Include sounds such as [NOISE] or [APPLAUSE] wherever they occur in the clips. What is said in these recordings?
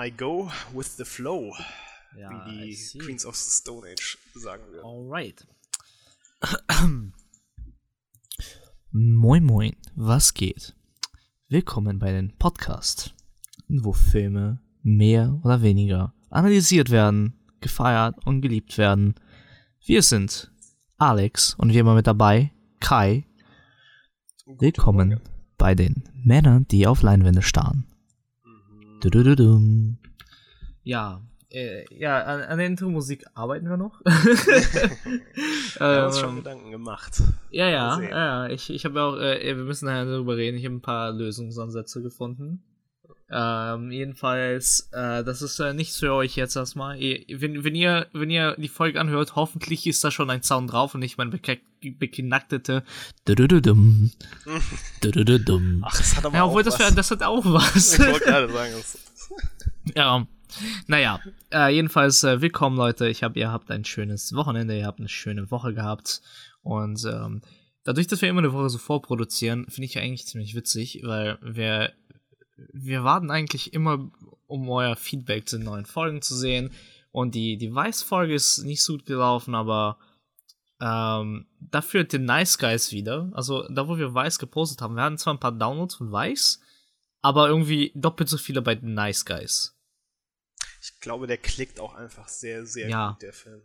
I go with the flow, Ja, wie die. Queens of the Stone Age sagen würden. Alright. [CLEARS THROAT] moin moin, was geht? Willkommen bei den Podcast, wo Filme mehr oder weniger analysiert werden, gefeiert und geliebt werden. Wir sind Alex und wie immer mit dabei Kai. Guten Willkommen bei den Männern, die auf Leinwände starren. Mhm. Dudududum. Ja, äh, ja, an, an der Intro-Musik arbeiten wir noch. [LAUGHS] Wir haben uns schon Ähm, Gedanken gemacht. Ja, ja, ja, ja. Ich, ich habe auch, äh, wir müssen nachher darüber reden. Ich habe ein paar Lösungsansätze gefunden. Ähm, jedenfalls, äh, das ist äh, nichts für euch jetzt erstmal. Ihr, wenn, wenn ihr, wenn ihr die Folge anhört, hoffentlich ist da schon ein Sound drauf und nicht mein beke- beknacktete Dudududum. [LAUGHS] Dudududum. Ach, es hat aber Ja, auch obwohl das, was. wär, das hat auch was. Ich wollte gerade sagen, das [LAUGHS] Ja, naja, äh, jedenfalls äh, willkommen Leute. Ich habe, ihr habt ein schönes Wochenende, ihr habt eine schöne Woche gehabt und ähm, dadurch, dass wir immer eine Woche so vorproduzieren, finde ich ja eigentlich ziemlich witzig, weil wir wir warten eigentlich immer, um euer Feedback zu den neuen Folgen zu sehen und die die Weiß-Folge ist nicht so gut gelaufen, aber ähm, dafür den Nice Guys wieder. Also da, wo wir Weiß gepostet haben, wir hatten zwar ein paar Downloads von Weiß, aber irgendwie doppelt so viele bei den Nice Guys. Ich glaube, der klickt auch einfach sehr, sehr Ja. gut, der Film.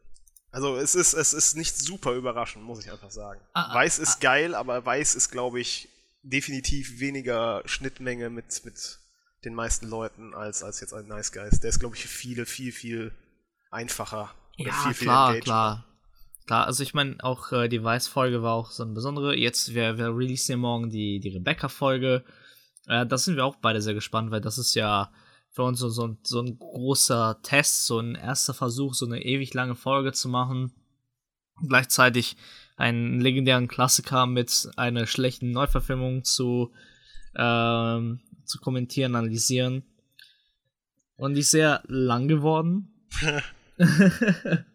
Also es ist, es ist nicht super überraschend, muss ich einfach sagen. Ah, ah, Weiß ist geil, aber Weiß ist, glaube ich, definitiv weniger Schnittmenge mit, mit den meisten Leuten als, als jetzt ein Nice Guys. Der ist, glaube ich, für viele viel, viel einfacher. Ja, viel, viel klar, klar. Klar, also ich meine, auch äh, die Weiß-Folge war auch so eine besondere. Jetzt, wir, wir releasen ja morgen die, die Rebecca-Folge. Äh, da sind wir auch beide sehr gespannt, weil das ist ja für uns so, so, ein, so ein großer Test, so ein erster Versuch, so eine ewig lange Folge zu machen. Gleichzeitig einen legendären Klassiker mit einer schlechten Neuverfilmung zu, ähm, zu kommentieren, analysieren. Und die ist sehr lang geworden. [LAUGHS] [LAUGHS]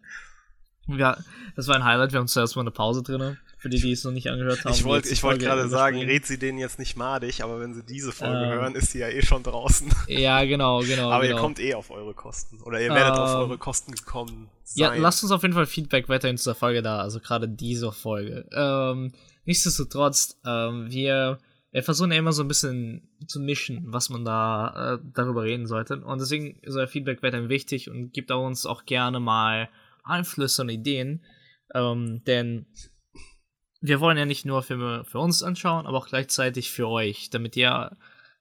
ja, das war ein Highlight. Wir haben zuerst mal eine Pause drin. Für die, die es noch nicht angehört haben. Ich wollte Folge gerade sagen, red sie denen jetzt nicht madig, aber wenn sie diese Folge Ähm. hören, ist sie ja eh schon draußen. [LAUGHS] Ja, genau, genau. aber genau. ihr kommt eh auf eure Kosten. Oder ihr werdet auf Ähm. eure Kosten gekommen Ja, sein. lasst uns auf jeden Fall Feedback weiterhin zu der Folge da, also gerade dieser Folge. Ähm, nichtsdestotrotz, ähm, wir, wir versuchen ja immer so ein bisschen zu mischen, was man da äh, darüber reden sollte. Und deswegen ist euer Feedback weiterhin wichtig und gibt auch uns auch gerne mal Einflüsse und Ideen. Ähm, denn wir wollen ja nicht nur Filme für uns anschauen, aber auch gleichzeitig für euch, damit ihr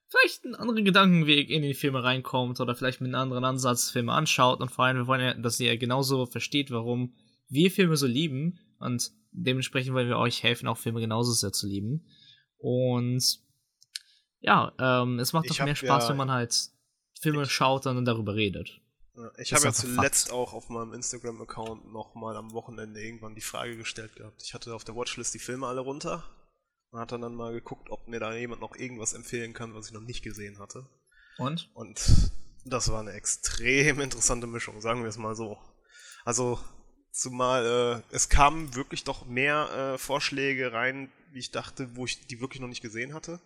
vielleicht einen anderen Gedankenweg in die Filme reinkommt oder vielleicht mit einem anderen Ansatz Filme anschaut und vor allem wir wollen ja, dass ihr genauso versteht, warum wir Filme so lieben und dementsprechend wollen wir euch helfen, auch Filme genauso sehr zu lieben. Und ja, ähm, es macht Ich doch mehr Spaß, ja- wenn man halt Filme schaut und dann darüber redet. Ich habe ja zuletzt auch auf meinem Instagram-Account nochmal am Wochenende irgendwann die Frage gestellt gehabt. Ich hatte auf der Watchlist die Filme alle runter und hatte dann mal geguckt, ob mir da jemand noch irgendwas empfehlen kann, was ich noch nicht gesehen hatte. Und? Und das war eine extrem interessante Mischung, sagen wir es mal so. Also, zumal äh, es kamen wirklich doch mehr äh, Vorschläge rein, wie ich dachte, wo ich die wirklich noch nicht gesehen hatte.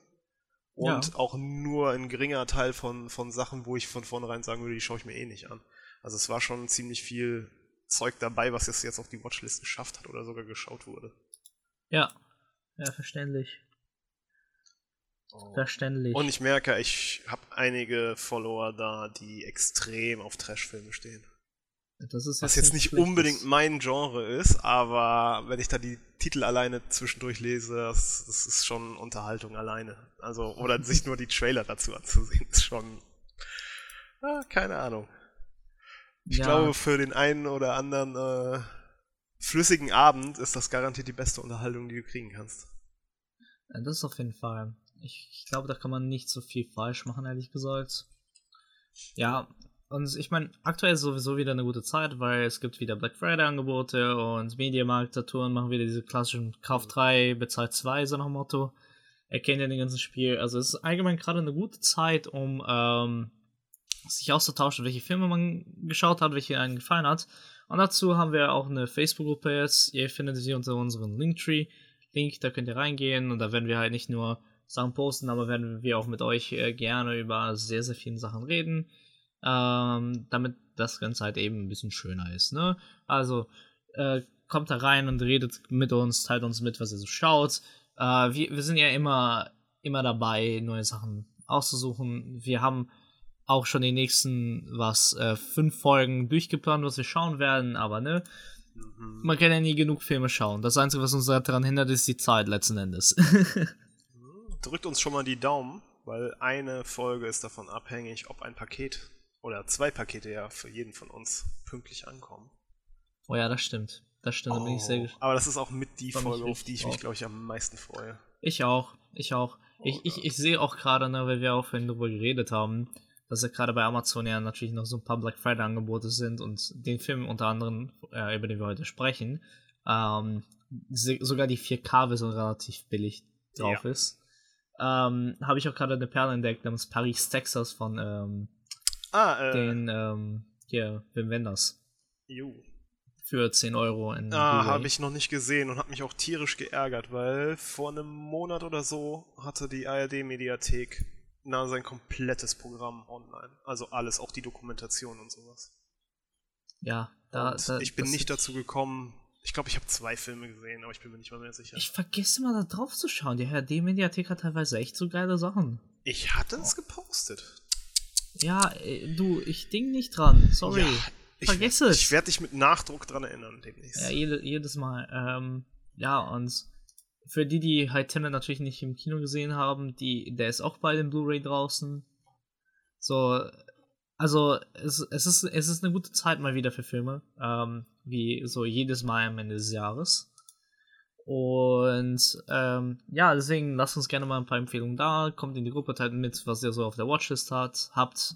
Und Ja. auch nur ein geringer Teil von, von Sachen, wo ich von vornherein sagen würde, die schaue ich mir eh nicht an. Also es war schon ziemlich viel Zeug dabei, was es jetzt auf die Watchlist geschafft hat oder sogar geschaut wurde. Ja. Ja, verständlich. Verständlich. Und ich merke, ich habe einige Follower da, die extrem auf Trashfilme stehen. Das ist Was jetzt nicht Schlechtes. unbedingt mein Genre ist, aber wenn ich da die Titel alleine zwischendurch lese, das, das ist schon Unterhaltung alleine. Also, oder [LAUGHS] sich nur die Trailer dazu anzusehen, ist schon. Ah, keine Ahnung. Ich Ja. glaube, für den einen oder anderen äh, flüssigen Abend ist das garantiert die beste Unterhaltung, die du kriegen kannst. Ja, Das ist auf jeden Fall. Ich, ich glaube, da kann man nicht so viel falsch machen, ehrlich gesagt. Ja, und ich meine, aktuell ist sowieso wieder eine gute Zeit, weil es gibt wieder Black Friday-Angebote und Mediamarkt-Touren machen wieder diese klassischen Kauf 3, bezahl 2, so nach dem Motto. Erkennt ja den ganzen Spiel. Also es ist allgemein gerade eine gute Zeit, um ähm, sich auszutauschen, welche Filme man geschaut hat, welche einen gefallen hat. Und dazu haben wir auch eine Facebook-Gruppe jetzt. Ihr findet sie unter unserem Linktree. Link, da könnt ihr reingehen und da werden wir halt nicht nur Sachen posten, aber werden wir auch mit euch äh, gerne über sehr, sehr viele Sachen reden. Ähm, damit das Ganze halt eben ein bisschen schöner ist. Ne? Also äh, kommt da rein und redet mit uns, teilt uns mit, was ihr so schaut. Äh, wir, wir sind ja immer, immer dabei, neue Sachen auszusuchen. Wir haben auch schon die nächsten, was, äh, fünf Folgen durchgeplant, was wir schauen werden, aber ne, mhm. man kann ja nie genug Filme schauen. Das Einzige, was uns daran hindert, ist die Zeit letzten Endes. [LAUGHS] Drückt uns schon mal die Daumen, weil eine Folge ist davon abhängig, ob ein Paket oder zwei Pakete ja für jeden von uns pünktlich ankommen. Oh ja, das stimmt. Das stimmt, oh, da bin ich sehr oh, Aber das ist auch mit die Folge, auf die ich mich, glaube ich, am meisten freue. Ich auch, ich auch. Oh, ich, ich, ich sehe auch gerade, ne, weil wir auch vorhin darüber geredet haben, dass ja gerade bei Amazon ja natürlich noch so ein paar Black Friday Angebote sind und den Film unter anderem, äh, über den wir heute sprechen, ähm, sogar die 4K-Version relativ billig drauf ja. ist. Ähm, habe ich auch gerade eine Perle entdeckt, namens Paris, Texas von ähm, ah, äh, den ähm, hier, Wim Wenders. Jo. Für 10 Euro in Ah, habe ich noch nicht gesehen und habe mich auch tierisch geärgert, weil vor einem Monat oder so hatte die ARD-Mediathek na, sein komplettes Programm online. Also alles, auch die Dokumentation und sowas. Ja, da. da ich bin nicht dazu gekommen. Ich glaube, ich habe zwei Filme gesehen, aber ich bin mir nicht mal mehr sicher. Ich vergesse mal da drauf zu schauen. Die HD-Mediathek hat teilweise echt so geile Sachen. Ich hatte oh. es gepostet. Ja, äh, du, ich ding nicht dran. Sorry. Ja, ich, Vergiss es. Ich werde dich mit Nachdruck dran erinnern demnächst. Ja, jede, jedes Mal. Ähm, ja, und für die, die halt Tenet natürlich nicht im Kino gesehen haben, die, der ist auch bei dem Blu-ray draußen. So, also es, es, ist, es ist eine gute Zeit mal wieder für Filme, ähm, wie so jedes Mal am Ende des Jahres. Und ähm, ja, deswegen lasst uns gerne mal ein paar Empfehlungen da. Kommt in die Gruppe, teilt mit, was ihr so auf der Watchlist hat, habt.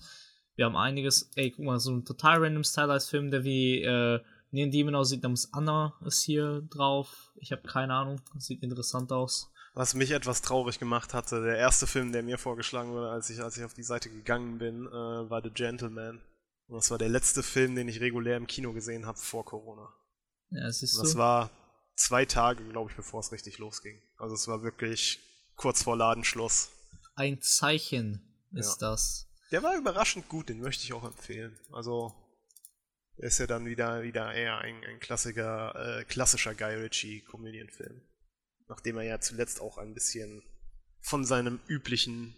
Wir haben einiges, ey, guck mal, so ein total random Stylized-Film, der wie äh, Neon Demon aussieht, namens Anna ist hier drauf. Ich habe keine Ahnung, sieht interessant aus. Was mich etwas traurig gemacht hatte, der erste Film, der mir vorgeschlagen wurde, als ich, als ich auf die Seite gegangen bin, äh, war The Gentleman. Und das war der letzte Film, den ich regulär im Kino gesehen habe vor Corona. Ja, es ist das war zwei Tage, glaube ich, bevor es richtig losging. Also es war wirklich kurz vor Ladenschluss. Ein Zeichen ist ja. das. Der war überraschend gut, den möchte ich auch empfehlen. Also ist ja dann wieder, wieder eher ein, ein Klassiker, äh, klassischer Guy Ritchie-Komödienfilm. Nachdem er ja zuletzt auch ein bisschen von seinem üblichen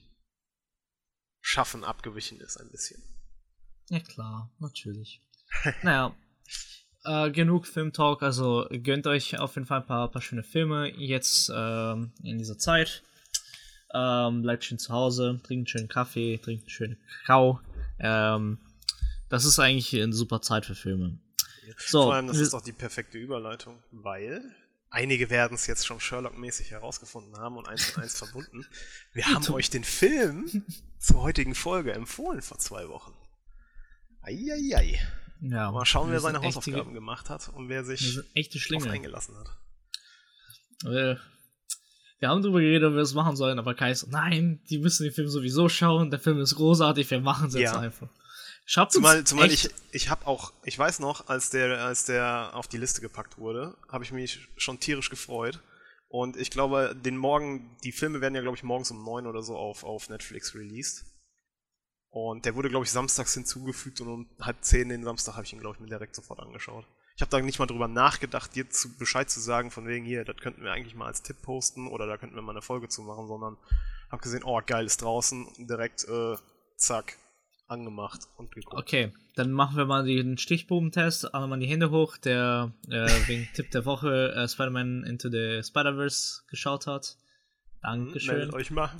Schaffen abgewichen ist, ein bisschen. Ja klar, natürlich. [LAUGHS] naja, äh, genug Filmtalk, also gönnt euch auf jeden Fall ein paar, paar schöne Filme jetzt ähm, in dieser Zeit. Ähm, bleibt schön zu Hause, trinkt schön Kaffee, trinkt schön Kakao. Ähm, das ist eigentlich eine super Zeit für Filme. So, Vor allem, das ist doch die perfekte Überleitung, weil einige werden es jetzt schon Sherlock-mäßig herausgefunden haben und eins und eins [LAUGHS] verbunden. Wir haben euch den Film zur heutigen Folge empfohlen vor zwei Wochen. Eieiei. Ja, Mal schauen, wer seine Hausaufgaben gemacht hat und wer sich echte darauf eingelassen hat. Wir, wir haben darüber geredet, ob wir es machen sollen, aber Kai so, nein, die müssen den Film sowieso schauen, der Film ist großartig, wir machen es jetzt ja. einfach. Schaut zumal, zumal ich, ich habe auch, ich weiß noch, als der, als der auf die Liste gepackt wurde, habe ich mich schon tierisch gefreut. Und ich glaube, den Morgen, die Filme werden ja, glaube ich, morgens um neun oder so auf, auf Netflix released. Und der wurde, glaube ich, samstags hinzugefügt und um halb zehn den Samstag habe ich ihn, glaube ich, mir direkt sofort angeschaut. Ich habe da nicht mal drüber nachgedacht, dir zu, Bescheid zu sagen, von wegen hier, das könnten wir eigentlich mal als Tipp posten oder da könnten wir mal eine Folge zu machen, sondern habe gesehen, oh, geil ist draußen, direkt, äh, zack, angemacht und geguckt. Okay, dann machen wir mal den Stichprobentest. Alle mal die Hände hoch, der äh, [LAUGHS] wegen Tipp der Woche äh, Spider-Man Into the Spider-Verse geschaut hat. Dankeschön. Meldet euch mal.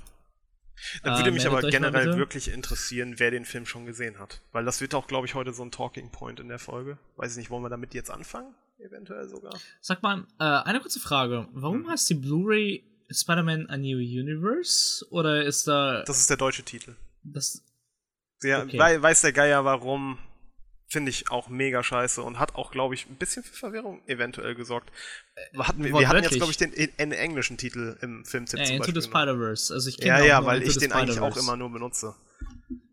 Dann würde äh, mich aber generell wirklich interessieren, wer den Film schon gesehen hat. Weil das wird auch, glaube ich, heute so ein Talking Point in der Folge. Weiß ich nicht, wollen wir damit jetzt anfangen? Eventuell sogar. Sag mal, äh, eine kurze Frage. Warum hm. heißt die Blu-ray Spider-Man A New Universe? Oder ist da. Das ist der deutsche Titel. Das, der, okay. weiß der Geier warum, finde ich auch mega scheiße und hat auch, glaube ich, ein bisschen für Verwirrung eventuell gesorgt. Äh, hatten wir, wir hatten jetzt, glaube ich, den, den, englischen Titel im Filmtipp ja, zum Into Beispiel. the Spider-Verse. Also ich ja, ja, weil ich den eigentlich auch immer nur benutze.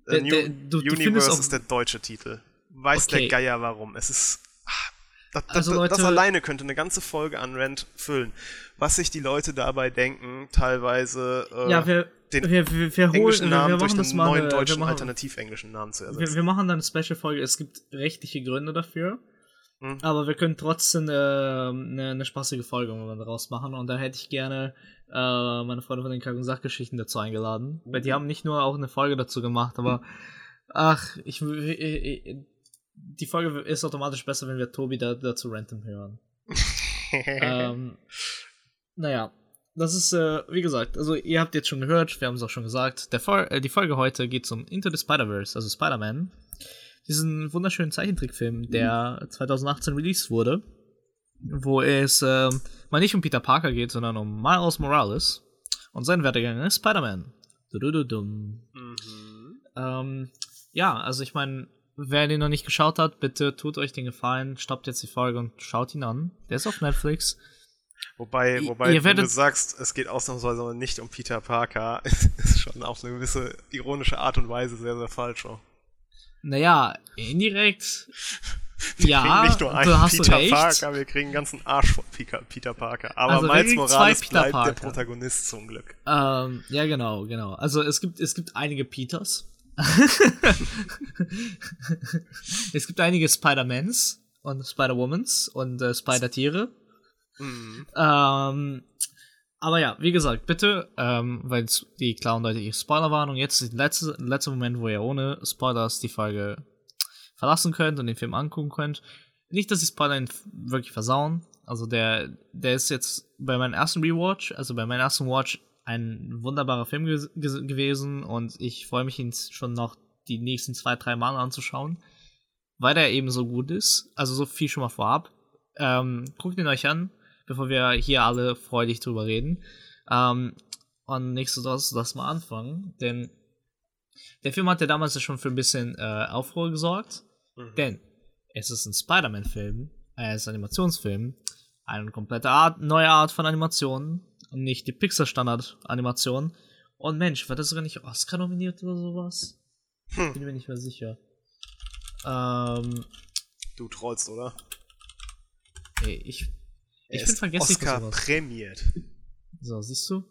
Der, New der, du, Universe du ist der deutsche Titel. Weiß okay. der Geier warum. Es ist. Ach, das, also das, Leute, das, alleine könnte eine ganze Folge an Rent füllen. Was sich die Leute dabei denken, teilweise. Äh, ja, wir, den wir, wir, wir holen, englischen Namen wir durch einen neuen eine- deutschen machen, alternativenglischen Namen zu ersetzen. wir machen dann eine Special-Folge. Es gibt rechtliche Gründe dafür. Hm. Aber wir können trotzdem äh, eine, eine spaßige Folge daraus machen. Und da hätte ich gerne äh, meine Freunde von den Kack- und Sachgeschichten dazu eingeladen. Weil die haben nicht nur auch eine Folge dazu gemacht, aber ach, ich, ich, ich die Folge ist automatisch besser, wenn wir Tobi da, dazu random hören. [LAUGHS] ähm, naja, das ist, äh, wie gesagt, also ihr habt jetzt schon gehört, wir haben es auch schon gesagt, äh, die Folge heute geht um Into the Spider-Verse, also Spider-Man. Diesen wunderschönen Zeichentrickfilm, der 2018 released wurde, wo es ähm, mal nicht um Peter Parker geht, sondern um Miles Morales und sein Werdegang ist Spider-Man. Dudududum. mhm. Ähm, ja, also ich meine, wer den noch nicht geschaut hat, bitte tut euch den Gefallen, stoppt jetzt die Folge und schaut ihn an. Der ist auf Netflix. Wobei, wobei ihr wenn du sagst, es geht ausnahmsweise nicht um Peter Parker, [LAUGHS] ist schon auf eine gewisse ironische Art und Weise sehr, sehr falsch. Auch. Naja, indirekt. [LAUGHS] Wir ja, kriegen nicht nur du einen hast Peter recht. Parker, wir kriegen einen ganzen Arsch von Peter, Parker. Aber Also, Miles Morales Peter bleibt der Parker. Protagonist zum Glück. Ähm, ja, genau, genau. Also es gibt, es gibt einige Peters. [LAUGHS] es gibt einige Spider-Mans und Spider-Womans und äh, Spider-Tiere. Mhm. Ähm, aber ja, wie gesagt, bitte, ähm, weil die klaren Leute ihre Spoilerwarnung, jetzt ist der letzte, letzte Moment, wo ihr ohne Spoilers die Folge verlassen könnt und den Film angucken könnt. Nicht, dass die Spoiler ihn wirklich versauen. Also der, der ist jetzt bei meinem ersten Rewatch, also bei meinem ersten Watch, ein wunderbarer Film ge ge gewesen und ich freue mich, ihn schon noch die nächsten zwei, drei Mal anzuschauen, weil der eben so gut ist. Also so viel schon mal vorab. Ähm, guckt ihn euch an, bevor wir hier alle freudig drüber reden. Ähm, und nichtsdestotrotz, lass mal anfangen, denn der Film damals ja schon für ein bisschen äh, Aufruhr gesorgt, Mhm. denn es ist ein Spider-Man-Film, äh, es ist ein Animationsfilm, eine komplette Art, neue Art von Animation und nicht die Pixar-Standard-Animation. Und Mensch, war das sogar nicht Oscar nominiert oder sowas? Hm. Bin mir nicht mehr sicher. Ähm, Du trollst, oder? ey, ich, ich bin vergesslich Oscar prämiert. So, siehst du?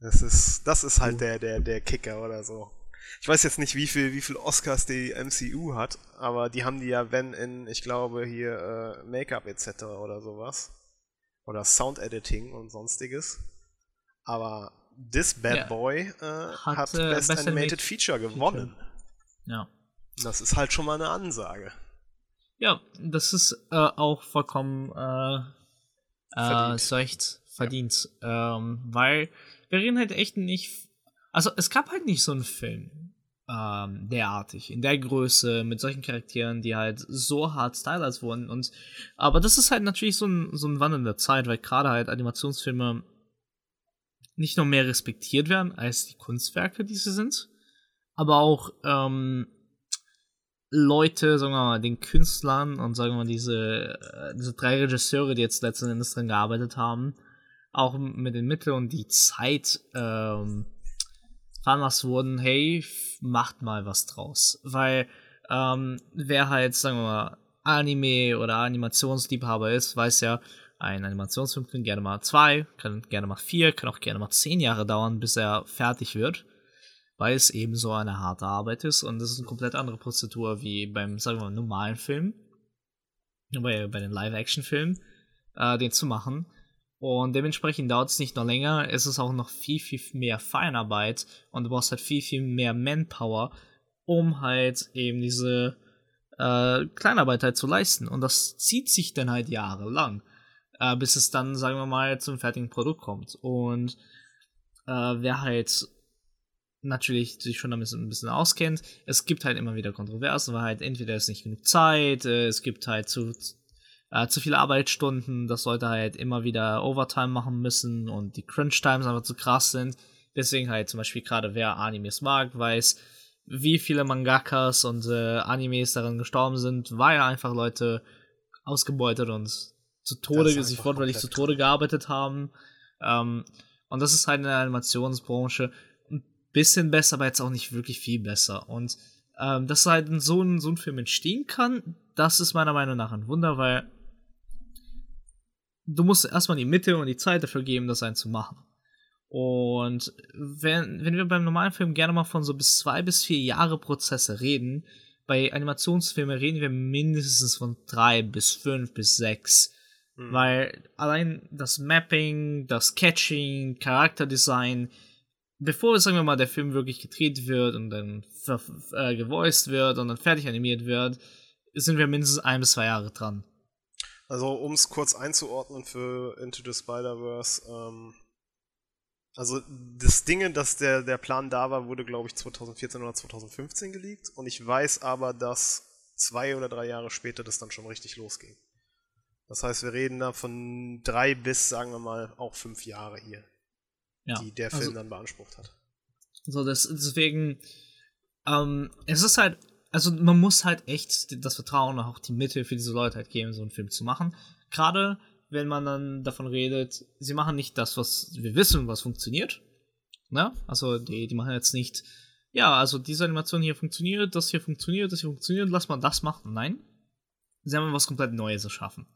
Das ist, das ist halt der, der, der Kicker oder so. Ich weiß jetzt nicht, wie viel, wie viel Oscars die MCU hat, aber die haben die ja, wenn in, ich glaube, hier äh, Make-up etc. oder sowas. Oder Sound Editing und sonstiges. Aber This Bad Ja. Boy äh, Hat, hat, äh, Best Best Animated Animated Feature gewonnen. Ja. Das ist halt schon mal eine Ansage. Ja, das ist äh, auch vollkommen äh, äh, Verdient. so echt verdient. Ähm, weil wir reden halt echt nicht. Also es gab halt nicht so einen Film ähm, derartig, in der Größe, mit solchen Charakteren, die halt so hart stylized wurden. Und aber das ist halt natürlich so ein, so ein Wandel in der Zeit, weil gerade halt Animationsfilme nicht nur mehr respektiert werden als die Kunstwerke, die sie sind, aber auch ähm, Leute, sagen wir mal, den Künstlern und sagen wir mal, diese, äh, diese drei Regisseure, die jetzt letzten Endes dran gearbeitet haben, auch mit den Mitteln und die Zeit ähm, veranlasst wurden, hey, macht mal was draus. Weil ähm, wer halt, sagen wir mal, Anime oder Animationsliebhaber ist, weiß ja, ein Animationsfilm kann gerne mal zwei, kann gerne mal vier, kann auch gerne mal zehn Jahre dauern, bis er fertig wird weil es eben so eine harte Arbeit ist und das ist eine komplett andere Prozedur wie beim, sagen wir mal, normalen Film, bei, bei den Live-Action-Filmen, äh, den zu machen. Und dementsprechend dauert es nicht nur länger, es ist auch noch viel, viel mehr Feinarbeit und du brauchst halt viel, viel mehr Manpower, um halt eben diese äh, Kleinarbeit halt zu leisten. Und das zieht sich dann halt jahrelang, äh, bis es dann, sagen wir mal, zum fertigen Produkt kommt. Und äh, wer halt natürlich sich schon damit ein bisschen auskennt. Es gibt halt immer wieder Kontroversen, weil halt entweder ist nicht genug Zeit, äh, es gibt halt zu, äh, zu viele Arbeitsstunden, dass Leute halt immer wieder Overtime machen müssen und die Crunch-Times einfach zu krass sind. Deswegen halt zum Beispiel gerade wer Animes mag, weiß, wie viele Mangakas und äh, Animes daran gestorben sind, weil einfach Leute ausgebeutet und zu Tode, sich wortwörtlich zu Tode gearbeitet haben. Ähm, und das ist halt in der Animationsbranche bisschen besser, aber jetzt auch nicht wirklich viel besser. Und ähm, dass halt so ein, so ein Film entstehen kann, das ist meiner Meinung nach ein Wunder, weil du musst erstmal die Mitte und die Zeit dafür geben, das einen zu machen. Und wenn, wenn wir beim normalen Film gerne mal von so bis zwei bis vier Jahre Prozesse reden, bei Animationsfilmen reden wir mindestens von drei bis fünf bis sechs. Mhm. Weil allein das Mapping, das Catching, Charakterdesign, bevor, sagen wir mal, der Film wirklich gedreht wird und dann äh, gevoiced wird und dann fertig animiert wird, sind wir mindestens ein bis zwei Jahre dran. Also, um es kurz einzuordnen für Into the Spider-Verse, ähm, also das Ding, dass der, der Plan da war, wurde, glaube ich, 2014 oder 2015 geleakt. Und ich weiß aber, dass zwei oder drei Jahre später das dann schon richtig losging. Das heißt, wir reden da von drei bis, sagen wir mal, auch fünf Jahre hier, ja, die der Film also, dann beansprucht hat. So, das, deswegen, ähm, es ist halt, also man muss halt echt das Vertrauen und auch die Mitte für diese Leute halt geben, so einen Film zu machen. Gerade wenn man dann davon redet, sie machen nicht das, was wir wissen, was funktioniert. Ne? Also die, die machen jetzt nicht, ja, also diese Animation hier funktioniert, das hier funktioniert, das hier funktioniert, lass mal das machen. Nein. Sie haben was komplett Neues erschaffen.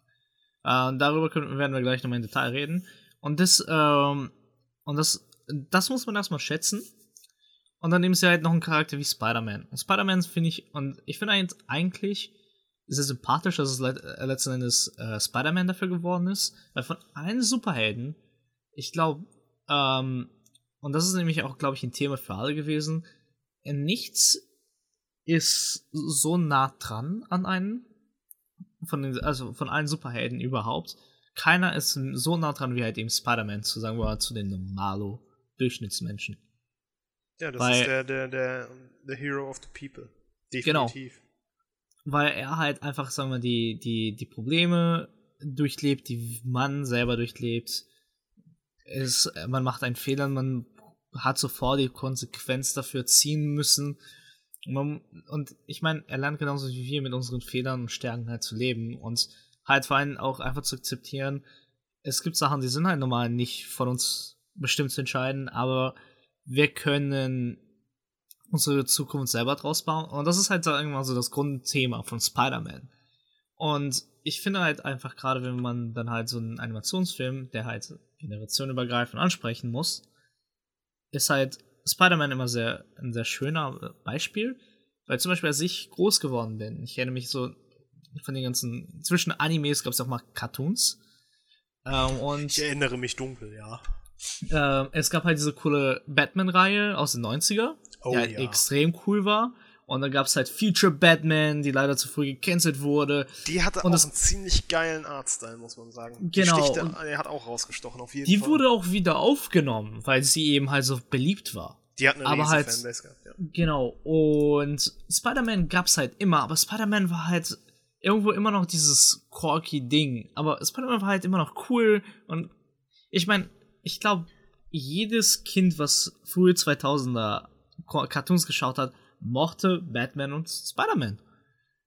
Äh, darüber können, werden wir gleich nochmal im Detail reden. Und das, ähm, und das, das muss man erstmal schätzen. Und dann nehmen sie halt noch einen Charakter wie Spider-Man. Und Spider-Man finde ich, und ich finde eigentlich, sehr sympathisch, dass es le äh, letzten Endes äh, Spider-Man dafür geworden ist. Weil von allen Superhelden, ich glaube, ähm, und das ist nämlich auch, glaube ich, ein Thema für alle gewesen, nichts ist so nah dran an einen, von den, also von allen Superhelden überhaupt. Keiner ist so nah dran wie halt eben Spider-Man, zu sagen mal, zu den normalo Durchschnittsmenschen. Ja, das Weil, ist der, der, der, der Hero of the People. Genau. Definitiv. Genau weil er halt einfach, sagen wir, die, die, die Probleme durchlebt, die man selber durchlebt. Es, man macht einen Fehler, man hat sofort die Konsequenz dafür ziehen müssen. Und, man, und ich meine, er lernt genauso wie wir mit unseren Fehlern und Stärken halt zu leben und halt vor allem auch einfach zu akzeptieren, es gibt Sachen, die sind halt normal nicht von uns bestimmt zu entscheiden, aber wir können unsere Zukunft selber draus bauen. Und das ist halt irgendwann so das Grundthema von Spider-Man. Und ich finde halt einfach, gerade wenn man dann halt so einen Animationsfilm, der halt generationenübergreifend ansprechen muss, ist halt Spider-Man immer sehr, ein sehr schöner Beispiel. Weil zum Beispiel, als ich groß geworden bin, ich erinnere mich so von den ganzen, zwischen Animes gab es auch mal Cartoons. Ähm, und ich erinnere mich dunkel, ja. Äh, es gab halt diese coole Batman-Reihe aus den 90er oh, der halt ja. extrem cool war. Und dann gab es halt Future Batman, die leider zu früh gecancelt wurde. Die hatte und auch einen ziemlich geilen Artstyle, muss man sagen. Genau. Die er hat auch rausgestochen, auf jeden die Fall. Die wurde auch wieder aufgenommen, weil sie eben halt so beliebt war. Die hat eine aber halt, Fanbase gehabt, ja. Genau. Und Spider-Man gab's halt immer, aber Spider-Man war halt irgendwo immer noch dieses corky Ding. Aber Spider-Man war halt immer noch cool und ich meine, ich glaube, jedes Kind, was frühe 2000er Cartoons geschaut hat, mochte Batman und Spider-Man.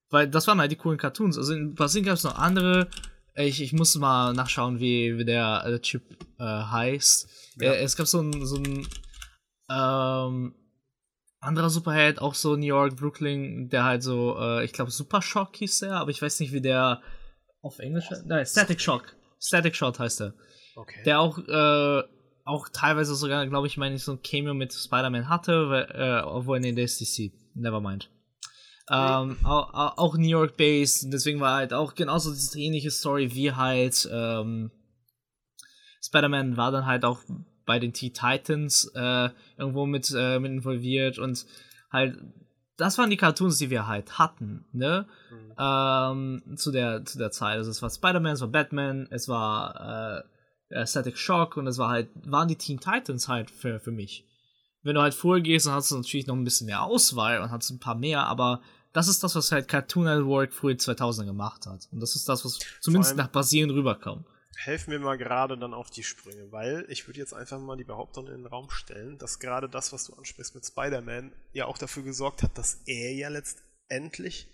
Weil das waren halt die coolen Cartoons. Also in Brasilien gab es noch andere. Ich, ich muss mal nachschauen, wie, wie der äh, Typ äh, heißt. Ja. Äh, es gab so ein, so ein ähm, anderer Superheld, auch so New York, Brooklyn, der halt so, äh, ich glaube Super Shock hieß der, aber ich weiß nicht, wie der auf Englisch heißt. Nein, Static Shock. Static Shock heißt er. Okay. Der auch äh, auch teilweise sogar, glaube ich, meine ich, so ein Cameo mit Spider-Man hatte, weil, äh, obwohl in der SDC. Nevermind. Ähm, auch, auch, New York based, deswegen war halt auch genauso diese ähnliche Story wie halt ähm, Spider-Man war dann halt auch bei den T-Titans äh, irgendwo mit, äh, mit involviert und halt das waren die Cartoons, die wir halt hatten, ne? Mhm. Ähm, zu der zu der Zeit. Also es war Spider-Man, es war Batman, es war äh, Static Shock und das war halt, waren die Teen Titans halt für, für mich. Wenn du halt vorgehst, dann hast du natürlich noch ein bisschen mehr Auswahl und hast ein paar mehr, aber das ist das, was halt Cartoon Network früher 2000 gemacht hat. Und das ist das, was zumindest nach Brasilien rüberkam. Helfen mir mal gerade dann auf die Sprünge, weil ich würde jetzt einfach mal die Behauptung in den Raum stellen, dass gerade das, was du ansprichst mit Spider-Man, ja auch dafür gesorgt hat, dass er ja letztendlich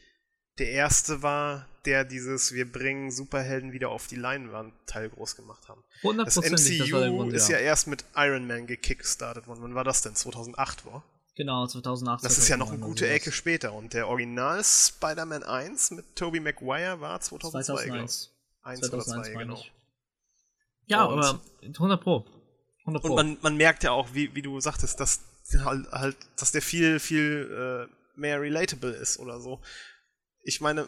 der erste war, der dieses Wir bringen Superhelden wieder auf die Leinwand Teil groß gemacht haben. Das MCU Grund, ist ja. ja erst mit Iron Man gekickstartet worden. Wann war das denn? 2008 war? Genau, 2008. Das ist ja noch eine gute Ecke später. Und der Original Spider-Man 1 mit Tobey Maguire war 2002, 2001. 1 oder 2, genau. Ja, Und aber 100 Pro. 100 Und man, man merkt ja auch, wie, wie du sagtest, dass halt, halt dass der viel, viel äh, mehr relatable ist oder so ich meine,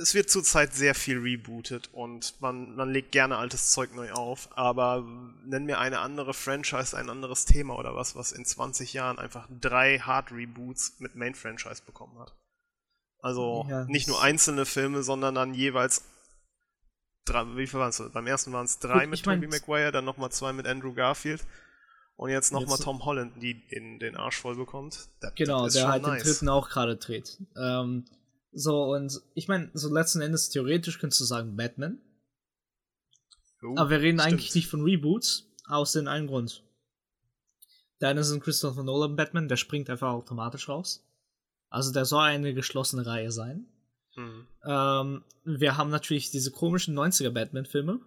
es wird zurzeit sehr viel rebootet und man, man legt gerne altes Zeug neu auf, aber nenn mir eine andere Franchise, ein anderes Thema oder was, was in 20 Jahren einfach drei Hard Reboots mit Main Franchise bekommen hat. Also ja, nicht nur einzelne Filme, sondern dann jeweils drei, wie viel waren es? Beim ersten waren es drei Gut, mit Tobey Maguire, dann nochmal zwei mit Andrew Garfield und jetzt nochmal Tom Holland, die den, den Arsch voll bekommt. Das, genau, das der halt nice. den dritten auch gerade dreht. Ähm, so, und ich meine, so letzten Endes theoretisch könntest du sagen Batman. Oh, aber wir reden stimmt. eigentlich nicht von Reboots, aus dem einen Grund. Der eine ist ein Christopher Nolan Batman, der springt einfach automatisch raus. Also der soll eine geschlossene Reihe sein. Mhm. Ähm, wir haben natürlich diese komischen 90er Batman-Filme,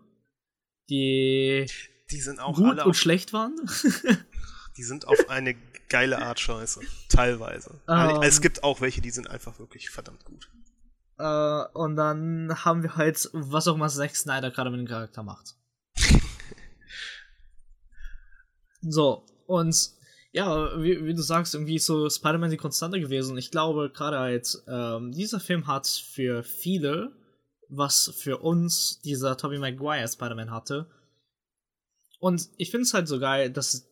die, die sind auch gut und schlecht waren. [LAUGHS] die sind auf eine geile Art scheiße. Teilweise. Um, es ähm. gibt auch welche, die sind einfach wirklich verdammt gut. Uh, und dann haben wir halt, was auch immer Zack Snyder gerade mit dem Charakter macht. [LAUGHS] so, und ja, wie, wie, du sagst, irgendwie ist so Spider-Man die Konstante gewesen. Ich glaube, gerade halt, ähm, dieser Film hat für viele, was für uns dieser Tobey Maguire Spider-Man hatte. Und ich finde es halt so geil, dass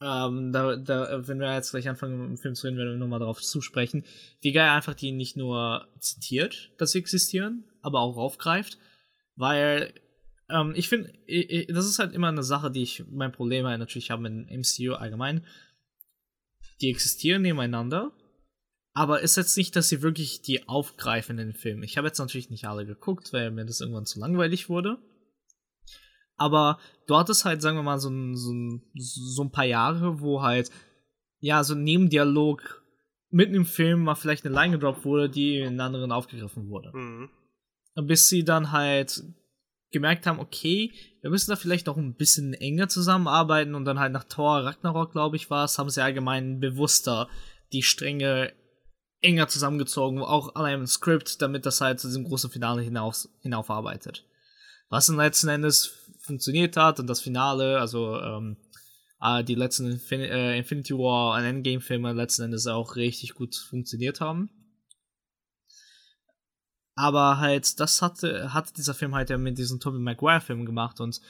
ähm, da, da, wenn wir jetzt gleich anfangen, im Film zu reden, werden wir nochmal darauf zusprechen, wie geil einfach die nicht nur zitiert, dass sie existieren, aber auch aufgreift, weil ähm, ich finde, das ist halt immer eine Sache, die ich, mein Problem halt natürlich habe mit dem MCU allgemein. Die existieren nebeneinander, aber ist jetzt nicht, dass sie wirklich die aufgreifen in den Film. Ich habe jetzt natürlich nicht alle geguckt, weil mir das irgendwann zu langweilig wurde. Aber dort ist halt, sagen wir mal, so ein, so ein, so ein paar Jahre, wo halt, ja, so ein Nebendialog mitten im Film mal vielleicht eine Line gedroppt wurde, die in anderen aufgegriffen wurde. Mhm. Bis sie dann halt gemerkt haben, okay, wir müssen da vielleicht noch ein bisschen enger zusammenarbeiten und dann halt nach Thor Ragnarok, glaube ich, war es, haben sie allgemein bewusster die Stränge enger zusammengezogen, auch allein im Skript, damit das halt zu diesem großen Finale hinaus, hinaufarbeitet. Was dann letzten Endes funktioniert hat und das Finale, also ähm, äh, die letzten Infin äh, Infinity War und Endgame-Filme letzten Endes auch richtig gut funktioniert haben. Aber halt, das hatte, hatte dieser Film halt ja mit diesen Tobey Maguire-Filmen gemacht und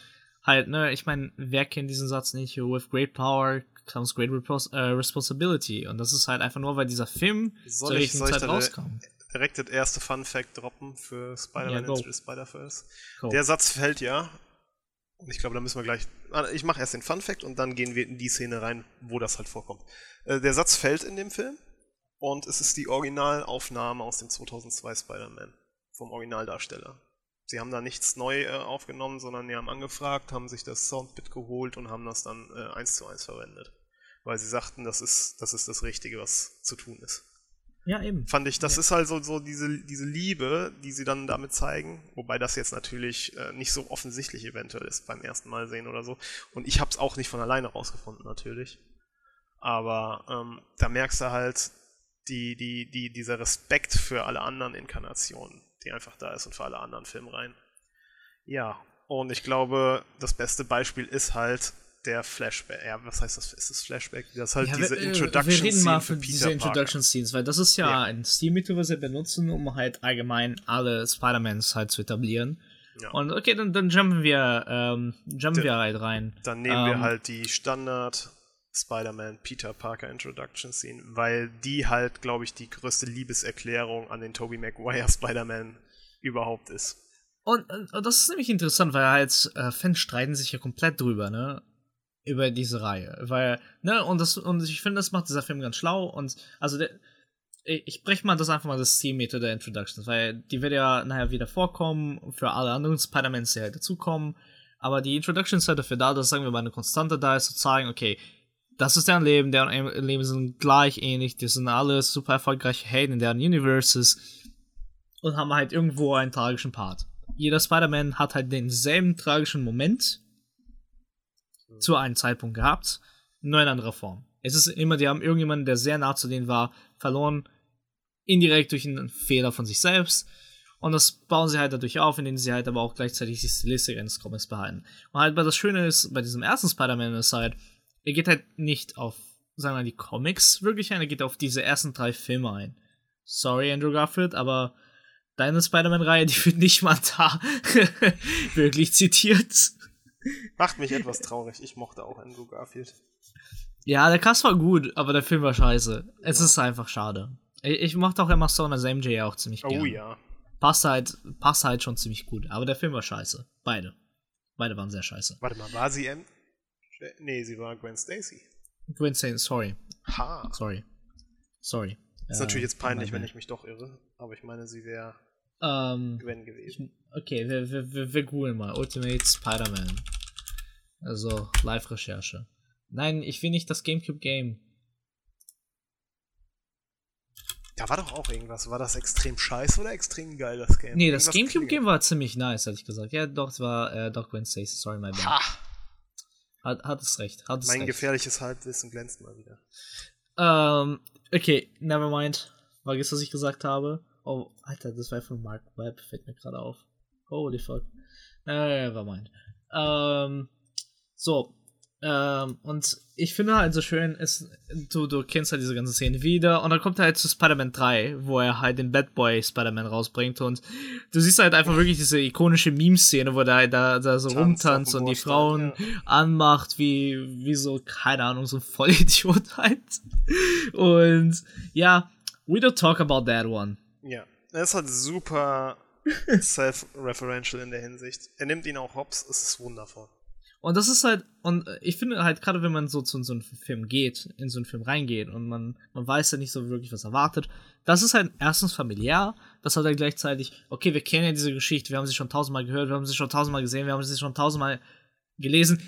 halt, ne, ich meine, wer kennt diesen Satz nicht? With great power comes great uh, responsibility. Und das ist halt einfach nur, weil dieser Film soll zur richtigen Zeit rauskam. Direkt das erste Fun Fact droppen für Spider-Man ja, Into the Spider-Verse. Der Satz fällt ja ich glaube, da müssen wir gleich. Ich mache erst den Fun Fact und dann gehen wir in die Szene rein, wo das halt vorkommt. Äh, der Satz fällt in dem Film und es ist die Originalaufnahme aus dem 2002 Spider-Man vom Originaldarsteller. Sie haben da nichts neu äh, aufgenommen, sondern die haben angefragt, haben sich das Soundbit geholt und haben das dann äh, eins zu eins verwendet. Weil sie sagten, das ist, das ist das Richtige, was zu tun ist. Ja, eben. Fand ich, das ja. ist halt so, so diese, diese Liebe, die sie dann damit zeigen, wobei das jetzt natürlich äh, nicht so offensichtlich eventuell ist beim ersten Mal sehen oder so. Und ich habe es auch nicht von alleine rausgefunden, natürlich. Aber ähm, da merkst du halt die, die, die, dieser Respekt für alle anderen Inkarnationen, die einfach da ist und für alle anderen Filmreihen. Ja, und ich glaube, das beste Beispiel ist halt der Flashback. Ja, was heißt das? Ist das Flashback? Das ist halt ja, diese Introduction Wir reden mal für, für diese Introduction Scenes, weil das ist ja, ja. ein Stilmittel, was wir benutzen, um halt allgemein alle Spider-Mans halt zu etablieren. Ja. Und okay, dann, dann jumpen wir, ähm, jumpen wir halt rein. Dann nehmen ähm, wir halt die Standard Spider-Man Peter Parker Introduction Scene, weil die halt, glaube ich, die größte Liebeserklärung an den Tobey Maguire Spider-Man überhaupt ist. Und, und, das ist nämlich interessant, weil halt äh, Fans streiten sich ja komplett drüber, ne? über diese Reihe. Weil, ne, und das, und ich finde, das macht dieser Film ganz schlau und also der, ich breche mal das einfach mal das Zielmeter der Introductions, weil die wird ja nachher wieder vorkommen für alle anderen Spider-Mans, die halt dazukommen. Aber die Introductions sind dafür da, dass, sagen wir mal, eine Konstante da ist, zu zeigen, okay, das ist deren Leben, deren Leben sind gleich ähnlich, die sind alle super erfolgreiche Helden in deren Universes und haben halt irgendwo einen tragischen Part. Jeder Spider-Man hat halt denselben tragischen Moment, zu einem Zeitpunkt gehabt, nur in anderer Form. Es ist immer, die haben irgendjemanden, der sehr nah zu denen war, verloren, indirekt durch einen Fehler von sich selbst. Und das bauen sie halt dadurch auf, indem sie halt aber auch gleichzeitig die Stilistik eines Comics behalten. Und halt, weil das Schöne ist, bei diesem ersten Spider-Man ist halt, er geht halt nicht auf, sagen wir mal, die Comics wirklich ein, er geht auf diese ersten drei Filme ein. Sorry, Andrew Garfield, aber deine Spider-Man-Reihe, die wird nicht mal da [LAUGHS] wirklich zitiert. Macht mich etwas traurig. Ich mochte auch Andrew Garfield. Ja, der Cast war gut, aber der Film war scheiße. Es ja. ist einfach schade. Ich, ich mochte auch Emma Stone als MJ auch ziemlich gut. Oh ja. Passt halt, passt halt schon ziemlich gut. Aber der Film war scheiße. Beide. Beide waren sehr scheiße. Warte mal, war sie M? Nee, sie war Gwen Stacy. Gwen Stacy, sorry. Ha. Sorry. Sorry. Ist äh, natürlich jetzt peinlich, wenn ich mich doch irre. Aber ich meine, sie wäre ähm, Gwen gewesen. Ich, okay, wir, wir, wir, wir googeln mal. Ultimate Spider-Man. Also, Live-Recherche. Nein, ich will nicht das GameCube-Game. Da war doch auch irgendwas. War das extrem scheiße oder extrem geil, das Game? Nee, das GameCube-Game war ziemlich nice, hatte ich gesagt. Ja, doch, es war äh, Doc Gwen Stacy. Sorry, my bad. Ha! Hat, hat es recht. Hat es mein recht. gefährliches Halbwissen glänzt mal wieder. Ähm, okay, never mind. Vergiss, was ich gesagt habe. Oh, Alter, das war von Mark Webb, fällt mir gerade auf. Holy fuck. Äh, never mind. Ähm, so, ähm, und ich finde halt so schön, ist, du, du kennst halt diese ganze Szene wieder und dann kommt er halt zu Spider-Man 3, wo er halt den Bad Boy Spider-Man rausbringt und du siehst halt einfach wirklich diese ikonische Meme-Szene, wo der da, da so Tanz rumtanzt und die Frauen ja. anmacht, wie, wie so, keine Ahnung, so ein Vollidiot [LAUGHS] halt. Und ja, we don't talk about that one. Ja, er ist halt super [LAUGHS] self-referential in der Hinsicht. Er nimmt ihn auch hops, es ist wundervoll. Und das ist halt, und ich finde halt, gerade wenn man so zu so einem Film geht, in so einen Film reingeht und man, man weiß ja nicht so wirklich, was erwartet, das ist halt erstens familiär, das hat halt gleichzeitig, okay, wir kennen ja diese Geschichte, wir haben sie schon tausendmal gehört, wir haben sie schon tausendmal gesehen, wir haben sie schon tausendmal gelesen.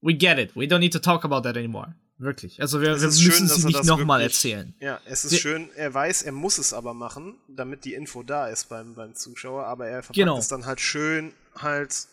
We get it. We don't need to talk about that anymore. Wirklich. Also wir, wir müssen schön, sie nicht nochmal erzählen. Ja, es ist wir, schön, er weiß, er muss es aber machen, damit die Info da ist beim, beim Zuschauer, aber er verpackt genau. es dann halt schön halt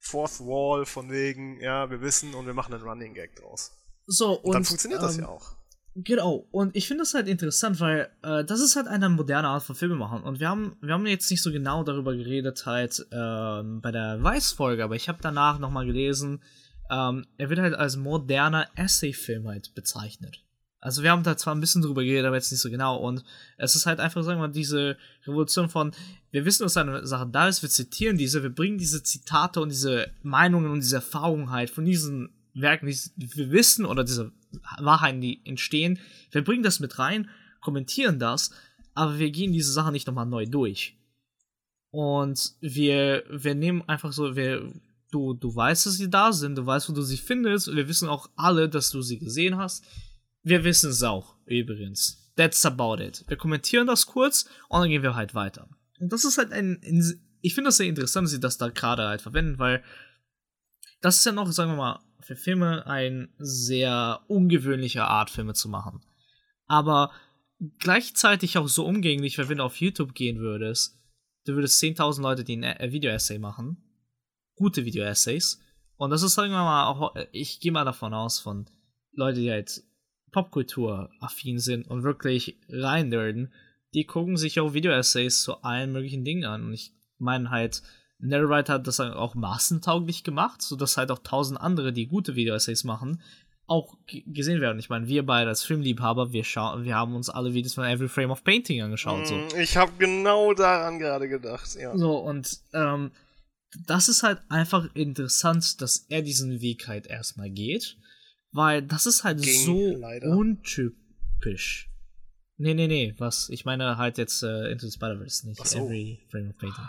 Fourth Wall von wegen, ja, wir wissen und wir machen einen Running Gag draus. So, und, und dann funktioniert ähm, das ja auch. Genau, und ich finde das halt interessant, weil äh, das ist halt eine moderne Art von Filme machen. Und wir haben, wir haben jetzt nicht so genau darüber geredet, halt ähm, bei der Weiß-Folge, aber ich habe danach nochmal gelesen, ähm, er wird halt als moderner Essay-Film halt bezeichnet. Also wir haben da zwar ein bisschen drüber geredet, aber jetzt nicht so genau. Und es ist halt einfach, sagen wir mal, diese Revolution von, wir wissen, dass eine Sache da ist, wir zitieren diese, wir bringen diese Zitate und diese Meinungen und diese Erfahrungen halt von diesen Werken, die wir wissen oder diese Wahrheiten, die entstehen, wir bringen das mit rein, kommentieren das, aber wir gehen diese Sachen nicht nochmal neu durch. Und wir, wir nehmen einfach so, wir, du, du weißt, dass sie da sind, du weißt, wo du sie findest, wir wissen auch alle, dass du sie gesehen hast wir wissen es auch, übrigens. That's about it. Wir kommentieren das kurz und dann gehen wir halt weiter. Und das ist halt ein. Ich finde das sehr interessant, dass sie das da gerade halt verwenden, weil das ist ja noch, sagen wir mal, für Filme eine sehr ungewöhnliche Art, Filme zu machen. Aber gleichzeitig auch so umgänglich, weil wenn du auf YouTube gehen würdest, du würdest 10.000 Leute, die ein äh, Video-Essay machen. Gute Video-Essays. Und das ist, sagen wir mal, auch, ich gehe mal davon aus, von Leute, die halt Popkultur-affin sind und wirklich rein nerden, die gucken sich auch Video-Essays zu allen möglichen Dingen an. Und ich meine halt, Netherite hat das auch massentauglich gemacht, sodass halt auch tausend andere, die gute Video-Essays machen, auch gesehen werden. Ich meine, wir beide als Filmliebhaber, wir, wir haben uns alle Videos von Every Frame of Painting angeschaut. So. Mm, ich habe genau daran gerade gedacht, ja. So, und ähm, das ist halt einfach interessant, dass er diesen Weg halt erstmal geht. Weil das ist halt Ging, so leider. untypisch. Nee, nee, nee, was? Ich meine halt jetzt äh, Into the Spider-Verse, nicht so. Every Frame of Painting.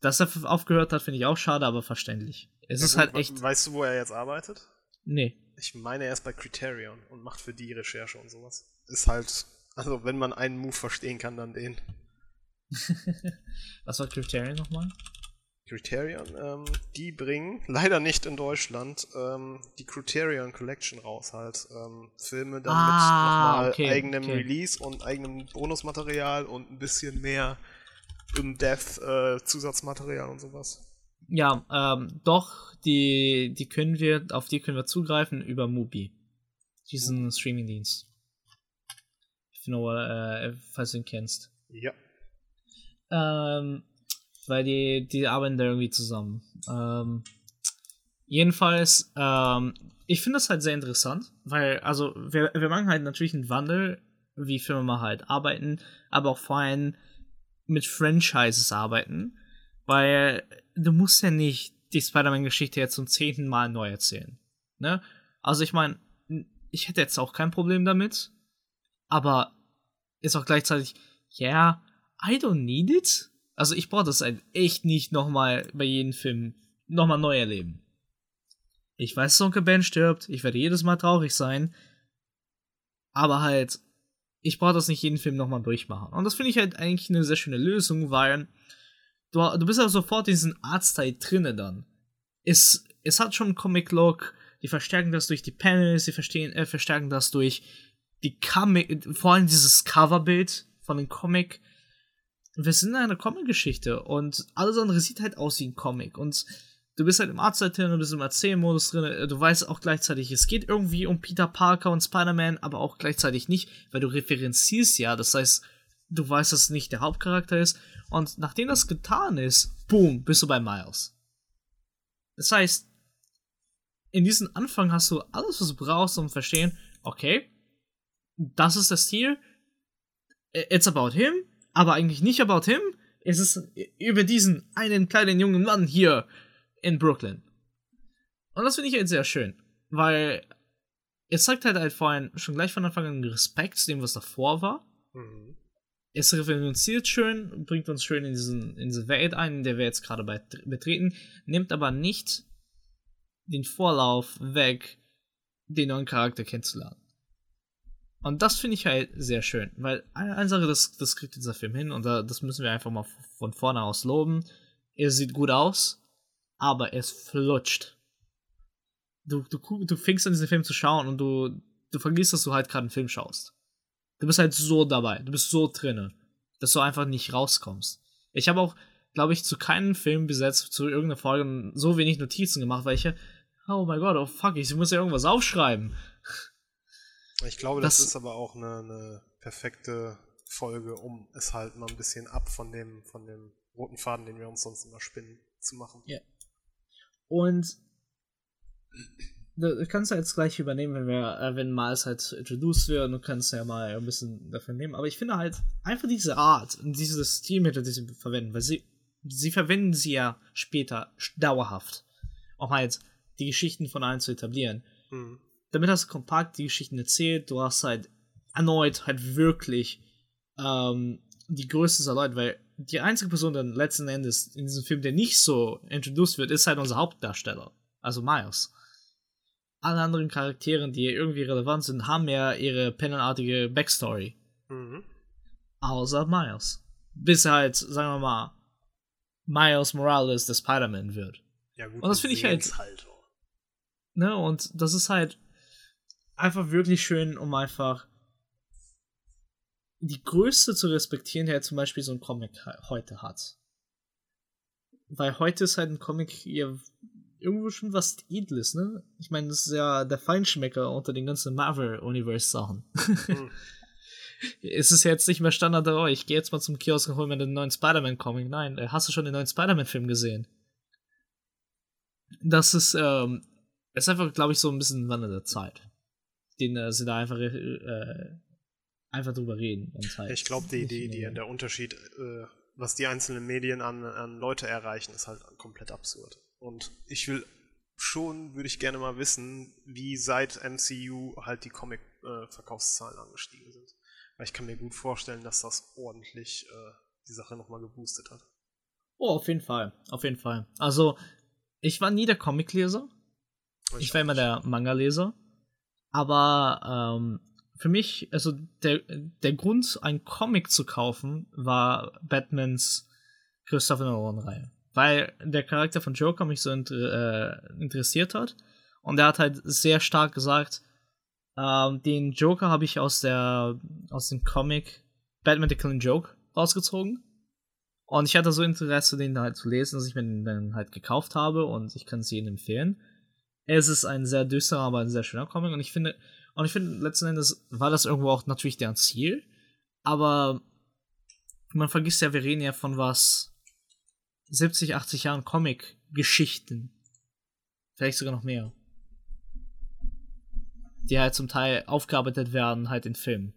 Dass er aufgehört hat, finde ich auch schade, aber verständlich. Es ja, ist halt echt. Weißt du, wo er jetzt arbeitet? Nee. Ich meine, er ist bei Criterion und macht für die Recherche und sowas. Ist halt, also wenn man einen Move verstehen kann, dann den. [LAUGHS] was war Criterion nochmal? Criterion, ähm, die bringen, [LAUGHS] leider nicht in Deutschland, ähm, die Criterion Collection raus halt. Ähm, Filme dann ah, mit nochmal okay, eigenem okay. Release und eigenem Bonusmaterial und ein bisschen mehr im Dev äh, Zusatzmaterial und sowas. Ja, ähm, doch, die, die können wir, auf die können wir zugreifen über Mubi. Diesen mhm. Streamingdienst. If äh, falls du ihn kennst. Ja. Ähm, weil die, die arbeiten da irgendwie zusammen. Ähm, jedenfalls, ähm, ich finde das halt sehr interessant, weil, also, wir, wir machen halt natürlich einen Wandel, wie Firmen halt arbeiten, aber auch vor allem mit Franchises arbeiten, weil du musst ja nicht die Spider-Man-Geschichte jetzt zum zehnten Mal neu erzählen. Ne? Also ich meine, ich hätte jetzt auch kein Problem damit, aber ist auch gleichzeitig, yeah, I don't need it. Also ich brauche das halt echt nicht nochmal bei jedem Film nochmal neu erleben. Ich weiß, dass Onkel Ben stirbt, ich werde jedes Mal traurig sein, aber halt, ich brauche das nicht jeden Film nochmal durchmachen. Und das finde ich halt eigentlich eine sehr schöne Lösung, weil du, du bist ja sofort in diesem Arztteil drinne dann. Es, es hat schon einen Comic-Look, die verstärken das durch die Panels, die verstehen, äh, verstärken das durch die Comic, vor allem dieses Coverbild von dem Comic. Wir sind in einer Comic-Geschichte und alles andere sieht halt aus wie ein Comic. Und du bist halt im Artstyle drin, du bist im Erzählmodus drin, äh, du weißt auch gleichzeitig, es geht irgendwie um Peter Parker und Spider-Man, aber auch gleichzeitig nicht, weil du referenzierst ja, das heißt, du weißt, dass es nicht der Hauptcharakter ist. Und nachdem das getan ist, boom, bist du bei Miles. Das heißt, in diesem Anfang hast du alles, was du brauchst, um zu verstehen, okay, das ist das Ziel, it's about him, aber eigentlich nicht about him, es ist über diesen einen kleinen jungen Mann hier in Brooklyn. Und das finde ich halt sehr schön, weil es zeigt halt halt vorhin schon gleich von Anfang an Respekt zu dem, was davor war. Mhm. Es referenziert schön, bringt uns schön in, diesen, in diese Welt ein, in der wir jetzt gerade betreten, nimmt aber nicht den Vorlauf weg, den neuen Charakter kennenzulernen. Und das finde ich halt sehr schön, weil eine Sache, das, das kriegt dieser Film hin und das müssen wir einfach mal von vorne aus loben. Er sieht gut aus, aber es flutscht. Du, du, du fängst an, diesen Film zu schauen und du, du vergisst, dass du halt gerade einen Film schaust. Du bist halt so dabei, du bist so drinne, dass du einfach nicht rauskommst. Ich habe auch, glaube ich, zu keinem Film besetzt, zu irgendeiner Folge so wenig Notizen gemacht, weil ich oh mein Gott, oh fuck, ich muss ja irgendwas aufschreiben. Ich glaube, das, das ist aber auch eine, eine, perfekte Folge, um es halt mal ein bisschen ab von dem, von dem roten Faden, den wir uns sonst immer spinnen, zu machen. Ja. Und du kannst du jetzt gleich übernehmen, wenn wir, äh, wenn Miles halt introduced wird, du kannst ja mal ein bisschen dafür nehmen. Aber ich finde halt einfach diese Art und dieses Stilmittel, die sie verwenden, weil sie, sie verwenden sie ja später dauerhaft. Auch halt die Geschichten von allen zu etablieren. Mhm. Damit hast du kompakt die Geschichten erzählt, du hast halt erneut halt wirklich ähm, die größte Leute, weil die einzige Person dann letzten Endes in diesem Film, der nicht so introduced wird, ist halt unser Hauptdarsteller, also Miles. Alle anderen Charakteren, die irgendwie relevant sind, haben ja ihre pennenartige Backstory. Mhm. Außer Miles. Bis er halt, sagen wir mal, Miles Morales der Spider-Man wird. Ja, gut, Und das finde ich halt. halt ne, und das ist halt einfach wirklich schön, um einfach die Größe zu respektieren, der zum Beispiel so ein Comic heute hat. Weil heute ist halt ein Comic hier irgendwo schon was Edles, ne? Ich meine, das ist ja der Feinschmecker unter den ganzen Marvel-Universe-Sachen. Mhm. [LAUGHS] es ist jetzt nicht mehr Standard, oh, ich gehe jetzt mal zum Kiosk und hol mir den neuen Spider-Man-Comic. Nein, äh, hast du schon den neuen Spider-Man-Film gesehen? Das ist, ähm, ist einfach, glaube ich, so ein bisschen ein Wandel der Zeit. Den äh, sie da einfach äh, einfach drüber reden. Halt ich glaube, die, die, die, der Unterschied, äh, was die einzelnen Medien an, an Leute erreichen, ist halt komplett absurd. Und ich will schon, würde ich gerne mal wissen, wie seit MCU halt die Comic-Verkaufszahlen äh, angestiegen sind. Weil ich kann mir gut vorstellen, dass das ordentlich äh, die Sache nochmal geboostet hat. Oh, auf jeden Fall. Auf jeden Fall. Also, ich war nie der Comic-Leser. Ich, ich war immer der Manga-Leser. Aber ähm, für mich, also der, der Grund, einen Comic zu kaufen, war Batmans Christopher Nolan-Reihe. Weil der Charakter von Joker mich so inter äh, interessiert hat. Und er hat halt sehr stark gesagt, ähm, den Joker habe ich aus der aus dem Comic Batman the Killing Joke rausgezogen. Und ich hatte so Interesse, den halt zu lesen, dass ich mir den dann halt gekauft habe und ich kann es Ihnen empfehlen. Es ist ein sehr düsterer, aber ein sehr schöner Comic und ich finde, und ich finde, letzten Endes war das irgendwo auch natürlich deren Ziel. Aber man vergisst ja, wir reden ja von was 70, 80 Jahren Comic-Geschichten. Vielleicht sogar noch mehr. Die halt zum Teil aufgearbeitet werden, halt in Filmen.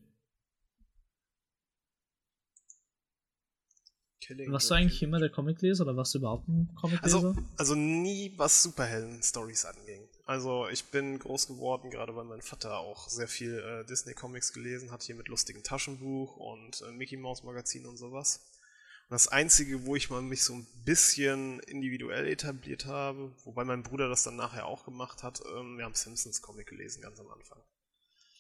Warst du eigentlich immer der Comicleser oder warst du überhaupt ein Comicleser? Also, also nie, was Superhelden-Stories anging. Also ich bin groß geworden, gerade weil mein Vater auch sehr viel äh, Disney-Comics gelesen hat, hier mit lustigen Taschenbuch und äh, Mickey Mouse Magazin und sowas. Und das Einzige, wo ich mal mich so ein bisschen individuell etabliert habe, wobei mein Bruder das dann nachher auch gemacht hat, ähm, wir haben Simpsons Comic gelesen ganz am Anfang.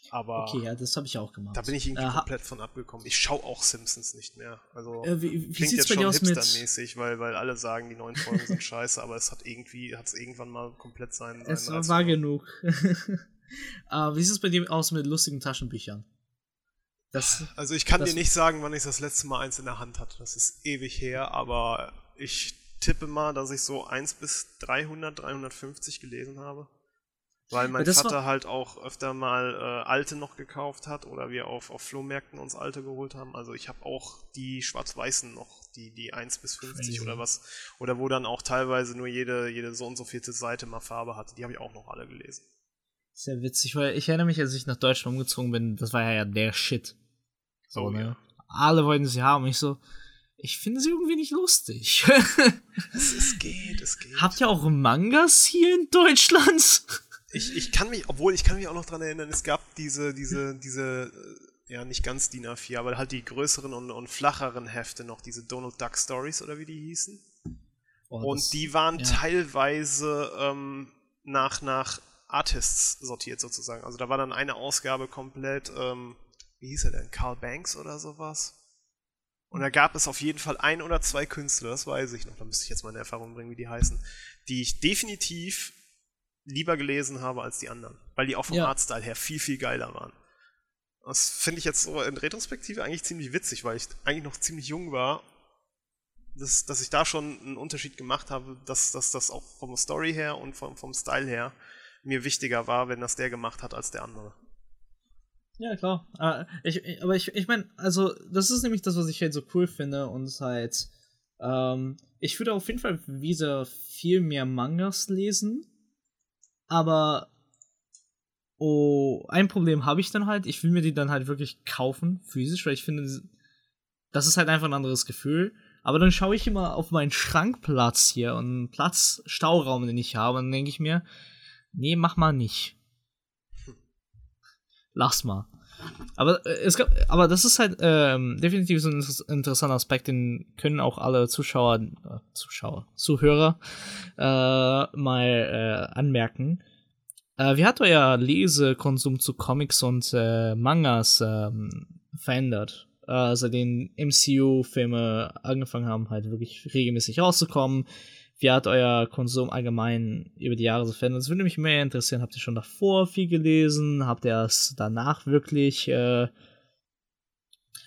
Aber okay, ja, das habe ich auch gemacht. Da bin ich irgendwie äh, komplett von abgekommen. Ich schaue auch Simpsons nicht mehr. Also äh, wie, wie klingt jetzt schon hipstermäßig, weil, weil alle sagen, die neuen Folgen sind scheiße, aber es hat irgendwie, hat es irgendwann mal komplett sein. Es war, war genug. uh, [LAUGHS] wie sieht es bei dir aus mit lustigen Taschenbüchern? Das, also ich kann das, dir nicht sagen, wann ich das letzte Mal eins in der Hand hatte. Das ist ewig her, aber ich tippe mal, dass ich so 1 bis 300, 350 gelesen habe. Weil mein ja, Vater halt auch öfter mal äh, alte noch gekauft hat oder wir auf, auf Flohmärkten uns alte geholt haben. Also ich habe auch die schwarz-weißen noch, die, die 1 bis 50 Crazy. oder was. Oder wo dann auch teilweise nur jede, jede so und so vierte Seite mal Farbe hatte. Die habe ich auch noch alle gelesen. Sehr witzig, weil ich erinnere mich, als ich nach Deutschland umgezogen bin, das war ja der Shit. So, oh, ne? Ja. Alle wollten sie haben. Ich so, ich finde sie irgendwie nicht lustig. es, es geht, es geht. [LAUGHS] Habt ihr auch Mangas hier in Deutschland? Ich, ich kann mich, obwohl ich kann mich auch noch dran erinnern, es gab diese, diese, diese, äh, ja, nicht ganz DIN A4, aber halt die größeren und, und flacheren Hefte noch, diese Donald Duck Stories oder wie die hießen. Oh, und das, die waren ja. teilweise ähm, nach, nach Artists sortiert sozusagen. Also da war dann eine Ausgabe komplett, ähm, wie hieß er denn, Carl Banks oder sowas. Und da gab es auf jeden Fall ein oder zwei Künstler, das weiß ich noch, da müsste ich jetzt meine Erfahrung bringen, wie die heißen, die ich definitiv lieber gelesen habe als die anderen, weil die auch vom ja. Artstyle her viel, viel geiler waren. Das finde ich jetzt so in Retrospektive eigentlich ziemlich witzig, weil ich eigentlich noch ziemlich jung war, dass, dass ich da schon einen Unterschied gemacht habe, dass, dass das auch vom Story her und vom, vom Style her mir wichtiger war, wenn das der gemacht hat als der andere. Ja, klar. Aber äh, ich, aber ich, ich meine, also, das ist nämlich das, was ich halt so cool finde und halt, ähm, ich würde auf jeden Fall wieder viel mehr Mangas lesen, aber oh, ein Problem habe ich dann halt. Ich will mir die dann halt wirklich kaufen, physisch, weil ich finde, das ist halt einfach ein anderes Gefühl. Aber dann schaue ich immer auf meinen Schrankplatz hier und einen Platz, Stauraum, den ich habe, und dann denke ich mir, nee, mach mal nicht. Lass mal. Aber äh, es gab, aber das ist halt ähm, definitiv so ein interessanter Aspekt, den können auch alle Zuschauer, äh, Zuschauer, Zuhörer äh, mal äh, anmerken. Äh, wie hat euer Lesekonsum zu Comics und äh, Mangas ähm, verändert? Seitdem MCU-Filme angefangen haben, halt wirklich regelmäßig rauszukommen. Wie hat euer Konsum allgemein über die Jahre so verändert? Das würde mich mehr interessieren. Habt ihr schon davor viel gelesen? Habt ihr es danach wirklich äh,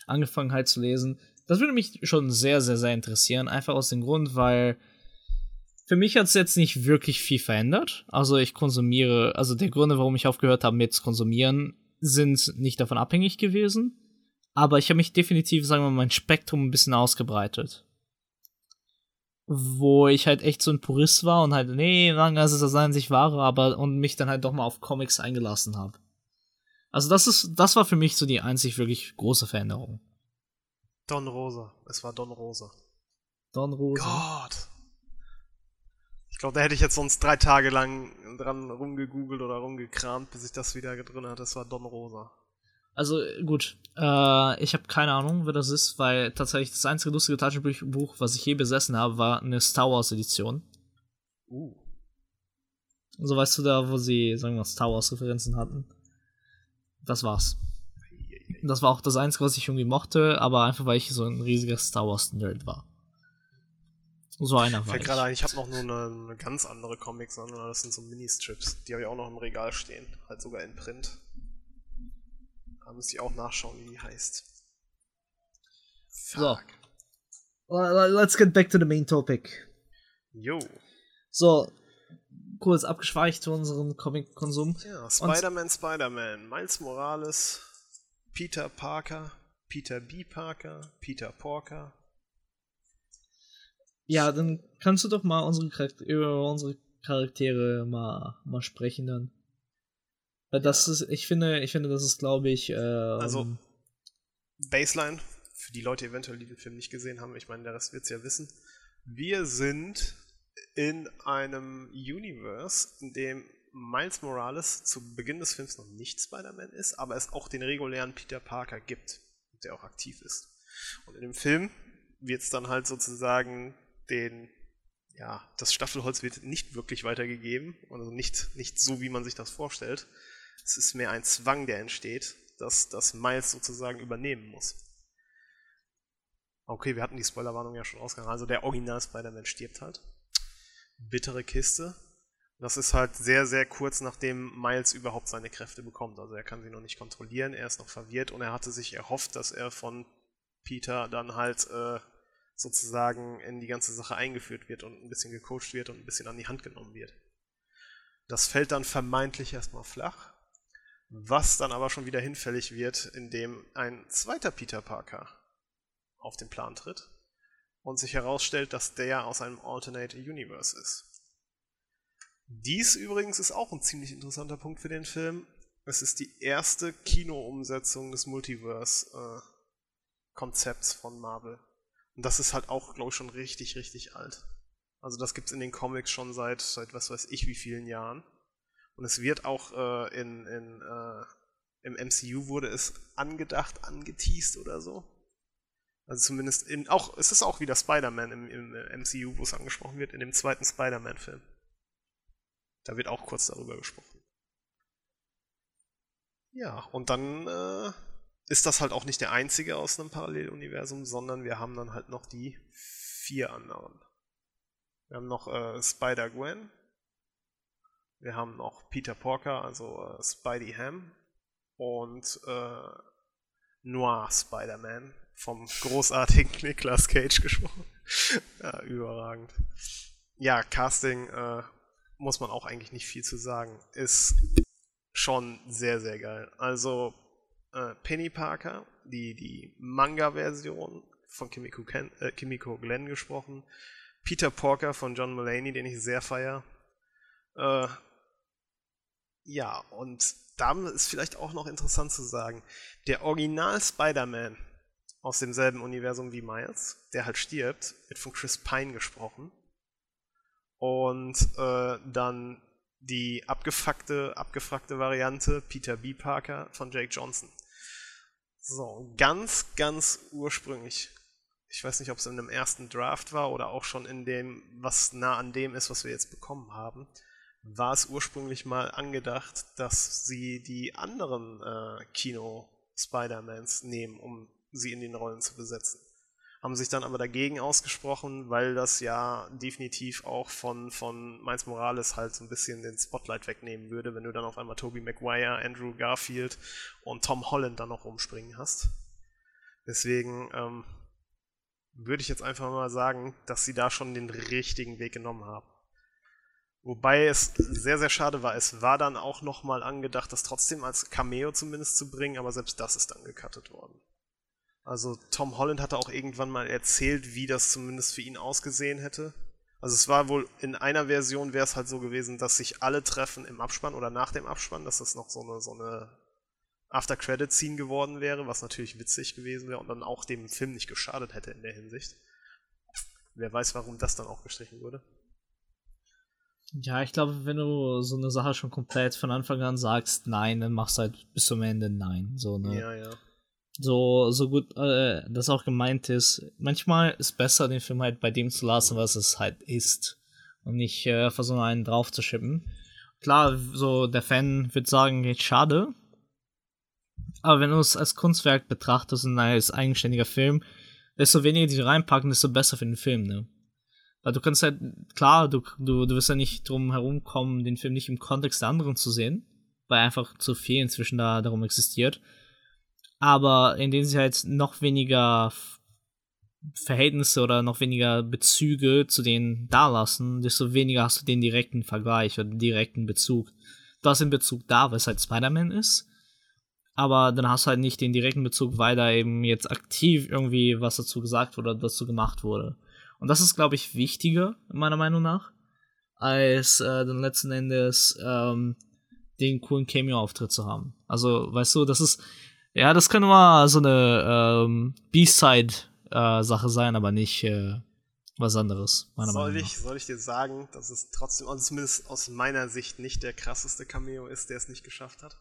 angefangen halt zu lesen? Das würde mich schon sehr, sehr, sehr interessieren. Einfach aus dem Grund, weil für mich hat es jetzt nicht wirklich viel verändert. Also ich konsumiere, also der Gründe, warum ich aufgehört habe mit konsumieren, sind nicht davon abhängig gewesen. Aber ich habe mich definitiv, sagen wir mal, mein Spektrum ein bisschen ausgebreitet wo ich halt echt so ein Purist war und halt, nee, Mangas ist das einzig wahre, aber und mich dann halt doch mal auf Comics eingelassen habe. Also das ist, das war für mich so die einzig wirklich große Veränderung. Don Rosa. Es war Don Rosa. Don Rosa. Gott. Ich glaube, da hätte ich jetzt sonst drei Tage lang dran rumgegoogelt oder rumgekramt, bis ich das wieder drin hatte. Das war Don Rosa. Also gut, äh, ich habe keine Ahnung, wer das ist, weil tatsächlich das einzige lustige Taschenbuch, was ich je besessen habe, war eine Star Wars Edition. Uh. So weißt du da, wo sie, sagen wir mal, Star Wars Referenzen hatten. Das war's. Das war auch das Einzige, was ich irgendwie mochte, aber einfach weil ich so ein riesiger Star Wars Nerd war. So einer war Fällt gerade ein, ich habe noch nur eine, eine, ganz andere Comics, das sind so Mini-Strips. Die habe ich auch noch im Regal stehen. Halt sogar in Print. Da müsste ich auch nachschauen, wie die heißt. Fuck. So. Let's get back to the main topic. Jo. So, kurz abgeschweicht zu unserem Comic-Konsum. Ja, Spider-Man, Spider-Man, Miles Morales, Peter Parker. Peter B. Parker, Peter Porker. Ja, dann kannst du doch mal unsere Charakter über unsere Charaktere mal, mal sprechen dann. Das ja. ist, ich finde, ich finde, das ist, glaube ich. Ähm, also, Baseline, für die Leute eventuell, die den Film nicht gesehen haben, ich meine, der Rest wird es ja wissen. Wir sind in einem Universe, in dem Miles Morales zu Beginn des Films noch nicht Spider-Man ist, aber es auch den regulären Peter Parker gibt, der auch aktiv ist. Und in dem Film wird es dann halt sozusagen den, ja, das Staffelholz wird nicht wirklich weitergegeben, also nicht, nicht so, wie man sich das vorstellt. Es ist mehr ein Zwang, der entsteht, dass das Miles sozusagen übernehmen muss. Okay, wir hatten die Spoilerwarnung ja schon ausgegangen. Also der Original Spider-Man stirbt halt. Bittere Kiste. Das ist halt sehr, sehr kurz nachdem Miles überhaupt seine Kräfte bekommt. Also er kann sie noch nicht kontrollieren, er ist noch verwirrt und er hatte sich erhofft, dass er von Peter dann halt äh, sozusagen in die ganze Sache eingeführt wird und ein bisschen gecoacht wird und ein bisschen an die Hand genommen wird. Das fällt dann vermeintlich erstmal flach, was dann aber schon wieder hinfällig wird, indem ein zweiter Peter Parker auf den Plan tritt und sich herausstellt, dass der aus einem Alternate Universe ist. Dies übrigens ist auch ein ziemlich interessanter Punkt für den Film. Es ist die erste Kinoumsetzung des Multiverse-Konzepts äh, von Marvel. Und das ist halt auch, glaube ich, schon richtig, richtig alt. Also das gibt es in den Comics schon seit, seit was weiß ich wie vielen Jahren. Und es wird auch äh, in, in äh, im MCU wurde es angedacht, angeteased oder so. Also zumindest in, auch, es ist auch wieder Spider-Man im, im MCU, wo es angesprochen wird, in dem zweiten Spider-Man-Film. Da wird auch kurz darüber gesprochen. Ja, und dann äh, ist das halt auch nicht der einzige aus einem Paralleluniversum, sondern wir haben dann halt noch die vier anderen. Wir haben noch äh, Spider-Gwen. Wir haben noch Peter Porker, also äh, Spidey Ham. Und äh, Noir Spider-Man vom großartigen [LAUGHS] Nicolas Cage gesprochen. [LAUGHS] ja, überragend. Ja, Casting äh, muss man auch eigentlich nicht viel zu sagen. Ist schon sehr, sehr geil. Also äh, Penny Parker, die, die Manga-Version von Kimiko, Ken, äh, Kimiko Glenn gesprochen. Peter Porker von John Mulaney, den ich sehr feier. Äh, ja, und da ist vielleicht auch noch interessant zu sagen, der Original Spider-Man aus demselben Universum wie Miles, der halt stirbt, wird von Chris Pine gesprochen und äh, dann die abgefuckte, abgefragte Variante Peter B. Parker von Jake Johnson. So, ganz, ganz ursprünglich. Ich weiß nicht, ob es in dem ersten Draft war oder auch schon in dem, was nah an dem ist, was wir jetzt bekommen haben, war es ursprünglich mal angedacht, dass sie die anderen äh, Kino-Spider-Mans nehmen, um sie in den Rollen zu besetzen haben sich dann aber dagegen ausgesprochen, weil das ja definitiv auch von, von Miles Morales halt so ein bisschen den Spotlight wegnehmen würde, wenn du dann auf einmal Tobey Maguire, Andrew Garfield und Tom Holland dann noch rumspringen hast. Deswegen ähm, würde ich jetzt einfach mal sagen, dass sie da schon den richtigen Weg genommen haben. Wobei es sehr, sehr schade war. Es war dann auch nochmal angedacht, das trotzdem als Cameo zumindest zu bringen, aber selbst das ist dann gecuttet worden. Also Tom Holland hatte auch irgendwann mal erzählt, wie das zumindest für ihn ausgesehen hätte. Also es war wohl in einer Version wäre es halt so gewesen, dass sich alle treffen im Abspann oder nach dem Abspann, dass das noch so eine, so eine After-Credit-Scene geworden wäre, was natürlich witzig gewesen wäre und dann auch dem Film nicht geschadet hätte in der Hinsicht. Wer weiß, warum das dann auch gestrichen wurde. Ja, ich glaube, wenn du so eine Sache schon komplett von Anfang an sagst, nein, dann machst du halt bis zum Ende nein. So, ne? Ja, ja so, so gut äh, das auch gemeint ist, manchmal ist besser, den Film halt bei dem zu lassen, was es halt ist. Und nicht äh, versuchen, einen drauf zu schippen. Klar, so der Fan wird sagen, geht schade. Aber wenn du es als Kunstwerk betrachtest und als eigenständiger Film, desto weniger die reinpacken, desto besser für den Film, ne? Weil du kannst halt, klar, du, du, du wirst ja nicht drum herumkommen, den Film nicht im Kontext der anderen zu sehen, weil einfach zu viel inzwischen da darum existiert aber in denen sie halt noch weniger Verhältnisse oder noch weniger Bezüge zu denen da lassen, desto weniger hast du den direkten Vergleich oder direkten Bezug. Du hast den Bezug da, weil es halt Spider-Man ist, aber dann hast du halt nicht den direkten Bezug, weil da eben jetzt aktiv irgendwie was dazu gesagt wurde, dazu gemacht wurde. Und das ist, glaube ich, wichtiger, meiner Meinung nach, als äh, dann letzten Endes ähm, den coolen Cameo-Auftritt zu haben. Also, weißt du, das ist, ja, das kann mal so eine ähm, B-Side-Sache äh, sein, aber nicht äh, was anderes. Meiner soll, Meinung nach. ich, soll ich dir sagen, dass es trotzdem, also zumindest aus meiner Sicht, nicht der krasseste Cameo ist, der es nicht geschafft hat?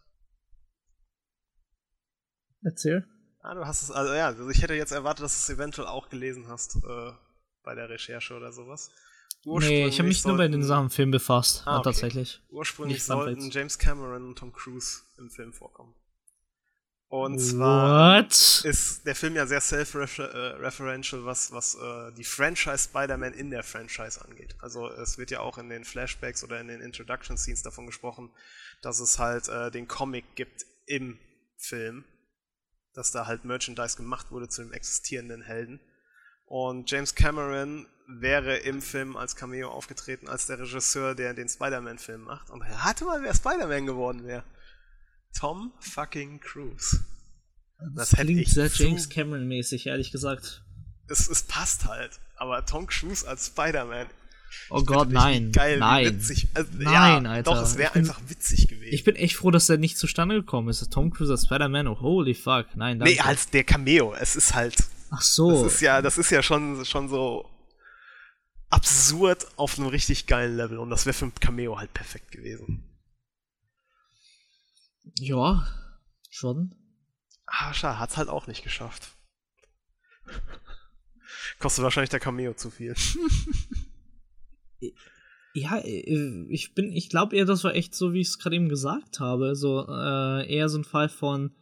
Erzähl. Ah, du hast es, also ja, also ich hätte jetzt erwartet, dass du es eventuell auch gelesen hast äh, bei der Recherche oder sowas. Nee, ich habe mich nur bei den Sachen Film befasst, ah, okay. tatsächlich. Ursprünglich Nicht sollten James Cameron und Tom Cruise im Film vorkommen. Und zwar What? ist der Film ja sehr self-referential, was, was äh, die Franchise Spider-Man in der Franchise angeht. Also es wird ja auch in den Flashbacks oder in den Introduction Scenes davon gesprochen, dass es halt äh, den Comic gibt im Film dass da halt Merchandise gemacht wurde zu dem existierenden Helden. Und James Cameron wäre im Film als Cameo aufgetreten, als der Regisseur, der den Spider-Man-Film macht. Und er hatte mal, wer Spider-Man geworden wäre. Tom fucking Cruise. Das, das klingt sehr James Cameron-mäßig, ehrlich gesagt. Es, es passt halt. Aber Tom Cruise als Spider-Man Oh Gott, nein. Geil, nein. witzig. Also, nein, ja, Alter. Doch, es wäre einfach witzig gewesen. Ich bin echt froh, dass der nicht zustande gekommen ist. Tom Cruise als Spider-Man, oh, holy fuck. Nein, danke. Nee, als der Cameo. Es ist halt. Ach so. Das ist ja, das ist ja schon, schon so absurd auf einem richtig geilen Level. Und das wäre für ein Cameo halt perfekt gewesen. Ja, schon. Ah, schade, hat's halt auch nicht geschafft. Kostet wahrscheinlich der Cameo zu viel. [LAUGHS] Ja, äh, ich bin, ich glaube eher, das war echt so, wie ich es gerade eben gesagt habe. So äh, eher so ein Fall von,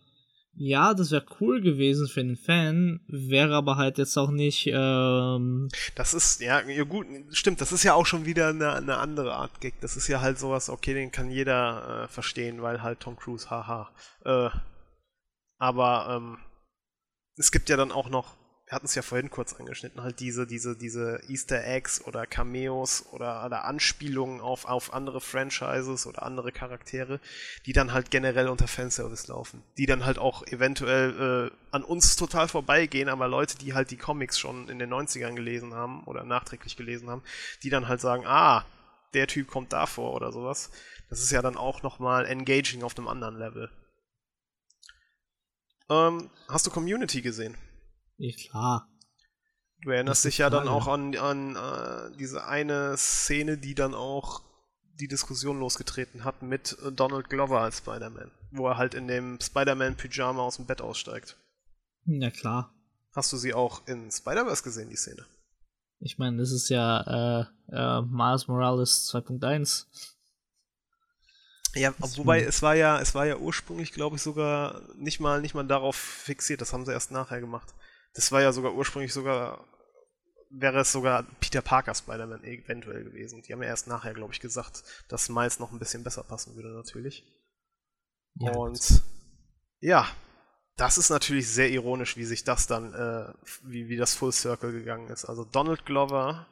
ja, das wäre cool gewesen für den Fan, wäre aber halt jetzt auch nicht. Ähm das ist, ja, gut, stimmt, das ist ja auch schon wieder eine, eine andere Art Gig. Das ist ja halt sowas, okay, den kann jeder äh, verstehen, weil halt Tom Cruise, haha. Äh, aber ähm, es gibt ja dann auch noch wir hatten es ja vorhin kurz angeschnitten, halt diese, diese, diese Easter Eggs oder Cameos oder, oder Anspielungen auf, auf andere Franchises oder andere Charaktere, die dann halt generell unter Fanservice laufen. Die dann halt auch eventuell äh, an uns total vorbeigehen, aber Leute, die halt die Comics schon in den 90ern gelesen haben oder nachträglich gelesen haben, die dann halt sagen, ah, der Typ kommt da vor oder sowas. Das ist ja dann auch nochmal engaging auf einem anderen Level. Ähm, hast du Community gesehen? Ja, klar. Du erinnerst dich ja dann auch an, an äh, diese eine Szene, die dann auch die Diskussion losgetreten hat mit äh, Donald Glover als Spider-Man, wo er halt in dem Spider-Man-Pyjama aus dem Bett aussteigt. Ja, klar. Hast du sie auch in Spider-Verse gesehen, die Szene? Ich meine, das ist ja äh, äh, Miles Morales 2.1. Ja, wobei es war ja, es war ja ursprünglich, glaube ich, sogar nicht mal, nicht mal darauf fixiert. Das haben sie erst nachher gemacht. Das war ja sogar ursprünglich sogar, wäre es sogar Peter Parker Spider-Man eventuell gewesen. Die haben ja erst nachher, glaube ich, gesagt, dass Miles noch ein bisschen besser passen würde, natürlich. Ja, Und ja, das ist natürlich sehr ironisch, wie sich das dann, äh, wie, wie das Full Circle gegangen ist. Also Donald Glover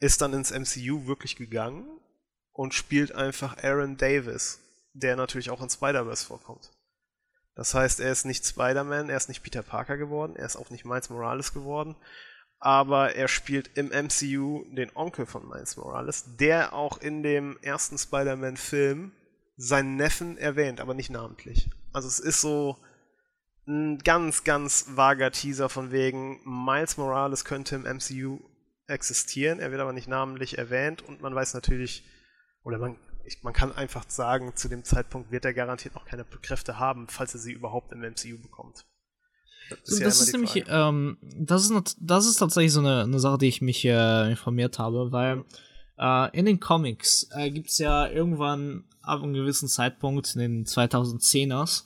ist dann ins MCU wirklich gegangen und spielt einfach Aaron Davis, der natürlich auch in Spider-Verse vorkommt. Das heißt, er ist nicht Spider-Man, er ist nicht Peter Parker geworden, er ist auch nicht Miles Morales geworden, aber er spielt im MCU den Onkel von Miles Morales, der auch in dem ersten Spider-Man-Film seinen Neffen erwähnt, aber nicht namentlich. Also es ist so ein ganz, ganz vager Teaser von wegen, Miles Morales könnte im MCU existieren, er wird aber nicht namentlich erwähnt und man weiß natürlich, oder man ich, man kann einfach sagen, zu dem Zeitpunkt wird er garantiert noch keine Kräfte haben, falls er sie überhaupt im MCU bekommt. Das ist, ja das ist nämlich, ähm, das ist, das ist tatsächlich so eine, eine Sache, die ich mich äh, informiert habe, weil äh, in den Comics äh, gibt es ja irgendwann ab einem gewissen Zeitpunkt in den 2010ers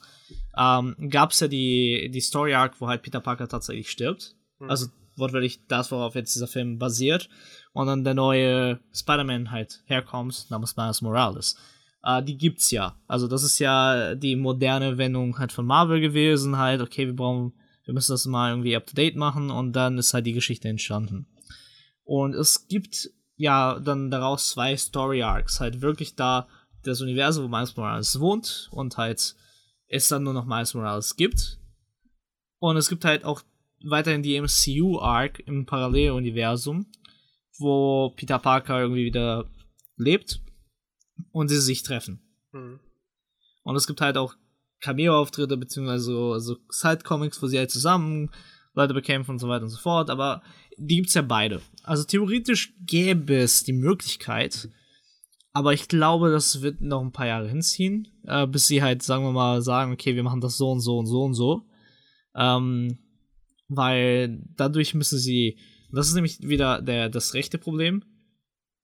ähm, gab es ja die, die Story Arc, wo halt Peter Parker tatsächlich stirbt. Mhm. Also wortwörtlich das, worauf jetzt dieser Film basiert und dann der neue Spider-Man halt herkommt, namens Miles Morales. Äh, die gibt's ja. Also das ist ja die moderne Wendung halt von Marvel gewesen, halt, okay, wir brauchen, wir müssen das mal irgendwie up to date machen und dann ist halt die Geschichte entstanden. Und es gibt ja dann daraus zwei Story Arcs, halt wirklich da das Universum, wo Miles Morales wohnt und halt es dann nur noch Miles Morales gibt. Und es gibt halt auch weiterhin die MCU-Arc im Paralleluniversum, wo Peter Parker irgendwie wieder lebt und sie sich treffen. Mhm. Und es gibt halt auch Cameo-Auftritte, beziehungsweise so, so Side-Comics, wo sie halt zusammen Leute bekämpfen und so weiter und so fort, aber die gibt's ja beide. Also theoretisch gäbe es die Möglichkeit, aber ich glaube, das wird noch ein paar Jahre hinziehen, äh, bis sie halt, sagen wir mal, sagen, okay, wir machen das so und so und so und so. Ähm, weil dadurch müssen sie, das ist nämlich wieder der, das rechte Problem.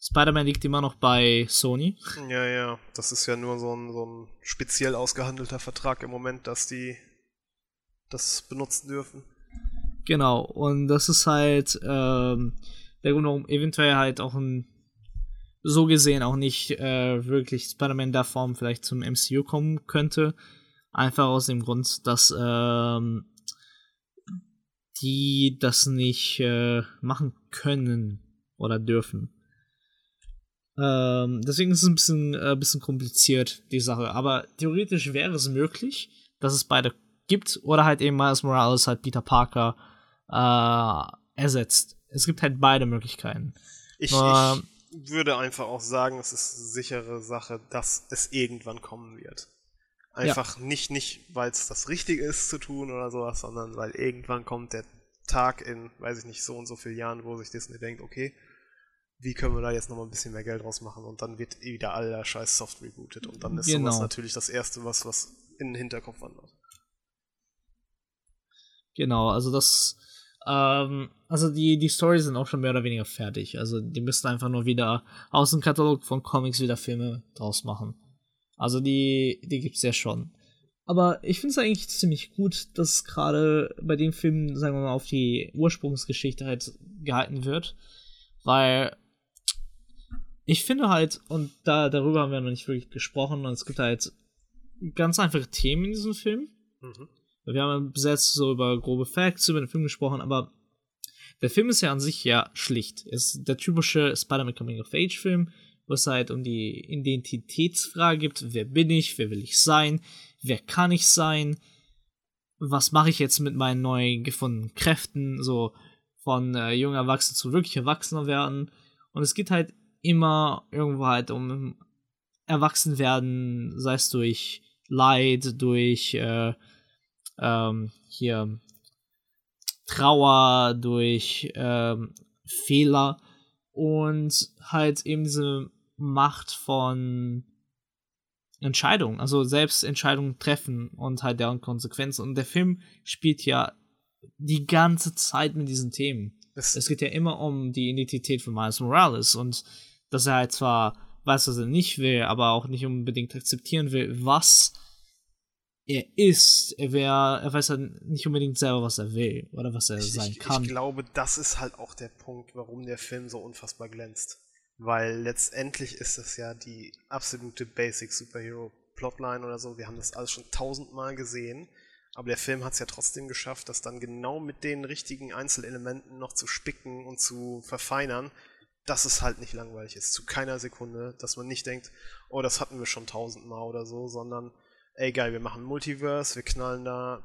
Spider-Man liegt immer noch bei Sony. Ja, ja, das ist ja nur so ein, so ein speziell ausgehandelter Vertrag im Moment, dass die das benutzen dürfen. Genau, und das ist halt ähm, der Grund, warum eventuell halt auch ein so gesehen auch nicht äh, wirklich Spider-Man der Form vielleicht zum MCU kommen könnte. Einfach aus dem Grund, dass ähm, die das nicht äh, machen können oder dürfen. Ähm, deswegen ist es ein bisschen, äh, bisschen kompliziert, die Sache. Aber theoretisch wäre es möglich, dass es beide gibt oder halt eben Miles Morales halt Peter Parker äh, ersetzt. Es gibt halt beide Möglichkeiten. Ich, Nur, ich würde einfach auch sagen, es ist eine sichere Sache, dass es irgendwann kommen wird. Einfach ja. nicht, nicht weil es das Richtige ist zu tun oder sowas, sondern weil irgendwann kommt der Tag in, weiß ich nicht, so und so vielen Jahren, wo sich Disney denkt, okay, wie können wir da jetzt nochmal ein bisschen mehr Geld draus machen und dann wird wieder aller Scheiß soft rebootet und dann ist genau. sowas natürlich das erste, was, was in den Hinterkopf wandert. Genau, also das, ähm, also die, die Storys sind auch schon mehr oder weniger fertig. Also die müssten einfach nur wieder aus dem Katalog von Comics wieder Filme draus machen. Also die, die gibt's ja schon. Aber ich finde es eigentlich ziemlich gut, dass gerade bei dem Film, sagen wir mal, auf die Ursprungsgeschichte halt gehalten wird. Weil ich finde halt, und da, darüber haben wir noch nicht wirklich gesprochen, und es gibt halt ganz einfache Themen in diesem Film. Mhm. Wir haben bis jetzt so über grobe Facts über den Film gesprochen, aber der Film ist ja an sich ja schlicht. Es ist der typische Spider-Man Coming of Age Film, wo es halt um die Identitätsfrage gibt, wer bin ich, wer will ich sein, wer kann ich sein, was mache ich jetzt mit meinen neu gefundenen Kräften, so von äh, jung Erwachsenen zu wirklich Erwachsener werden. Und es geht halt immer irgendwo halt um Erwachsenwerden, sei es durch Leid, durch äh, ähm, hier Trauer, durch ähm, Fehler. Und halt eben diese Macht von Entscheidungen, also selbst Entscheidungen treffen und halt deren Konsequenzen. Und der Film spielt ja die ganze Zeit mit diesen Themen. Es, es geht ja immer um die Identität von Miles Morales und dass er halt zwar weiß, was er nicht will, aber auch nicht unbedingt akzeptieren will, was er ist. Er, wär, er weiß halt nicht unbedingt selber, was er will oder was er ich, sein ich, kann. Ich glaube, das ist halt auch der Punkt, warum der Film so unfassbar glänzt. Weil letztendlich ist das ja die absolute Basic Superhero Plotline oder so. Wir haben das alles schon tausendmal gesehen. Aber der Film hat es ja trotzdem geschafft, das dann genau mit den richtigen Einzelelementen noch zu spicken und zu verfeinern, dass es halt nicht langweilig ist. Zu keiner Sekunde, dass man nicht denkt, oh, das hatten wir schon tausendmal oder so, sondern, ey geil, wir machen Multiverse, wir knallen da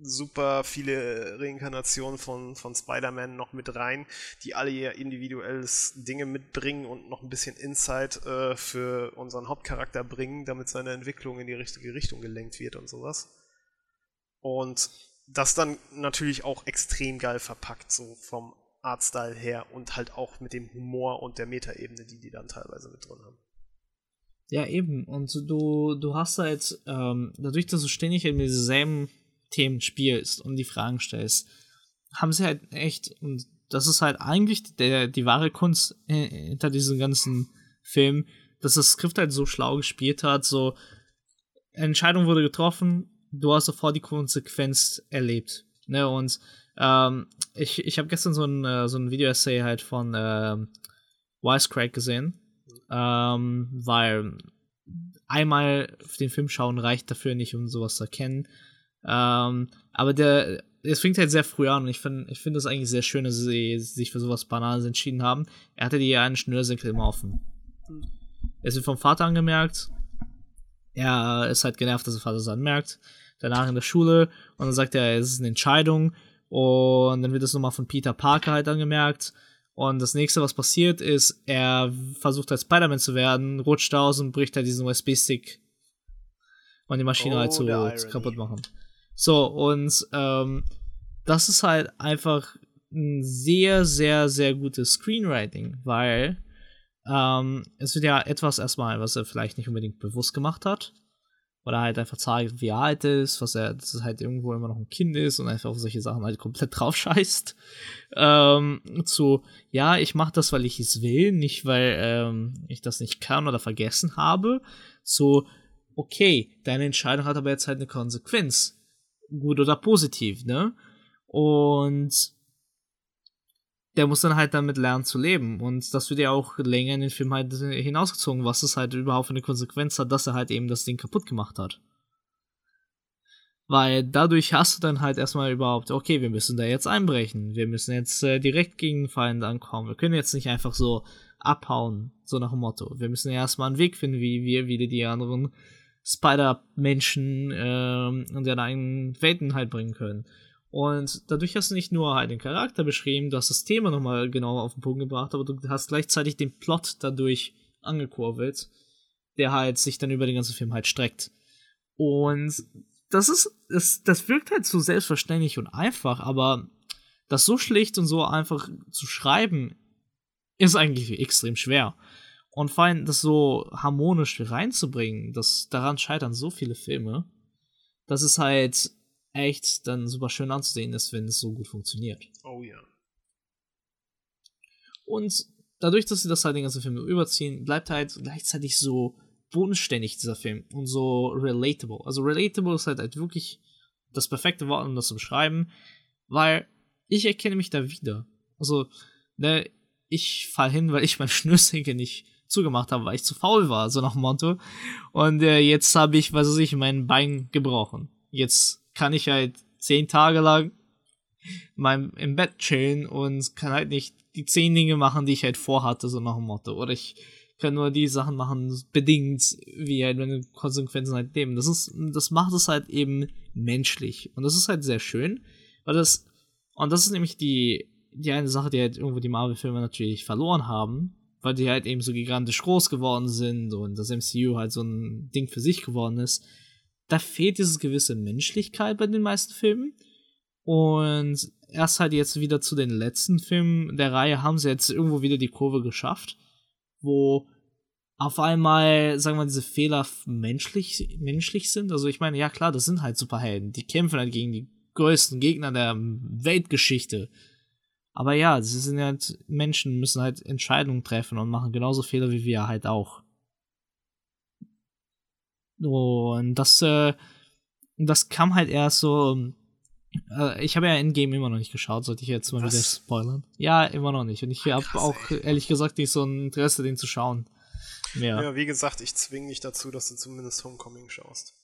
super viele Reinkarnationen von, von Spider-Man noch mit rein, die alle ihr individuelles Dinge mitbringen und noch ein bisschen Insight äh, für unseren Hauptcharakter bringen, damit seine Entwicklung in die richtige Richtung gelenkt wird und sowas. Und das dann natürlich auch extrem geil verpackt, so vom Artstyle her und halt auch mit dem Humor und der Metaebene, die die dann teilweise mit drin haben. Ja, eben. Und du, du hast halt, ähm, dadurch, dass du ständig in dieselben Themen spielst und die Fragen stellst, haben sie halt echt, und das ist halt eigentlich der, die wahre Kunst hinter diesem ganzen Film, dass das Skript halt so schlau gespielt hat, so Entscheidung wurde getroffen, du hast sofort die Konsequenz erlebt. Ne? Und ähm, ich, ich habe gestern so ein, äh, so ein Video-Essay halt von äh, Wisecrack gesehen, ähm, weil einmal den Film schauen reicht dafür nicht, um sowas zu erkennen. Ähm, aber der, es fängt halt sehr früh an und ich finde ich finde es eigentlich sehr schön, dass sie sich für sowas Banales entschieden haben. Er hatte die einen Schnürsenkel immer offen. Er ist vom Vater angemerkt. er ist halt genervt, dass er Vater es anmerkt. Danach in der Schule und dann sagt er, es ist eine Entscheidung und dann wird es nochmal von Peter Parker halt angemerkt. Und das nächste, was passiert, ist, er versucht halt Spider-Man zu werden, rutscht aus und bricht halt diesen USB-Stick und die Maschine halt oh, halt zu kaputt machen. So, und ähm, das ist halt einfach ein sehr, sehr, sehr gutes Screenwriting, weil ähm, es wird ja etwas erstmal, was er vielleicht nicht unbedingt bewusst gemacht hat. Oder halt einfach zeigt, wie er alt ist, was er, dass er halt irgendwo immer noch ein Kind ist und einfach auf solche Sachen halt komplett [LAUGHS] drauf scheißt. Ähm, zu, ja, ich mache das, weil ich es will, nicht weil ähm, ich das nicht kann oder vergessen habe. So, okay, deine Entscheidung hat aber jetzt halt eine Konsequenz. Gut oder positiv, ne? Und der muss dann halt damit lernen zu leben. Und das wird ja auch länger in den Film halt hinausgezogen, was es halt überhaupt für eine Konsequenz hat, dass er halt eben das Ding kaputt gemacht hat. Weil dadurch hast du dann halt erstmal überhaupt, okay, wir müssen da jetzt einbrechen. Wir müssen jetzt äh, direkt gegen den Feind ankommen. Wir können jetzt nicht einfach so abhauen, so nach dem Motto. Wir müssen ja erstmal einen Weg finden, wie wir wieder die anderen Spider-Menschen ähm, in deren eigenen Welten halt bringen können. Und dadurch hast du nicht nur halt den Charakter beschrieben, du hast das Thema nochmal genauer auf den Punkt gebracht, aber du hast gleichzeitig den Plot dadurch angekurbelt, der halt sich dann über den ganzen Film halt streckt. Und das ist, das, das wirkt halt so selbstverständlich und einfach, aber das so schlicht und so einfach zu schreiben, ist eigentlich extrem schwer. Und vor allem das so harmonisch reinzubringen, das, daran scheitern so viele Filme, dass es halt echt dann super schön anzusehen ist, wenn es so gut funktioniert. Oh ja. Und dadurch, dass sie das halt den ganzen Film überziehen, bleibt halt gleichzeitig so bodenständig dieser Film und so relatable. Also relatable ist halt, halt wirklich das perfekte Wort, um das zu beschreiben, weil ich erkenne mich da wieder. Also, ne, ich fall hin, weil ich mein [LAUGHS] Schnürsenkel nicht zugemacht habe, weil ich zu faul war, so nach dem Motto. Und äh, jetzt habe ich, was weiß ich, mein Bein gebrochen. Jetzt kann ich halt zehn Tage lang mein, im Bett chillen und kann halt nicht die zehn Dinge machen, die ich halt vorhatte, so nach dem Motto. Oder ich kann nur die Sachen machen, bedingt, wie halt meine Konsequenzen halt leben. Das ist, das macht es halt eben menschlich. Und das ist halt sehr schön, weil das, und das ist nämlich die, die eine Sache, die halt irgendwo die Marvel-Filme natürlich verloren haben, weil die halt eben so gigantisch groß geworden sind und das MCU halt so ein Ding für sich geworden ist da fehlt diese gewisse Menschlichkeit bei den meisten Filmen. Und erst halt jetzt wieder zu den letzten Filmen der Reihe haben sie jetzt irgendwo wieder die Kurve geschafft, wo auf einmal, sagen wir mal, diese Fehler menschlich, menschlich sind. Also ich meine, ja klar, das sind halt Superhelden. Die kämpfen halt gegen die größten Gegner der Weltgeschichte. Aber ja, sie sind halt Menschen, müssen halt Entscheidungen treffen und machen genauso Fehler wie wir halt auch. Und das, äh, das kam halt erst so. Äh, ich habe ja Endgame immer noch nicht geschaut, sollte ich jetzt mal Was? wieder spoilern. Ja, immer noch nicht. Und ich habe auch ey. ehrlich gesagt nicht so ein Interesse, den zu schauen. Mehr. Ja, wie gesagt, ich zwinge dich dazu, dass du zumindest Homecoming schaust.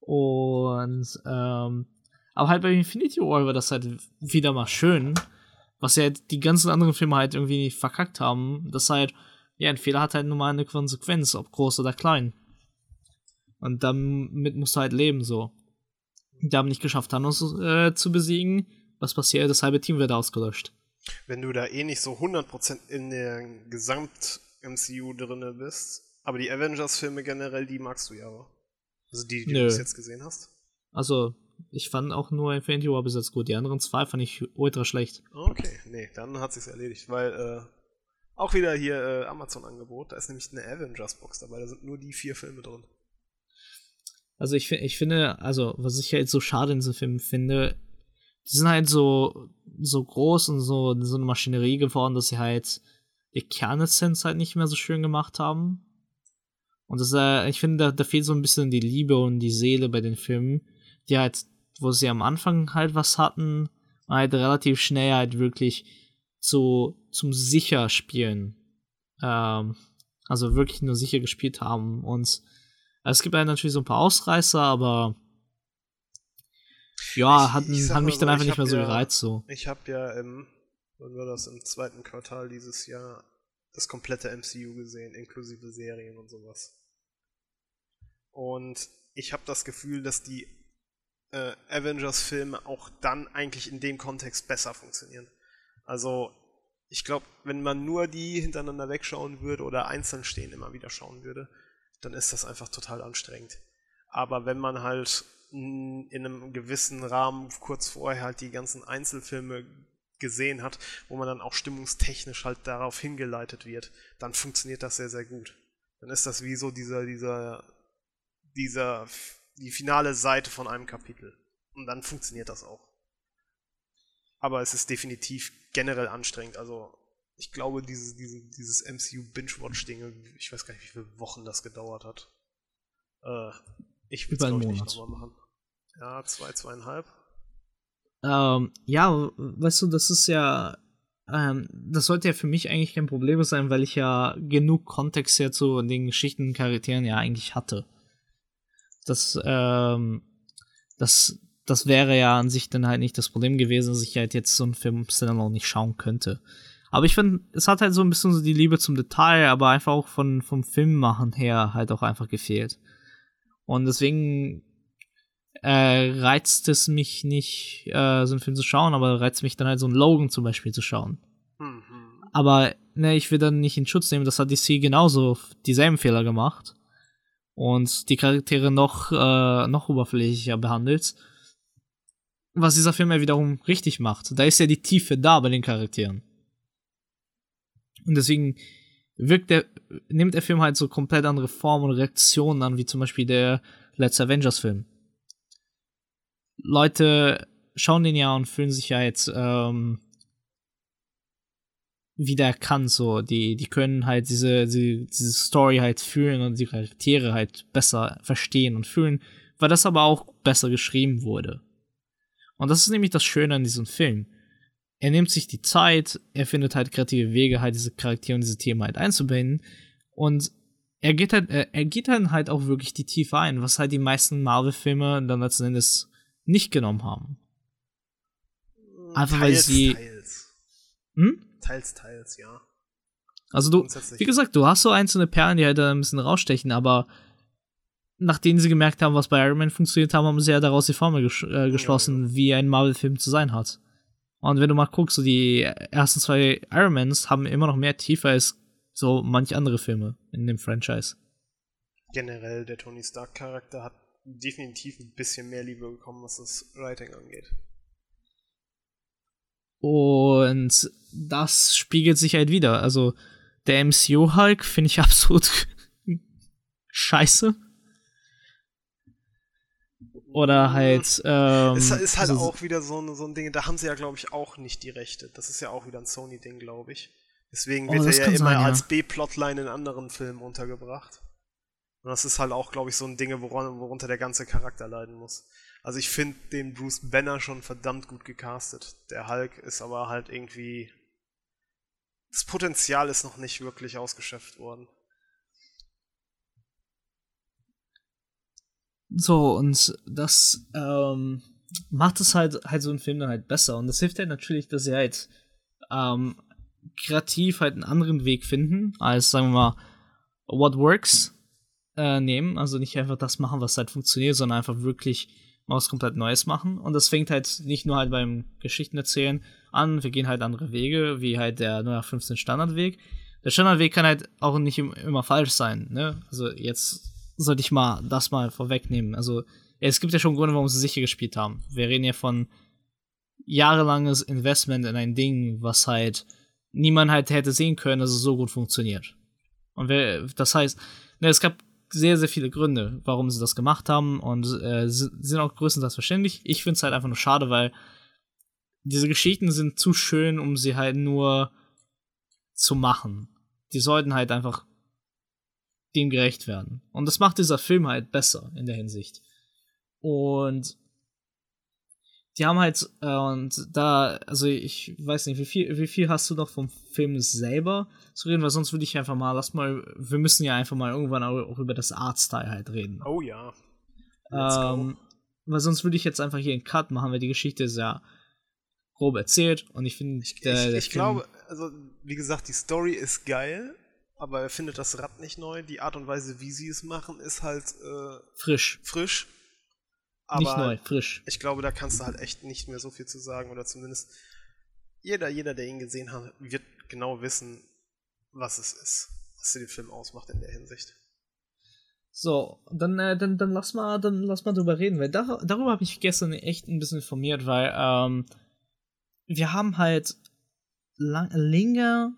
Und, ähm, aber halt bei Infinity War war das halt wieder mal schön, was ja die ganzen anderen Filme halt irgendwie verkackt haben, dass halt, ja, ein Fehler hat halt nun mal eine Konsequenz, ob groß oder klein. Und damit musst du halt leben, so. Die haben nicht geschafft, Thanos äh, zu besiegen. Was passiert? Das halbe Team wird ausgelöscht. Wenn du da eh nicht so 100% in der Gesamt-MCU drinne bist, aber die Avengers-Filme generell, die magst du ja aber. Also die, die Nö. du bis jetzt gesehen hast. Also, ich fand auch nur Infinity War bis jetzt gut. Die anderen zwei fand ich ultra schlecht. Okay, nee, dann hat sich's erledigt, weil äh, auch wieder hier äh, Amazon-Angebot, da ist nämlich eine Avengers-Box dabei, da sind nur die vier Filme drin. Also ich, ich finde, also was ich halt so schade in diesem Film finde, die sind halt so, so groß und so, so eine Maschinerie geworden, dass sie halt die Kernessenz halt nicht mehr so schön gemacht haben. Und das, äh, ich finde, da, da fehlt so ein bisschen die Liebe und die Seele bei den Filmen, die halt, wo sie am Anfang halt was hatten, halt relativ schnell halt wirklich zu, zum sicher spielen. Ähm, also wirklich nur sicher gespielt haben und es gibt halt natürlich so ein paar Ausreißer, aber ja, ich, hatten, ich haben mich so, dann einfach nicht mehr so ja, gereizt. So. Ich habe ja im, wann war das, im zweiten Quartal dieses Jahr das komplette MCU gesehen, inklusive Serien und sowas. Und ich habe das Gefühl, dass die äh, Avengers-Filme auch dann eigentlich in dem Kontext besser funktionieren. Also, ich glaube, wenn man nur die hintereinander wegschauen würde oder einzeln stehen immer wieder schauen würde, dann ist das einfach total anstrengend. Aber wenn man halt in einem gewissen Rahmen kurz vorher halt die ganzen Einzelfilme gesehen hat, wo man dann auch stimmungstechnisch halt darauf hingeleitet wird, dann funktioniert das sehr, sehr gut. Dann ist das wie so dieser, dieser, dieser, die finale Seite von einem Kapitel. Und dann funktioniert das auch. Aber es ist definitiv generell anstrengend. Also, ich glaube, dieses, dieses, dieses MCU Binge-Watch-Ding, ich weiß gar nicht, wie viele Wochen das gedauert hat. Äh, ich würde es, glaube ich, nicht nochmal machen. Ja, zwei, zweieinhalb. Ähm, ja, weißt du, das ist ja, ähm, das sollte ja für mich eigentlich kein Problem sein, weil ich ja genug Kontext ja zu den Geschichten und Charakteren ja eigentlich hatte. Das, ähm, das, das wäre ja an sich dann halt nicht das Problem gewesen, dass ich halt jetzt so einen Film Standalone nicht schauen könnte. Aber ich finde, es hat halt so ein bisschen so die Liebe zum Detail, aber einfach auch von, vom Filmmachen her halt auch einfach gefehlt. Und deswegen äh, reizt es mich nicht, äh, so einen Film zu schauen, aber reizt mich dann halt so einen Logan zum Beispiel zu schauen. Mhm. Aber ne, ich will dann nicht in Schutz nehmen, das hat DC genauso dieselben Fehler gemacht und die Charaktere noch, äh, noch oberflächlicher behandelt. Was dieser Film ja wiederum richtig macht. Da ist ja die Tiefe da bei den Charakteren. Und deswegen wirkt der, nimmt der Film halt so komplett andere Formen und Reaktionen an, wie zum Beispiel der letzte Avengers-Film. Leute schauen den ja und fühlen sich ja jetzt ähm, wieder erkannt, so. Die, die können halt diese, die, diese Story halt fühlen und die Charaktere halt besser verstehen und fühlen, weil das aber auch besser geschrieben wurde. Und das ist nämlich das Schöne an diesem Film. Er nimmt sich die Zeit, er findet halt kreative Wege, halt diese Charaktere und diese Themen halt einzubinden. Und er geht halt, er geht dann halt auch wirklich die Tiefe ein, was halt die meisten Marvel-Filme dann letzten Endes nicht genommen haben. Einfach teils, weil sie. Teils. Hm? Teils, teils, ja. Also du, wie gesagt, du hast so einzelne Perlen, die halt da ein bisschen rausstechen, aber nachdem sie gemerkt haben, was bei Iron Man funktioniert haben, haben sie ja daraus die Formel ges äh, geschlossen, ja, ja. wie ein Marvel-Film zu sein hat. Und wenn du mal guckst, so die ersten zwei Iron Mans haben immer noch mehr Tiefe als so manche andere Filme in dem Franchise. Generell, der Tony Stark-Charakter hat definitiv ein bisschen mehr Liebe bekommen, was das Writing angeht. Und das spiegelt sich halt wieder. Also, der MCU-Hulk finde ich [LAUGHS] absolut scheiße. Oder halt. Ähm, es ist halt so auch wieder so, so ein Ding, da haben sie ja, glaube ich, auch nicht die Rechte. Das ist ja auch wieder ein Sony-Ding, glaube ich. Deswegen oh, wird oh, er ja immer sein, ja. als B-Plotline in anderen Filmen untergebracht. Und das ist halt auch, glaube ich, so ein Ding, worunter der ganze Charakter leiden muss. Also ich finde den Bruce Banner schon verdammt gut gecastet. Der Hulk ist aber halt irgendwie. Das Potenzial ist noch nicht wirklich ausgeschöpft worden. So, und das ähm, macht es halt, halt so einen Film dann halt besser. Und das hilft halt natürlich, dass sie halt ähm, kreativ halt einen anderen Weg finden, als sagen wir mal, what works äh, nehmen. Also nicht einfach das machen, was halt funktioniert, sondern einfach wirklich mal was komplett Neues machen. Und das fängt halt nicht nur halt beim Geschichtenerzählen an, wir gehen halt andere Wege, wie halt der 0815 Standardweg. Der Standardweg kann halt auch nicht immer falsch sein, ne? Also jetzt sollte ich mal das mal vorwegnehmen. Also es gibt ja schon Gründe, warum sie sicher gespielt haben. Wir reden ja von jahrelanges Investment in ein Ding, was halt niemand halt hätte sehen können, dass es so gut funktioniert. Und wer, das heißt, ne, es gab sehr, sehr viele Gründe, warum sie das gemacht haben und äh, sind auch größtenteils verständlich. Ich finde es halt einfach nur schade, weil diese Geschichten sind zu schön, um sie halt nur zu machen. Die sollten halt einfach dem gerecht werden. Und das macht dieser Film halt besser in der Hinsicht. Und die haben halt, äh, und da, also ich weiß nicht, wie viel, wie viel hast du noch vom Film selber zu reden, weil sonst würde ich einfach mal, lass mal, wir müssen ja einfach mal irgendwann auch über das Artstyle halt reden. Oh ja. Ähm, weil sonst würde ich jetzt einfach hier einen Cut machen, weil die Geschichte ist ja grob erzählt und ich finde, ich, ich, ich glaube, also wie gesagt, die Story ist geil aber er findet das Rad nicht neu. Die Art und Weise, wie sie es machen, ist halt äh, frisch. Frisch. Aber nicht neu, frisch. Ich glaube, da kannst du halt echt nicht mehr so viel zu sagen oder zumindest jeder, jeder, der ihn gesehen hat, wird genau wissen, was es ist, was den Film ausmacht in der Hinsicht. So, dann, äh, dann, dann lass mal, dann lass mal drüber reden, weil da, darüber habe ich gestern echt ein bisschen informiert, weil ähm, wir haben halt lang, länger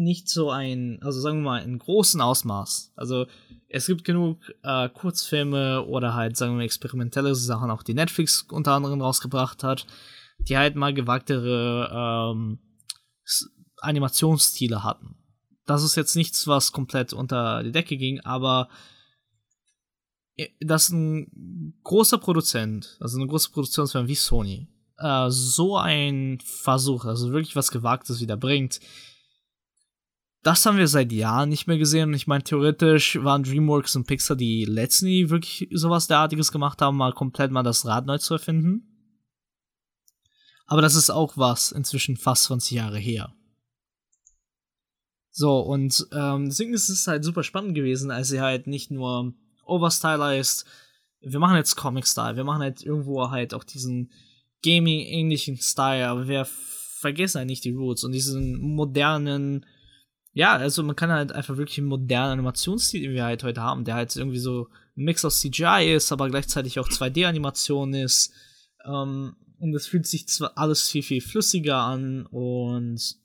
nicht so ein, also sagen wir mal, in großen Ausmaß. Also es gibt genug äh, Kurzfilme oder halt, sagen wir, experimentelle Sachen, auch die Netflix unter anderem rausgebracht hat, die halt mal gewagtere ähm, Animationsstile hatten. Das ist jetzt nichts, was komplett unter die Decke ging, aber äh, dass ein großer Produzent, also eine große Produktionsfirma wie Sony, äh, so ein Versuch, also wirklich was Gewagtes wieder bringt, das haben wir seit Jahren nicht mehr gesehen. Ich meine, theoretisch waren DreamWorks und Pixar die letzten, die wirklich sowas derartiges gemacht haben, mal komplett mal das Rad neu zu erfinden. Aber das ist auch was inzwischen fast 20 Jahre her. So, und ähm, deswegen ist es halt super spannend gewesen, als sie halt nicht nur overstylized, wir machen jetzt Comic-Style, wir machen halt irgendwo halt auch diesen Gaming-ähnlichen Style, aber wir vergessen halt nicht die Roots und diesen modernen, ja, also man kann halt einfach wirklich einen modernen Animationsstil, den wir halt heute haben, der halt irgendwie so ein Mix aus CGI ist, aber gleichzeitig auch 2D-Animation ist. Ähm, und es fühlt sich zwar alles viel, viel flüssiger an und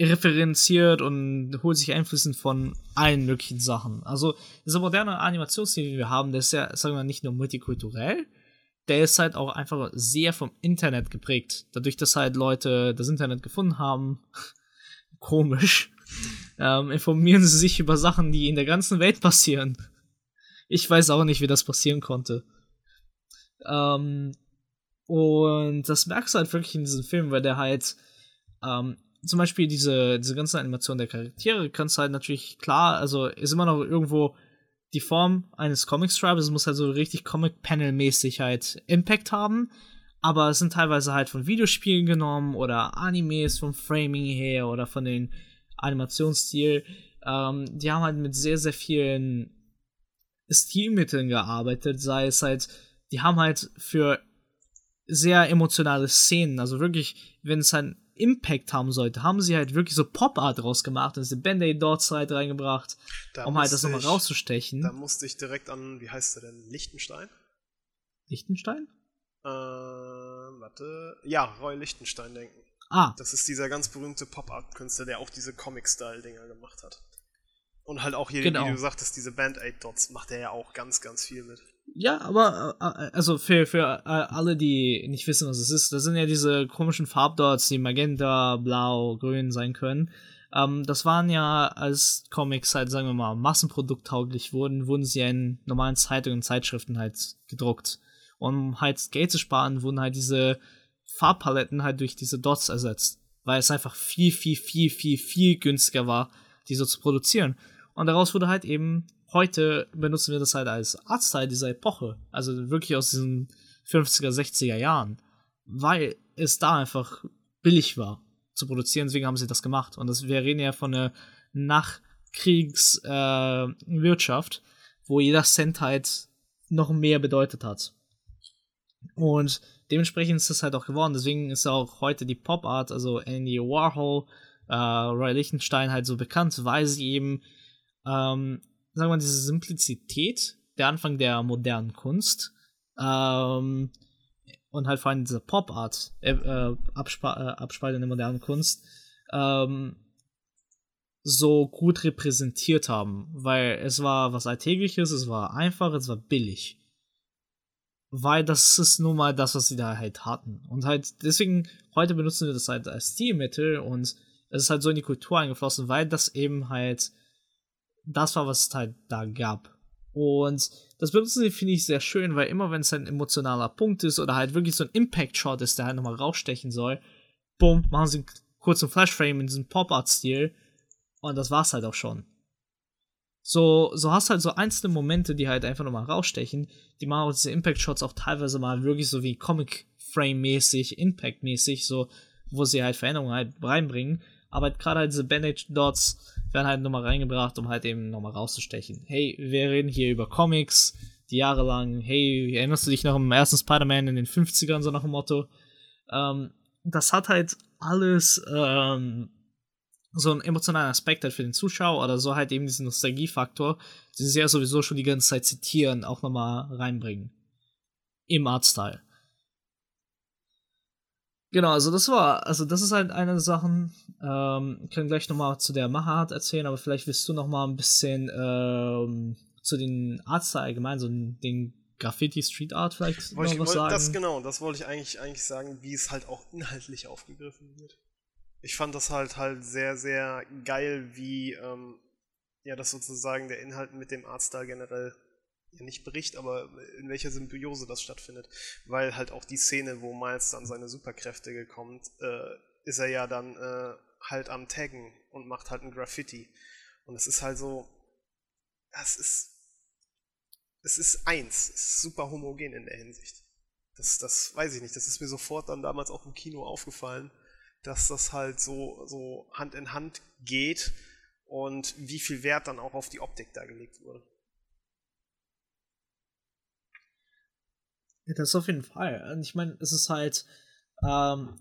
referenziert und holt sich Einflüsse von allen möglichen Sachen. Also dieser moderne Animationsstil, den wir haben, der ist ja, sagen wir, nicht nur multikulturell, der ist halt auch einfach sehr vom Internet geprägt. Dadurch, dass halt Leute das Internet gefunden haben, komisch, ähm, informieren sie sich über Sachen, die in der ganzen Welt passieren. Ich weiß auch nicht, wie das passieren konnte. Ähm, und das merkst du halt wirklich in diesem Film, weil der halt ähm, zum Beispiel diese, diese ganze Animation der Charaktere kannst halt natürlich klar, also ist immer noch irgendwo die Form eines Comic-Stripes, es muss halt so richtig Comic-Panel-mäßig halt Impact haben, aber es sind teilweise halt von Videospielen genommen oder Animes vom Framing her oder von den Animationsstil. Ähm, die haben halt mit sehr, sehr vielen Stilmitteln gearbeitet, sei es halt, die haben halt für sehr emotionale Szenen, also wirklich, wenn es halt Impact haben sollte, haben sie halt wirklich so Pop-Art rausgemacht und diese Band-Aid-Dots halt reingebracht, da um halt das nochmal rauszustechen. Da musste ich direkt an, wie heißt der denn, Lichtenstein? Lichtenstein? Äh, warte. Ja, Roy Lichtenstein denken. Ah. Das ist dieser ganz berühmte Pop-Art-Künstler, der auch diese Comic-Style-Dinger gemacht hat. Und halt auch hier, genau. wie du sagtest, diese Band-Aid-Dots macht er ja auch ganz, ganz viel mit. Ja, aber äh, äh, also für, für äh, alle, die nicht wissen, was es ist, das sind ja diese komischen Farbdots, die Magenta, Blau, Grün sein können. Ähm, das waren ja, als Comics halt, sagen wir mal, massenprodukttauglich wurden, wurden sie ja in normalen Zeitungen und Zeitschriften halt gedruckt. Um halt Geld zu sparen, wurden halt diese Farbpaletten halt durch diese Dots ersetzt. Weil es einfach viel, viel, viel, viel, viel günstiger war, diese zu produzieren. Und daraus wurde halt eben heute benutzen wir das halt als Artstyle dieser Epoche. Also wirklich aus diesen 50er, 60er Jahren. Weil es da einfach billig war zu produzieren, deswegen haben sie das gemacht. Und das, wir reden ja von einer Nachkriegswirtschaft, äh, wo jeder Cent halt noch mehr bedeutet hat. Und dementsprechend ist das halt auch geworden. Deswegen ist auch heute die Pop Art, also Andy Warhol, äh, Roy Lichtenstein halt so bekannt, weil sie eben ähm, sagen wir mal, diese Simplizität, der Anfang der modernen Kunst, ähm, und halt vor allem diese Pop-Art, äh, äh, äh, Abspaltung der modernen Kunst, ähm, so gut repräsentiert haben, weil es war was Alltägliches, es war einfach, es war billig. Weil das ist nun mal das, was sie da halt hatten. Und halt deswegen, heute benutzen wir das halt als Stilmittel und es ist halt so in die Kultur eingeflossen, weil das eben halt das war, was es halt da gab. Und das benutzen sie, finde ich, sehr schön, weil immer wenn es ein emotionaler Punkt ist oder halt wirklich so ein Impact-Shot ist, der halt nochmal rausstechen soll, bumm, machen sie einen kurzen Flashframe in diesem Pop-Art-Stil und das war's halt auch schon. So, so hast halt so einzelne Momente, die halt einfach nochmal rausstechen, die machen auch diese Impact-Shots auch teilweise mal wirklich so wie Comic-Frame-mäßig, Impact-mäßig, so, wo sie halt Veränderungen halt reinbringen. Aber halt gerade halt diese Bandage-Dots werden halt nochmal reingebracht, um halt eben nochmal rauszustechen. Hey, wir reden hier über Comics, die jahrelang, hey, erinnerst du dich noch am ersten Spider-Man in den 50ern, so nach dem Motto? Ähm, das hat halt alles ähm, so einen emotionalen Aspekt halt für den Zuschauer oder so halt eben diesen Nostalgiefaktor, den sie ja sowieso schon die ganze Zeit zitieren, auch nochmal reinbringen. Im Artstyle. Genau, also das war, also das ist halt eine der Sachen. Ähm, können gleich nochmal zu der Machart erzählen, aber vielleicht willst du nochmal ein bisschen ähm, zu den Artstyle allgemein, so den Graffiti Street Art vielleicht wollte noch ich, was sagen. Das genau, das wollte ich eigentlich eigentlich sagen, wie es halt auch inhaltlich aufgegriffen wird ich fand das halt halt sehr, sehr geil, wie ähm, ja das sozusagen der Inhalt mit dem Artstyle generell ja nicht bricht, aber in welcher Symbiose das stattfindet. Weil halt auch die Szene, wo Miles dann seine Superkräfte bekommt, äh, ist er ja dann äh, halt am Taggen und macht halt ein Graffiti. Und es ist halt so, das ist, es ist eins, es ist super homogen in der Hinsicht. Das, das weiß ich nicht, das ist mir sofort dann damals auch im Kino aufgefallen dass das halt so, so Hand in Hand geht und wie viel Wert dann auch auf die Optik da gelegt wurde. Ja, das auf jeden Fall. Und ich meine, es ist halt, ähm,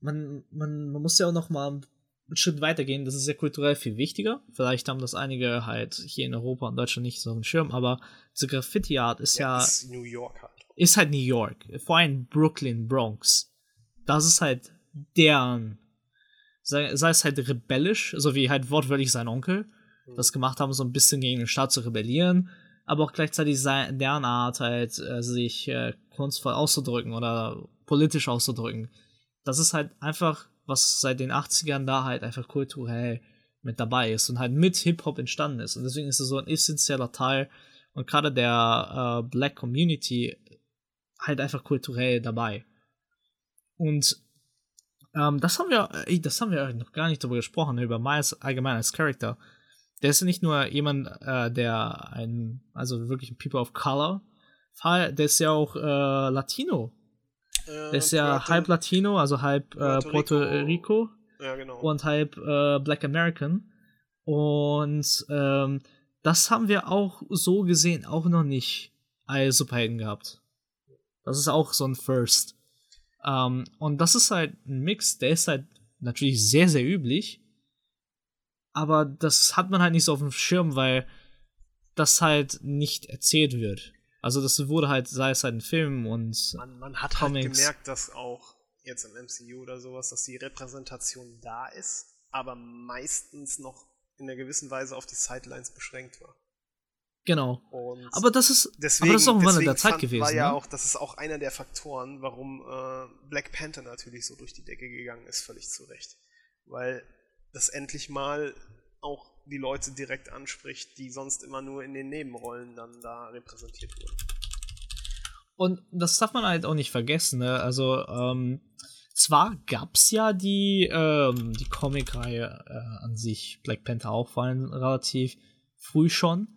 man, man, man muss ja auch noch mal einen Schritt weitergehen. Das ist ja kulturell viel wichtiger. Vielleicht haben das einige halt hier in Europa und Deutschland nicht so auf dem Schirm, aber diese Graffiti-Art ist ja. ja ist New York halt. Ist halt New York. Vor allem Brooklyn, Bronx. Das ist halt deren, sei, sei es halt rebellisch, so wie halt wortwörtlich sein Onkel, mhm. das gemacht haben, so ein bisschen gegen den Staat zu rebellieren, aber auch gleichzeitig sein, deren Art halt, äh, sich äh, kunstvoll auszudrücken oder politisch auszudrücken. Das ist halt einfach, was seit den 80ern da halt einfach kulturell mit dabei ist und halt mit Hip-Hop entstanden ist. Und deswegen ist es so ein essentieller Teil und gerade der äh, Black Community halt einfach kulturell dabei. Und ähm, das haben wir, ey, das haben wir noch gar nicht darüber gesprochen, über Miles allgemein als Charakter. Der ist ja nicht nur jemand, äh, der ein, also wirklich ein People of Color, der ist ja auch äh, Latino. Äh, der ist ja Puerto, halb Latino, also halb äh, Puerto, Puerto Rico. Rico. Ja, genau. Und halb äh, Black American. Und ähm, das haben wir auch so gesehen auch noch nicht als Superhelden gehabt. Das ist auch so ein First. Ähm, und das ist halt ein Mix, der ist halt natürlich sehr, sehr üblich. Aber das hat man halt nicht so auf dem Schirm, weil das halt nicht erzählt wird. Also das wurde halt, sei es halt ein Film und man, man hat halt Comics. halt gemerkt, dass auch jetzt im MCU oder sowas, dass die Repräsentation da ist, aber meistens noch in einer gewissen Weise auf die Sidelines beschränkt war. Genau. Und aber das ist, deswegen, aber das ist auch ein Wandel der Zeit gewesen. War ja ne? auch, das ist auch einer der Faktoren, warum äh, Black Panther natürlich so durch die Decke gegangen ist, völlig zu Recht. Weil das endlich mal auch die Leute direkt anspricht, die sonst immer nur in den Nebenrollen dann da repräsentiert wurden. Und das darf man halt auch nicht vergessen, ne? Also, ähm, zwar gab's ja die, ähm, die Comic-Reihe äh, an sich, Black Panther auch vor allem relativ früh schon,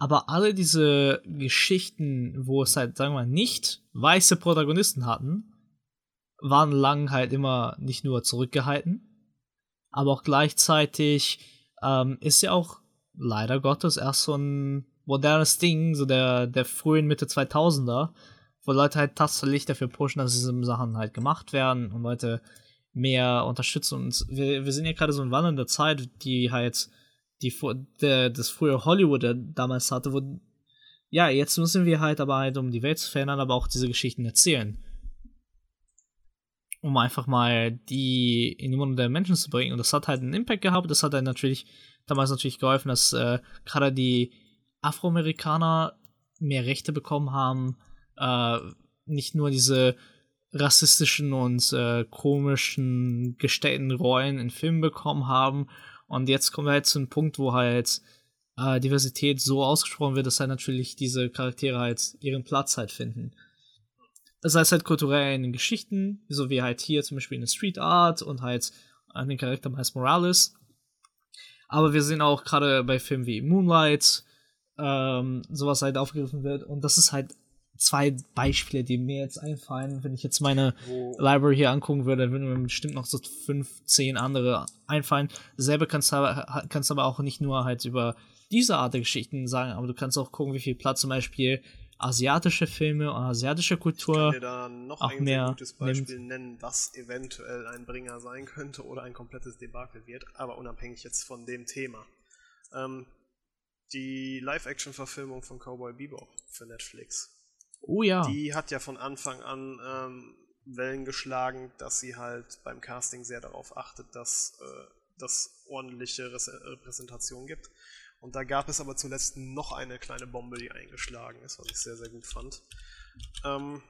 aber alle diese Geschichten, wo es halt, sagen wir mal, nicht weiße Protagonisten hatten, waren lang halt immer nicht nur zurückgehalten, aber auch gleichzeitig ähm, ist ja auch leider Gottes erst so ein modernes Ding, so der, der frühen Mitte 2000er, wo Leute halt tatsächlich dafür pushen, dass diese Sachen halt gemacht werden und Leute mehr unterstützen. Und wir, wir sind ja gerade so in wandelnder Zeit, die halt die der, das frühe Hollywood damals hatte, wo ja, jetzt müssen wir halt aber halt, um die Welt zu verändern, aber auch diese Geschichten erzählen. Um einfach mal die in die Munde der Menschen zu bringen. Und das hat halt einen Impact gehabt. Das hat dann natürlich damals natürlich geholfen, dass äh, gerade die Afroamerikaner mehr Rechte bekommen haben. Äh, nicht nur diese rassistischen und äh, komischen gestellten Rollen in Filmen bekommen haben und jetzt kommen wir halt zu einem Punkt, wo halt äh, Diversität so ausgesprochen wird, dass halt natürlich diese Charaktere halt ihren Platz halt finden. Sei es halt kulturell in den Geschichten, so wie halt hier zum Beispiel in der Street Art und halt an den Charakter Miles Morales. Aber wir sehen auch gerade bei Filmen wie Moonlight, ähm, sowas halt aufgegriffen wird. Und das ist halt zwei Beispiele, die mir jetzt einfallen. Wenn ich jetzt meine Wo? Library hier angucken würde, dann würden mir bestimmt noch so fünf, zehn andere einfallen. Dasselbe kannst du aber, kannst aber auch nicht nur halt über diese Art der Geschichten sagen, aber du kannst auch gucken, wie viel Platz zum Beispiel asiatische Filme und asiatische Kultur ich kann dir da noch auch ein mehr gutes Beispiel nimmt. nennen, was eventuell ein Bringer sein könnte oder ein komplettes Debakel wird, aber unabhängig jetzt von dem Thema. Ähm, die Live-Action-Verfilmung von Cowboy Bebop für Netflix. Oh ja. Die hat ja von Anfang an ähm, Wellen geschlagen, dass sie halt beim Casting sehr darauf achtet, dass äh, das ordentliche Repräsentation gibt. Und da gab es aber zuletzt noch eine kleine Bombe, die eingeschlagen ist, was ich sehr, sehr gut fand. Ähm,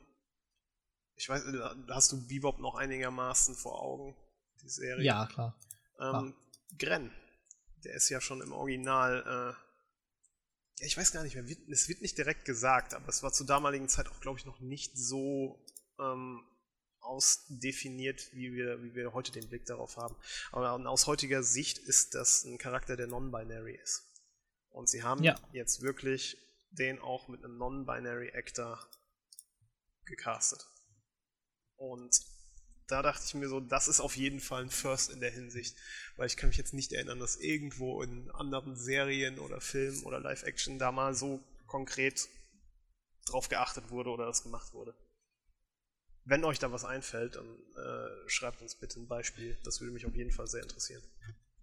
ich weiß, äh, hast du Bebop noch einigermaßen vor Augen, die Serie? Ja, klar. Ähm, Gren, der ist ja schon im Original, äh, ja, ich weiß gar nicht mehr, es wird nicht direkt gesagt, aber es war zur damaligen Zeit auch, glaube ich, noch nicht so ähm, ausdefiniert, wie wir, wie wir heute den Blick darauf haben. Aber aus heutiger Sicht ist das ein Charakter, der non-binary ist. Und sie haben ja. jetzt wirklich den auch mit einem Non-Binary Actor gecastet. Und da dachte ich mir so, das ist auf jeden Fall ein First in der Hinsicht, weil ich kann mich jetzt nicht erinnern, dass irgendwo in anderen Serien oder Filmen oder Live-Action da mal so konkret drauf geachtet wurde oder das gemacht wurde. Wenn euch da was einfällt, dann äh, schreibt uns bitte ein Beispiel. Das würde mich auf jeden Fall sehr interessieren.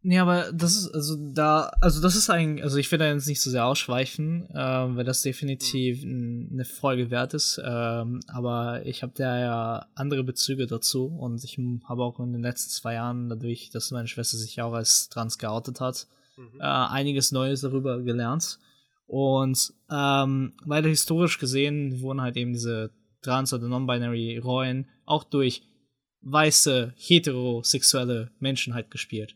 Nee, aber das ist, also da, also das ist ein, also ich will da jetzt nicht so sehr ausschweifen, ähm, weil das definitiv eine Folge wert ist, ähm, aber ich habe da ja andere Bezüge dazu und ich habe auch in den letzten zwei Jahren, dadurch, dass meine Schwester sich auch als trans geoutet hat, mhm. äh, einiges Neues darüber gelernt. Und ähm, leider historisch gesehen wurden halt eben diese trans- oder non-binary Rollen auch durch weiße, heterosexuelle Menschen halt gespielt.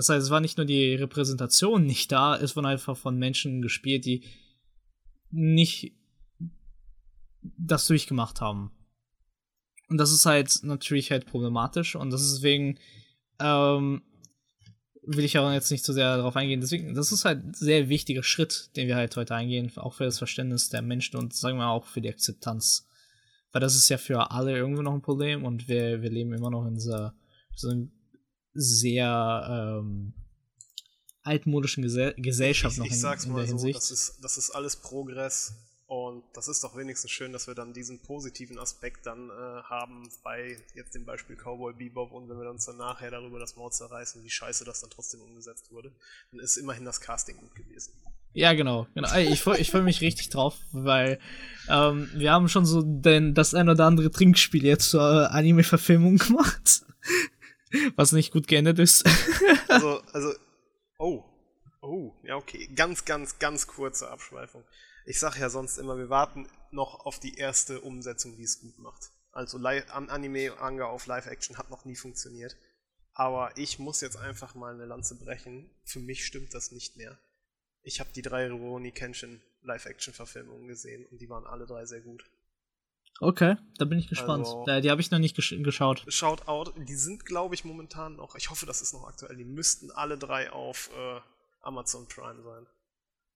Das heißt, es war nicht nur die Repräsentation nicht da, es wurden einfach von Menschen gespielt, die nicht das durchgemacht haben. Und das ist halt natürlich halt problematisch und deswegen ähm, will ich auch jetzt nicht so sehr darauf eingehen. Deswegen, das ist halt ein sehr wichtiger Schritt, den wir halt heute eingehen, auch für das Verständnis der Menschen und sagen wir auch für die Akzeptanz. Weil das ist ja für alle irgendwo noch ein Problem und wir, wir leben immer noch in dieser, so einem sehr ähm, altmodischen Gese Gesellschaft ich, noch in, ich sag's in mal der so, Hinsicht. Das ist, das ist alles Progress und das ist doch wenigstens schön, dass wir dann diesen positiven Aspekt dann äh, haben bei jetzt dem Beispiel Cowboy Bebop und wenn wir uns dann nachher darüber das Maul zerreißen, wie scheiße das dann trotzdem umgesetzt wurde, dann ist immerhin das Casting gut gewesen. Ja, genau. genau. Ich, ich freue mich richtig drauf, weil ähm, wir haben schon so den, das ein oder andere Trinkspiel jetzt zur Anime-Verfilmung gemacht. Was nicht gut geendet ist. [LAUGHS] also, also, oh, oh, ja, okay. Ganz, ganz, ganz kurze Abschweifung. Ich sag ja sonst immer, wir warten noch auf die erste Umsetzung, die es gut macht. Also Anime-Manga auf Live-Action hat noch nie funktioniert. Aber ich muss jetzt einfach mal eine Lanze brechen. Für mich stimmt das nicht mehr. Ich habe die drei Rurouni Kenshin Live-Action-Verfilmungen gesehen und die waren alle drei sehr gut. Okay, da bin ich gespannt. Also, ja, die habe ich noch nicht gesch geschaut. Schaut out. Die sind, glaube ich, momentan noch. Ich hoffe, das ist noch aktuell. Die müssten alle drei auf äh, Amazon Prime sein.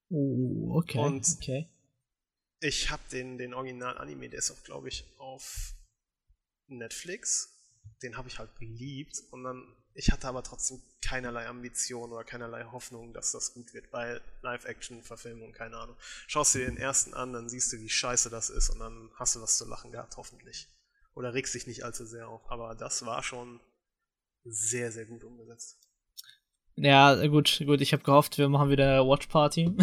Oh, okay. Und okay. ich habe den, den Original-Anime, der ist auch, glaube ich, auf Netflix. Den habe ich halt geliebt. Und dann ich hatte aber trotzdem keinerlei Ambition oder keinerlei Hoffnung, dass das gut wird, weil Live-Action-Verfilmung, keine Ahnung. Schaust dir den ersten an, dann siehst du, wie scheiße das ist und dann hast du was zu lachen gehabt, hoffentlich. Oder regst dich nicht allzu sehr auf. Aber das war schon sehr, sehr gut umgesetzt. Ja, gut, gut. Ich habe gehofft, wir machen wieder Watch Party.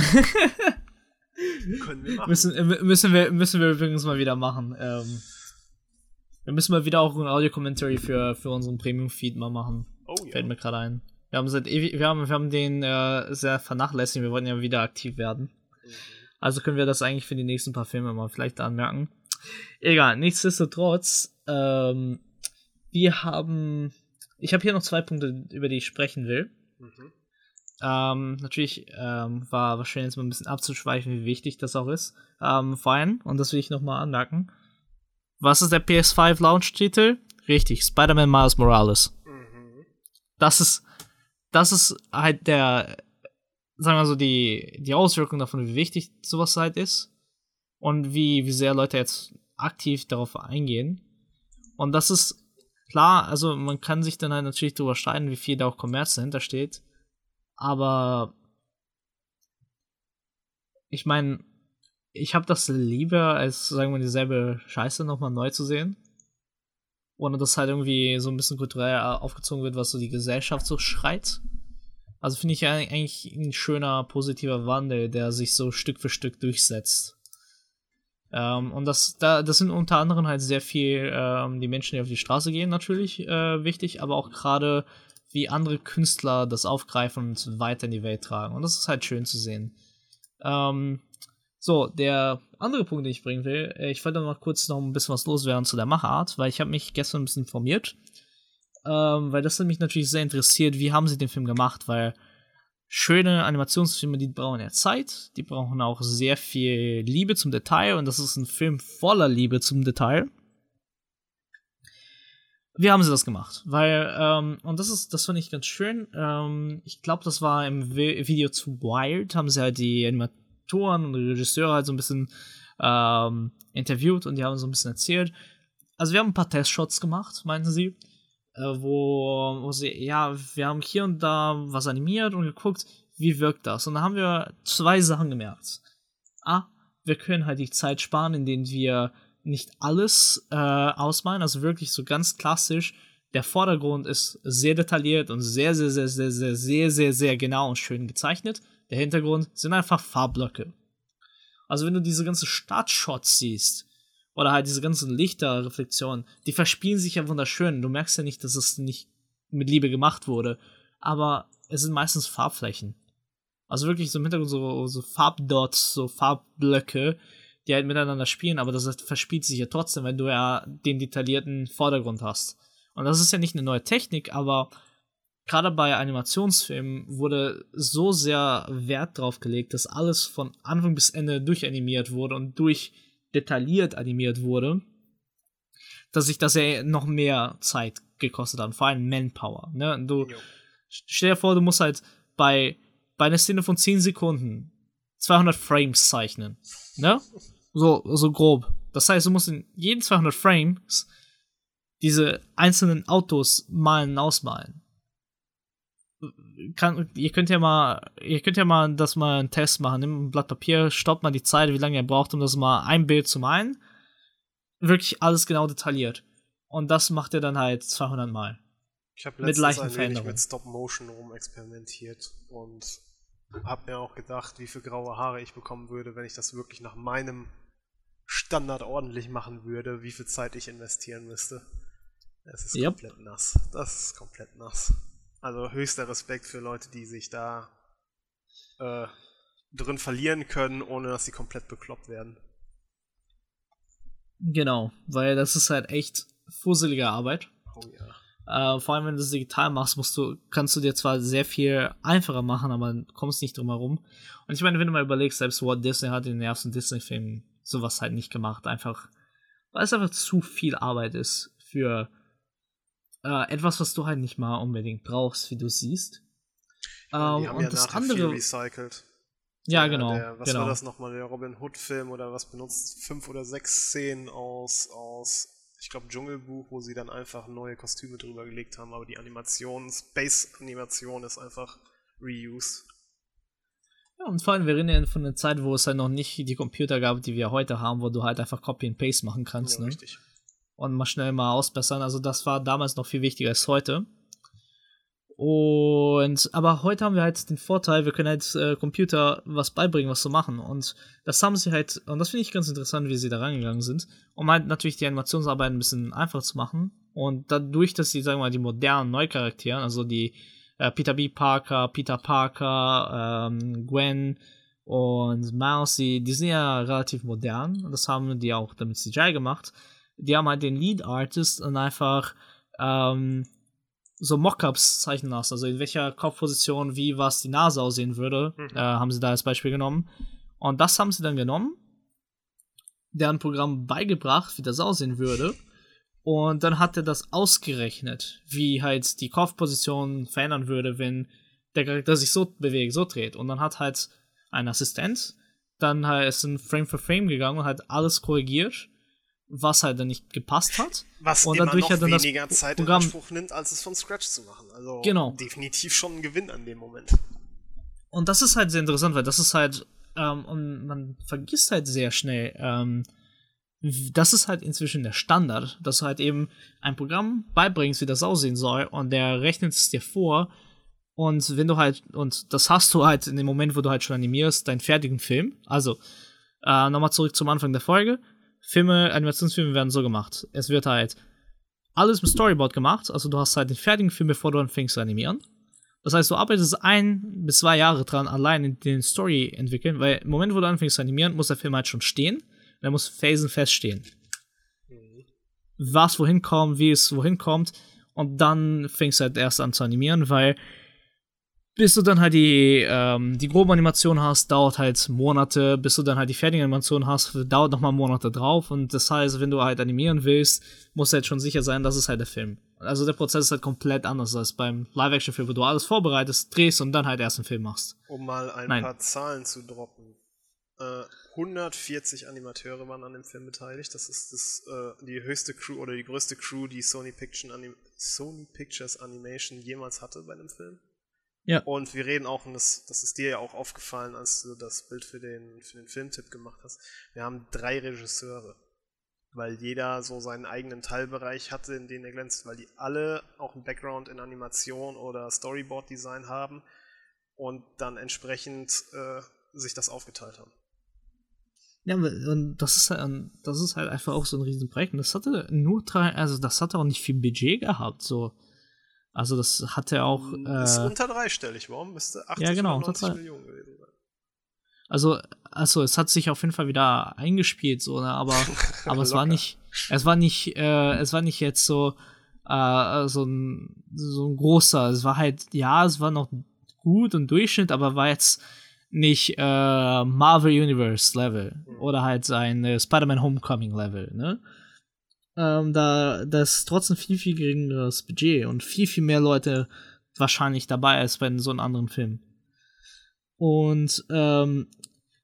Können wir machen. Müssen, müssen, wir, müssen wir übrigens mal wieder machen. Ähm, wir müssen mal wieder auch ein Audio-Commentary für, für unseren Premium-Feed mal machen. Oh, ja. Fällt mir gerade ein. Wir haben seit ewig, wir haben, wir haben den äh, sehr vernachlässigt, wir wollen ja wieder aktiv werden. Mhm. Also können wir das eigentlich für die nächsten paar Filme mal vielleicht anmerken. Egal, nichtsdestotrotz, ähm, wir haben. Ich habe hier noch zwei Punkte, über die ich sprechen will. Mhm. Ähm, natürlich ähm, war wahrscheinlich jetzt mal ein bisschen abzuschweifen, wie wichtig das auch ist. Ähm, vor allem, und das will ich nochmal anmerken. Was ist der PS5 Launch-Titel? Richtig, Spider-Man Miles Morales das ist, das ist halt der, sagen wir so, die, die Auswirkung davon, wie wichtig sowas halt ist. und wie, wie sehr Leute jetzt aktiv darauf eingehen. Und das ist klar, also man kann sich dann halt natürlich darüber streiten, wie viel da auch Kommerz dahinter steht. Aber ich meine, ich habe das lieber, als sagen wir dieselbe Scheiße nochmal neu zu sehen. Ohne dass halt irgendwie so ein bisschen kulturell aufgezogen wird, was so die Gesellschaft so schreit. Also finde ich eigentlich ein schöner, positiver Wandel, der sich so Stück für Stück durchsetzt. Ähm, und das, da, das sind unter anderem halt sehr viel ähm, die Menschen, die auf die Straße gehen, natürlich äh, wichtig, aber auch gerade wie andere Künstler das aufgreifen und weiter in die Welt tragen. Und das ist halt schön zu sehen. Ähm, so, der andere Punkt, den ich bringen will, äh, ich wollte noch kurz noch ein bisschen was loswerden zu der Machart, weil ich habe mich gestern ein bisschen informiert, ähm, weil das hat mich natürlich sehr interessiert, wie haben sie den Film gemacht, weil schöne Animationsfilme, die brauchen ja Zeit, die brauchen auch sehr viel Liebe zum Detail und das ist ein Film voller Liebe zum Detail. Wie haben sie das gemacht? Weil, ähm, und das ist, das fand ich ganz schön. Ähm, ich glaube, das war im Video zu Wild, haben sie halt die Animatoren und Regisseure halt so ein bisschen ähm, interviewt und die haben so ein bisschen erzählt. Also wir haben ein paar Testshots gemacht, meinten sie, äh, wo, wo sie, ja, wir haben hier und da was animiert und geguckt, wie wirkt das. Und da haben wir zwei Sachen gemerkt. A, wir können halt die Zeit sparen, indem wir nicht alles äh, ausmalen, also wirklich so ganz klassisch. Der Vordergrund ist sehr detailliert und sehr, sehr, sehr, sehr, sehr, sehr, sehr, sehr genau und schön gezeichnet. Der Hintergrund sind einfach Farbblöcke. Also wenn du diese ganzen Startshots siehst, oder halt diese ganzen Lichterreflexionen, die verspielen sich ja wunderschön. Du merkst ja nicht, dass es nicht mit Liebe gemacht wurde. Aber es sind meistens Farbflächen. Also wirklich so im Hintergrund so, so Farbdots, so Farbblöcke, die halt miteinander spielen, aber das verspielt sich ja trotzdem, wenn du ja den detaillierten Vordergrund hast. Und das ist ja nicht eine neue Technik, aber gerade bei Animationsfilmen wurde so sehr Wert drauf gelegt, dass alles von Anfang bis Ende durchanimiert wurde und durch detailliert animiert wurde, dass sich das ja noch mehr Zeit gekostet hat, vor allem Manpower. Ne? Du jo. stell dir vor, du musst halt bei, bei einer Szene von 10 Sekunden 200 Frames zeichnen. Ne? So, so grob. Das heißt, du musst in jeden 200 Frames diese einzelnen Autos malen, ausmalen. Kann, ihr könnt ja mal, ihr könnt ja mal das mal einen Test machen. Nimm ein Blatt Papier, stoppt mal die Zeit, wie lange ihr braucht, um das mal ein Bild zu malen. Wirklich alles genau detailliert. Und das macht ihr dann halt 200 Mal. Ich habe letztens mit ein wenig mit Stop Motion rumexperimentiert und hab mir auch gedacht, wie viel graue Haare ich bekommen würde, wenn ich das wirklich nach meinem Standard ordentlich machen würde, wie viel Zeit ich investieren müsste. Es ist yep. komplett nass. Das ist komplett nass. Also höchster Respekt für Leute, die sich da äh, drin verlieren können, ohne dass sie komplett bekloppt werden. Genau, weil das ist halt echt fusselige Arbeit. Oh ja. Äh, vor allem, wenn du es digital machst, musst du, kannst du dir zwar sehr viel einfacher machen, aber kommst nicht drum herum. Und ich meine, wenn du mal überlegst, selbst Walt Disney hat in den ersten Disney-Filmen sowas halt nicht gemacht, einfach, weil es einfach zu viel Arbeit ist für äh, etwas, was du halt nicht mal unbedingt brauchst, wie du siehst. Haben und ja das andere recycelt. Ja, genau. Der, was genau. war das nochmal, der Robin Hood-Film oder was benutzt? Fünf oder sechs Szenen aus, aus ich glaube, Dschungelbuch, wo sie dann einfach neue Kostüme drüber gelegt haben, aber die Animation, Space-Animation ist einfach reused. Ja, und vor allem, wir reden ja von einer Zeit, wo es halt noch nicht die Computer gab, die wir heute haben, wo du halt einfach Copy and Paste machen kannst, ja, ne? Richtig. Und mal schnell mal ausbessern. Also das war damals noch viel wichtiger als heute. Und aber heute haben wir halt den Vorteil, wir können halt äh, Computer was beibringen, was zu machen. Und das haben sie halt, und das finde ich ganz interessant, wie sie da rangegangen sind, um halt natürlich die Animationsarbeit ein bisschen einfacher zu machen. Und dadurch, dass sie, sagen wir mal, die modernen Neucharakteren, also die äh, Peter B. Parker, Peter Parker, ähm, Gwen und Mouse, die, die sind ja relativ modern. Und das haben die auch damit CGI gemacht. Die haben halt den Lead Artist und einfach ähm, so Mockups zeichnen lassen, also in welcher Kopfposition wie was die Nase aussehen würde, mhm. äh, haben sie da als Beispiel genommen. Und das haben sie dann genommen, deren Programm beigebracht, wie das aussehen würde. Und dann hat er das ausgerechnet, wie halt die Kopfposition verändern würde, wenn der Charakter sich so bewegt, so dreht. Und dann hat halt ein Assistent dann halt ist ein Frame for Frame gegangen und hat alles korrigiert, was halt dann nicht gepasst hat. Was und immer dadurch noch hat dann das weniger Zeit in Programm- Anspruch nimmt, als es von Scratch zu machen. Also Genau. definitiv schon ein Gewinn an dem Moment. Und das ist halt sehr interessant, weil das ist halt, ähm, und man vergisst halt sehr schnell, ähm, das ist halt inzwischen der Standard, dass du halt eben ein Programm beibringst, wie das aussehen soll, und der rechnet es dir vor. Und wenn du halt, und das hast du halt in dem Moment, wo du halt schon animierst, deinen fertigen Film. Also, äh, nochmal zurück zum Anfang der Folge. Filme, Animationsfilme werden so gemacht. Es wird halt alles mit Storyboard gemacht, also du hast halt den fertigen Film, bevor du anfängst zu animieren. Das heißt, du arbeitest ein bis zwei Jahre dran, allein in den Story entwickeln, weil im Moment, wo du anfängst zu animieren, muss der Film halt schon stehen. Der muss phasenfest stehen. Was wohin kommt, wie es wohin kommt. Und dann fängst du halt erst an zu animieren, weil bis du dann halt die, ähm, die grobe Animation hast, dauert halt Monate, bis du dann halt die fertige Animation hast, dauert nochmal Monate drauf. Und das heißt, wenn du halt animieren willst, musst du halt schon sicher sein, das ist halt der Film. Also der Prozess ist halt komplett anders als beim Live-Action-Film, wo du alles vorbereitest, drehst und dann halt erst einen Film machst. Um mal ein Nein. paar Zahlen zu droppen. Äh, 140 Animateure waren an dem Film beteiligt. Das ist das, äh, die höchste Crew oder die größte Crew, die Sony, Picture Anim Sony Pictures Animation jemals hatte bei dem Film. Ja. Und wir reden auch, und das, das ist dir ja auch aufgefallen, als du das Bild für den, für den Filmtipp gemacht hast. Wir haben drei Regisseure. Weil jeder so seinen eigenen Teilbereich hatte, in dem er glänzt, weil die alle auch einen Background in Animation oder Storyboard-Design haben und dann entsprechend äh, sich das aufgeteilt haben. Ja, und das ist halt, das ist halt einfach auch so ein Riesenprojekt. Und das hatte nur drei, also das hatte auch nicht viel Budget gehabt, so. Also das hatte auch, ist äh, unter dreistellig, warum? Müsste 80 Ja, genau, oder unter 90 drei. Millionen gewesen sein. also, also es hat sich auf jeden Fall wieder eingespielt, so, ne, aber, [LAUGHS] aber es war nicht, es war nicht, äh, es war nicht jetzt so, äh, so ein, so ein großer, es war halt, ja, es war noch gut und Durchschnitt, aber war jetzt nicht äh, Marvel Universe Level Mhm. oder halt ein äh, Spider-Man Homecoming Level, ne? Ähm, da das trotzdem viel, viel geringeres Budget und viel, viel mehr Leute wahrscheinlich dabei als bei so einem anderen Film. Und ähm,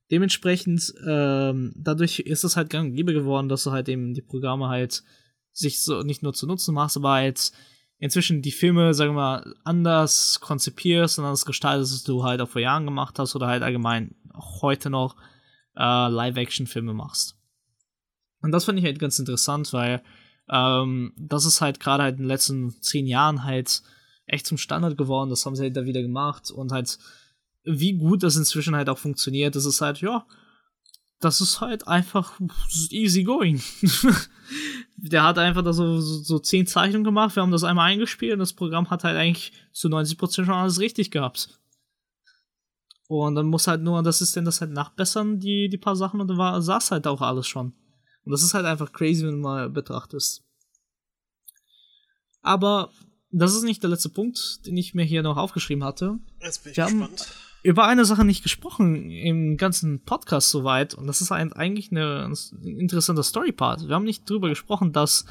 dementsprechend, ähm, dadurch ist es halt gang und gäbe geworden, dass du halt eben die Programme halt sich so nicht nur zu nutzen machst, aber halt inzwischen die Filme, sagen wir mal, anders konzipierst und anders gestaltest, als du halt auch vor Jahren gemacht hast oder halt allgemein auch heute noch äh, Live-Action-Filme machst. Und das fand ich halt ganz interessant, weil ähm, das ist halt gerade halt in den letzten zehn Jahren halt echt zum Standard geworden. Das haben sie halt da wieder gemacht und halt wie gut das inzwischen halt auch funktioniert, das ist halt, ja, das ist halt einfach easy going. [LAUGHS] Der hat einfach da so, so, so zehn Zeichnungen gemacht, wir haben das einmal eingespielt und das Programm hat halt eigentlich zu 90% schon alles richtig gehabt. Und dann muss halt nur das System das halt nachbessern, die, die paar Sachen, und dann war, saß halt auch alles schon. Und das ist halt einfach crazy, wenn du mal betrachtest. Aber das ist nicht der letzte Punkt, den ich mir hier noch aufgeschrieben hatte. Jetzt bin ich Wir haben- gespannt. Über eine Sache nicht gesprochen im ganzen Podcast soweit, und das ist ein, eigentlich eine, ein interessanter Story-Part. Wir haben nicht drüber gesprochen, dass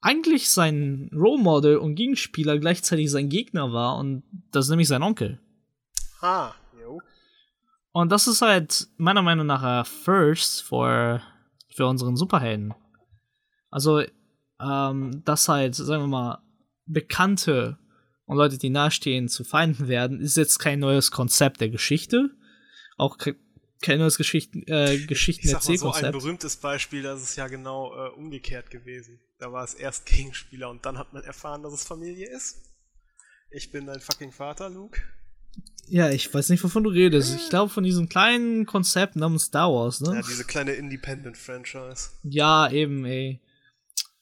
eigentlich sein Role Model und Gegenspieler gleichzeitig sein Gegner war, und das ist nämlich sein Onkel. Ah, jo. Und das ist halt meiner Meinung nach ein First für, für unseren Superhelden. Also, ähm, dass halt, sagen wir mal, Bekannte und Leute, die nahestehen, zu Feinden werden, ist jetzt kein neues Konzept der Geschichte. Auch ke kein neues Geschichten, äh, Ich sag mal so, ein berühmtes Beispiel, das ist ja genau äh, umgekehrt gewesen. Da war es erst Gegenspieler und dann hat man erfahren, dass es Familie ist. Ich bin dein fucking Vater, Luke. Ja, ich weiß nicht, wovon du redest. Ich glaube von diesem kleinen Konzept namens Star Wars, ne? Ja, diese kleine Independent-Franchise. Ja, eben, ey.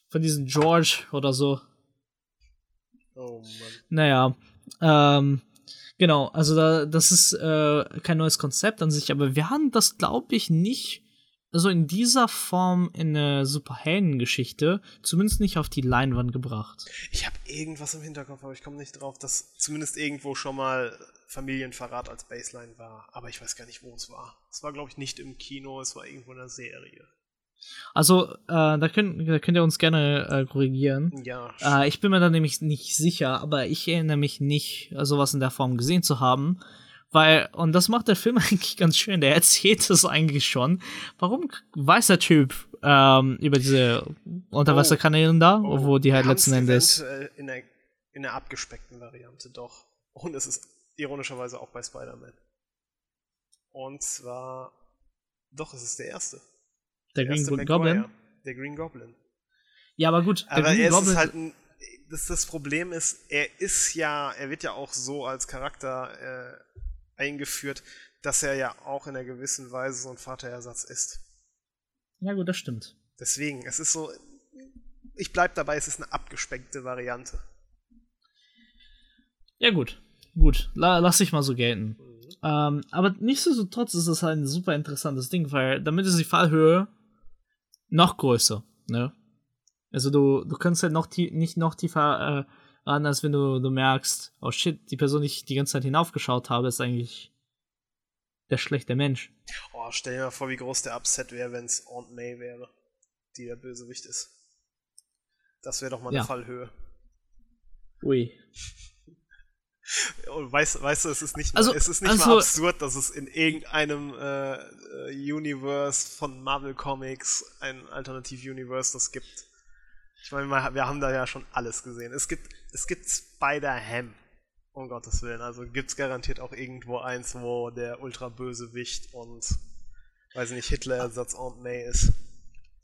Von diesem George oder so. Oh Mann. Naja, ähm, genau, also da, das ist äh, kein neues Konzept an sich, aber wir haben das, glaube ich, nicht so in dieser Form in eine Superhelden-Geschichte, zumindest nicht auf die Leinwand gebracht. Ich habe irgendwas im Hinterkopf, aber ich komme nicht drauf, dass zumindest irgendwo schon mal Familienverrat als Baseline war. Aber ich weiß gar nicht, wo es war. Es war, glaube ich, nicht im Kino, es war irgendwo in der Serie. Also, äh, da, könnt, da könnt ihr uns gerne äh, korrigieren. Ja, Äh, ich bin mir da nämlich nicht sicher, aber ich erinnere mich nicht, sowas in der Form gesehen zu haben. Weil, und das macht der Film [LAUGHS] eigentlich ganz schön. Der erzählt es eigentlich schon. Warum weiß der Typ ähm, über diese Unterwasserkanälen da, Oh, wo die halt letzten Endes. In der, in der abgespeckten Variante, doch. Und es ist ironischerweise auch bei Spider-Man. Und zwar. Doch, es ist der erste. Der Green erste Goblin. Maguire, Der Green Goblin. Ja, aber gut, der Aber Green er ist Goblin. halt ein. Das, das Problem ist, er ist ja, er wird ja auch so als Charakter äh, eingeführt, dass er ja auch in einer gewissen Weise so ein Vaterersatz ist. ja, gut, das stimmt. Deswegen, es ist so. Ich bleib dabei, es ist eine abgespeckte Variante. Ja, gut. Gut, la lass ich mal so gelten. Ähm, aber nichtsdestotrotz ist das halt ein super interessantes Ding, weil damit ist die Fallhöhe noch größer, ne? Also du, du kannst halt noch tie nicht noch tiefer äh, ran, als wenn du, du merkst, oh shit, die Person, die ich die ganze Zeit hinaufgeschaut habe, ist eigentlich der schlechte Mensch. Oh, stell dir mal vor, wie groß der Upset wäre, wenn es Aunt May wäre, die der Bösewicht ist. Das wäre doch mal eine Ja. Fallhöhe. Ui. Und weißt, weißt du, es ist nicht, mal, Also- es ist nicht also- mal absurd, dass es in irgendeinem äh, äh, Universe von Marvel Comics, ein Alternativ-Universe, das gibt. Ich meine, wir haben da ja schon alles gesehen. Es gibt, es gibt Spider-Ham. Um Gottes Willen. Also gibt es garantiert auch irgendwo eins, wo der Ultra-Bösewicht und, weiß nicht, Hitler-Ersatz Aunt May ist.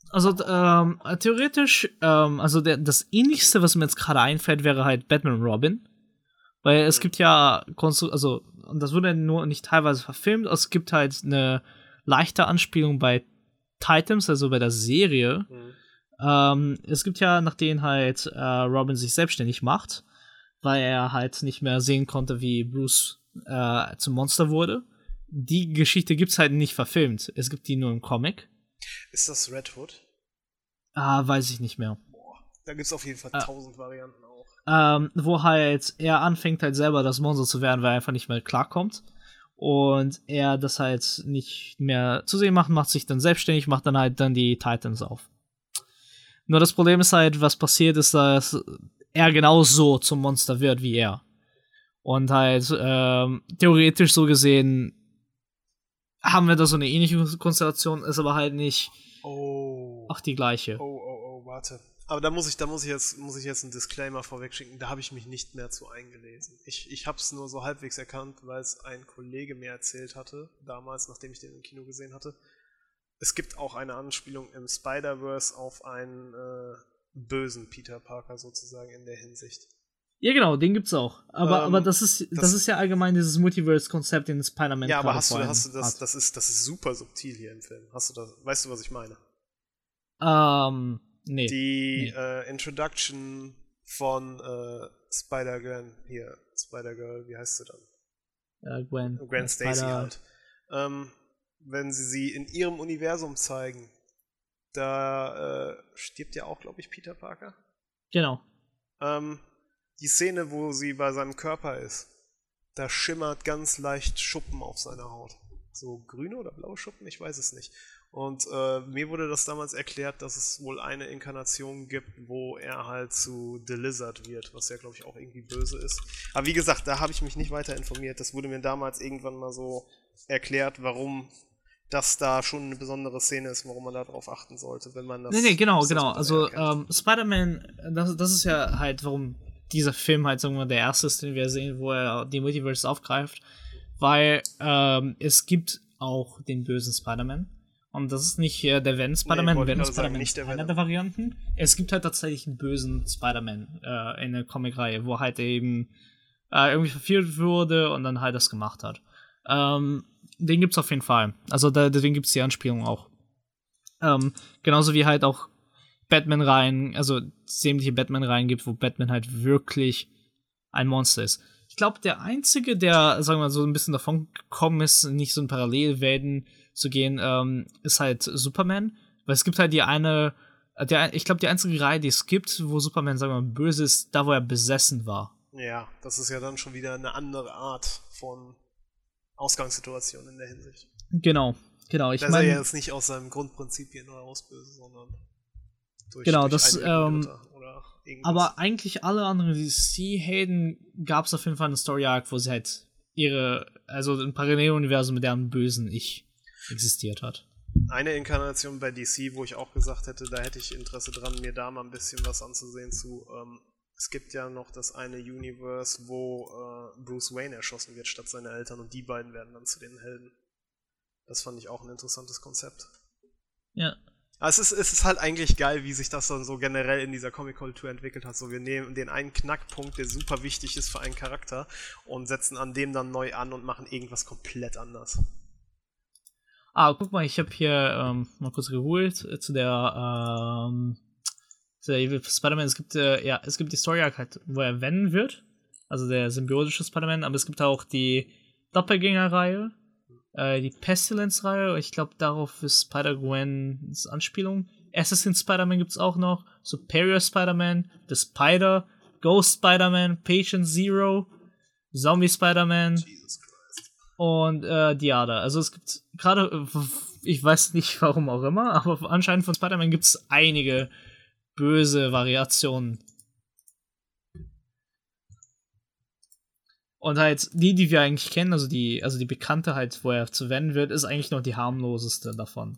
Also ähm, theoretisch, ähm, also der, das ähnlichste, was mir jetzt gerade einfällt, wäre halt Batman Robin. Weil es gibt ja, Konstru also, und das wurde nur nicht teilweise verfilmt, es gibt halt eine leichte Anspielung bei Titans, also bei der Serie. Mhm. Ähm, es gibt ja, nachdem halt äh, Robin sich selbstständig macht, weil er halt nicht mehr sehen konnte, wie Bruce äh, zum Monster wurde. Die Geschichte gibt's halt nicht verfilmt. Es gibt die nur im Comic. Ist das Red Hood? Ah, weiß ich nicht mehr. Boah, da gibt es auf jeden Fall Ah. tausend Varianten auch. Ähm, wo halt er anfängt halt selber das Monster zu werden, weil er einfach nicht mehr klarkommt. Und er das halt nicht mehr zu sehen macht, macht sich dann selbstständig, macht dann halt dann die Titans auf. Nur das Problem ist halt, was passiert ist, dass er genauso zum Monster wird wie er. Und halt ähm, theoretisch so gesehen haben wir da so eine ähnliche Konstellation, ist aber halt nicht Oh. auch die gleiche. Oh, oh, oh, warte. Aber da muss ich, da muss ich jetzt, muss ich jetzt einen Disclaimer vorweg schicken. Da habe ich mich nicht mehr zu eingelesen. Ich, ich habe es nur so halbwegs erkannt, weil es ein Kollege mir erzählt hatte, damals, nachdem ich den im Kino gesehen hatte. Es gibt auch eine Anspielung im Spider-Verse auf einen äh, bösen Peter Parker sozusagen in der Hinsicht. Ja, genau, den gibt's auch. Aber, Ähm, aber das ist, das, das- ist ja allgemein dieses Multiverse-Konzept in Spider-Man. Ja, aber hast du, hast du das, hat. das ist, das ist super subtil hier im Film. Hast du das, weißt du, was ich meine? Ähm, nee. Die Nee. äh, Introduction von äh, Spider-Gwen, hier, Spider-Girl, wie heißt sie dann? äh, Gwen. Gwen Stacy halt. Ähm, wenn sie sie in ihrem Universum zeigen, da äh, stirbt ja auch, glaube ich, Peter Parker. Genau. Ähm, die Szene, wo sie bei seinem Körper ist, da schimmert ganz leicht Schuppen auf seiner Haut. So grüne oder blaue Schuppen, ich weiß es nicht. Und äh, mir wurde das damals erklärt, dass es wohl eine Inkarnation gibt, wo er halt zu The Lizard wird, was ja, glaube ich, auch irgendwie böse ist. Aber wie gesagt, da habe ich mich nicht weiter informiert. Das wurde mir damals irgendwann mal so erklärt, warum das da schon eine besondere Szene ist, warum man da drauf achten sollte, wenn man das. Nee, nee, genau, genau. Also, ähm, Spider-Man, das, das ist ja halt, warum dieser Film halt, sagen wir der erste ist, den wir sehen, wo er die Multiverse aufgreift. Weil ähm, es gibt auch den bösen Spider-Man. Und das ist nicht äh, der Venom Spider-Man. wollte Venom gerade sagen, Spider-Man nicht ist der einer der Varianten. Es gibt halt tatsächlich einen bösen Spider-Man äh, in der Comic-Reihe, wo halt eben äh, irgendwie verführt wurde und dann halt das gemacht hat. Ähm, den gibt's auf jeden Fall. Also da, deswegen gibt's die Anspielung auch. Ähm, genauso wie halt auch Batman-Reihen, also sämtliche Batman-Reihen gibt, wo Batman halt wirklich ein Monster ist. Ich glaube, der einzige, der, sagen wir mal, so ein bisschen davon gekommen ist, nicht so in Parallelwelten zu gehen, ähm, ist halt Superman. Weil es gibt halt die eine, äh, der, ich glaube, die einzige Reihe, die es gibt, wo Superman, sagen wir mal, böse ist, da wo er besessen war. Ja, das ist ja dann schon wieder eine andere Art von Ausgangssituation in der Hinsicht. Genau, genau. Ich ist er ja meine, jetzt nicht aus seinem Grundprinzip nur ausböse, sondern durch, Genau, durch das, ähm, Dritter oder irgendwas. aber eigentlich alle anderen DC-Helden gab es auf jeden Fall eine Story-Arc, wo sie halt ihre, also ein Paralleluniversum mit deren bösen Ich existiert hat. Eine Inkarnation bei DC, wo ich auch gesagt hätte, da hätte ich Interesse dran, mir da mal ein bisschen was anzusehen zu. Ähm, es gibt ja noch das eine Universe, wo äh, Bruce Wayne erschossen wird statt seiner Eltern und die beiden werden dann zu den Helden. Das fand ich auch ein interessantes Konzept. Ja. Aber es ist, es ist halt eigentlich geil, wie sich das dann so generell in dieser Comic-Kultur entwickelt hat. So, wir nehmen den einen Knackpunkt, der super wichtig ist für einen Charakter und setzen an dem dann neu an und machen irgendwas komplett anders. Ah, guck mal, ich habe hier ähm, mal kurz geholt äh, zu der, ähm, der Evil Spider-Man. Es gibt, äh, ja, es gibt die Story halt, wo er Venom wird, also der symbiotische Spider-Man, aber es gibt auch die Doppelgänger-Reihe, äh, die Pestilence-Reihe. Ich glaube, darauf ist Spider-Gwen's Anspielung. Assassin Spider-Man gibt's auch noch, Superior Spider-Man, The Spider, Ghost Spider-Man, Patient Zero, Zombie Spider-Man. Jesus und äh, Diada. Also es gibt gerade, ich weiß nicht warum auch immer, aber anscheinend von Spider-Man gibt es einige böse Variationen. Und halt die, die wir eigentlich kennen, also die, also die bekannte halt, wo er zu wenden wird, ist eigentlich noch die harmloseste davon.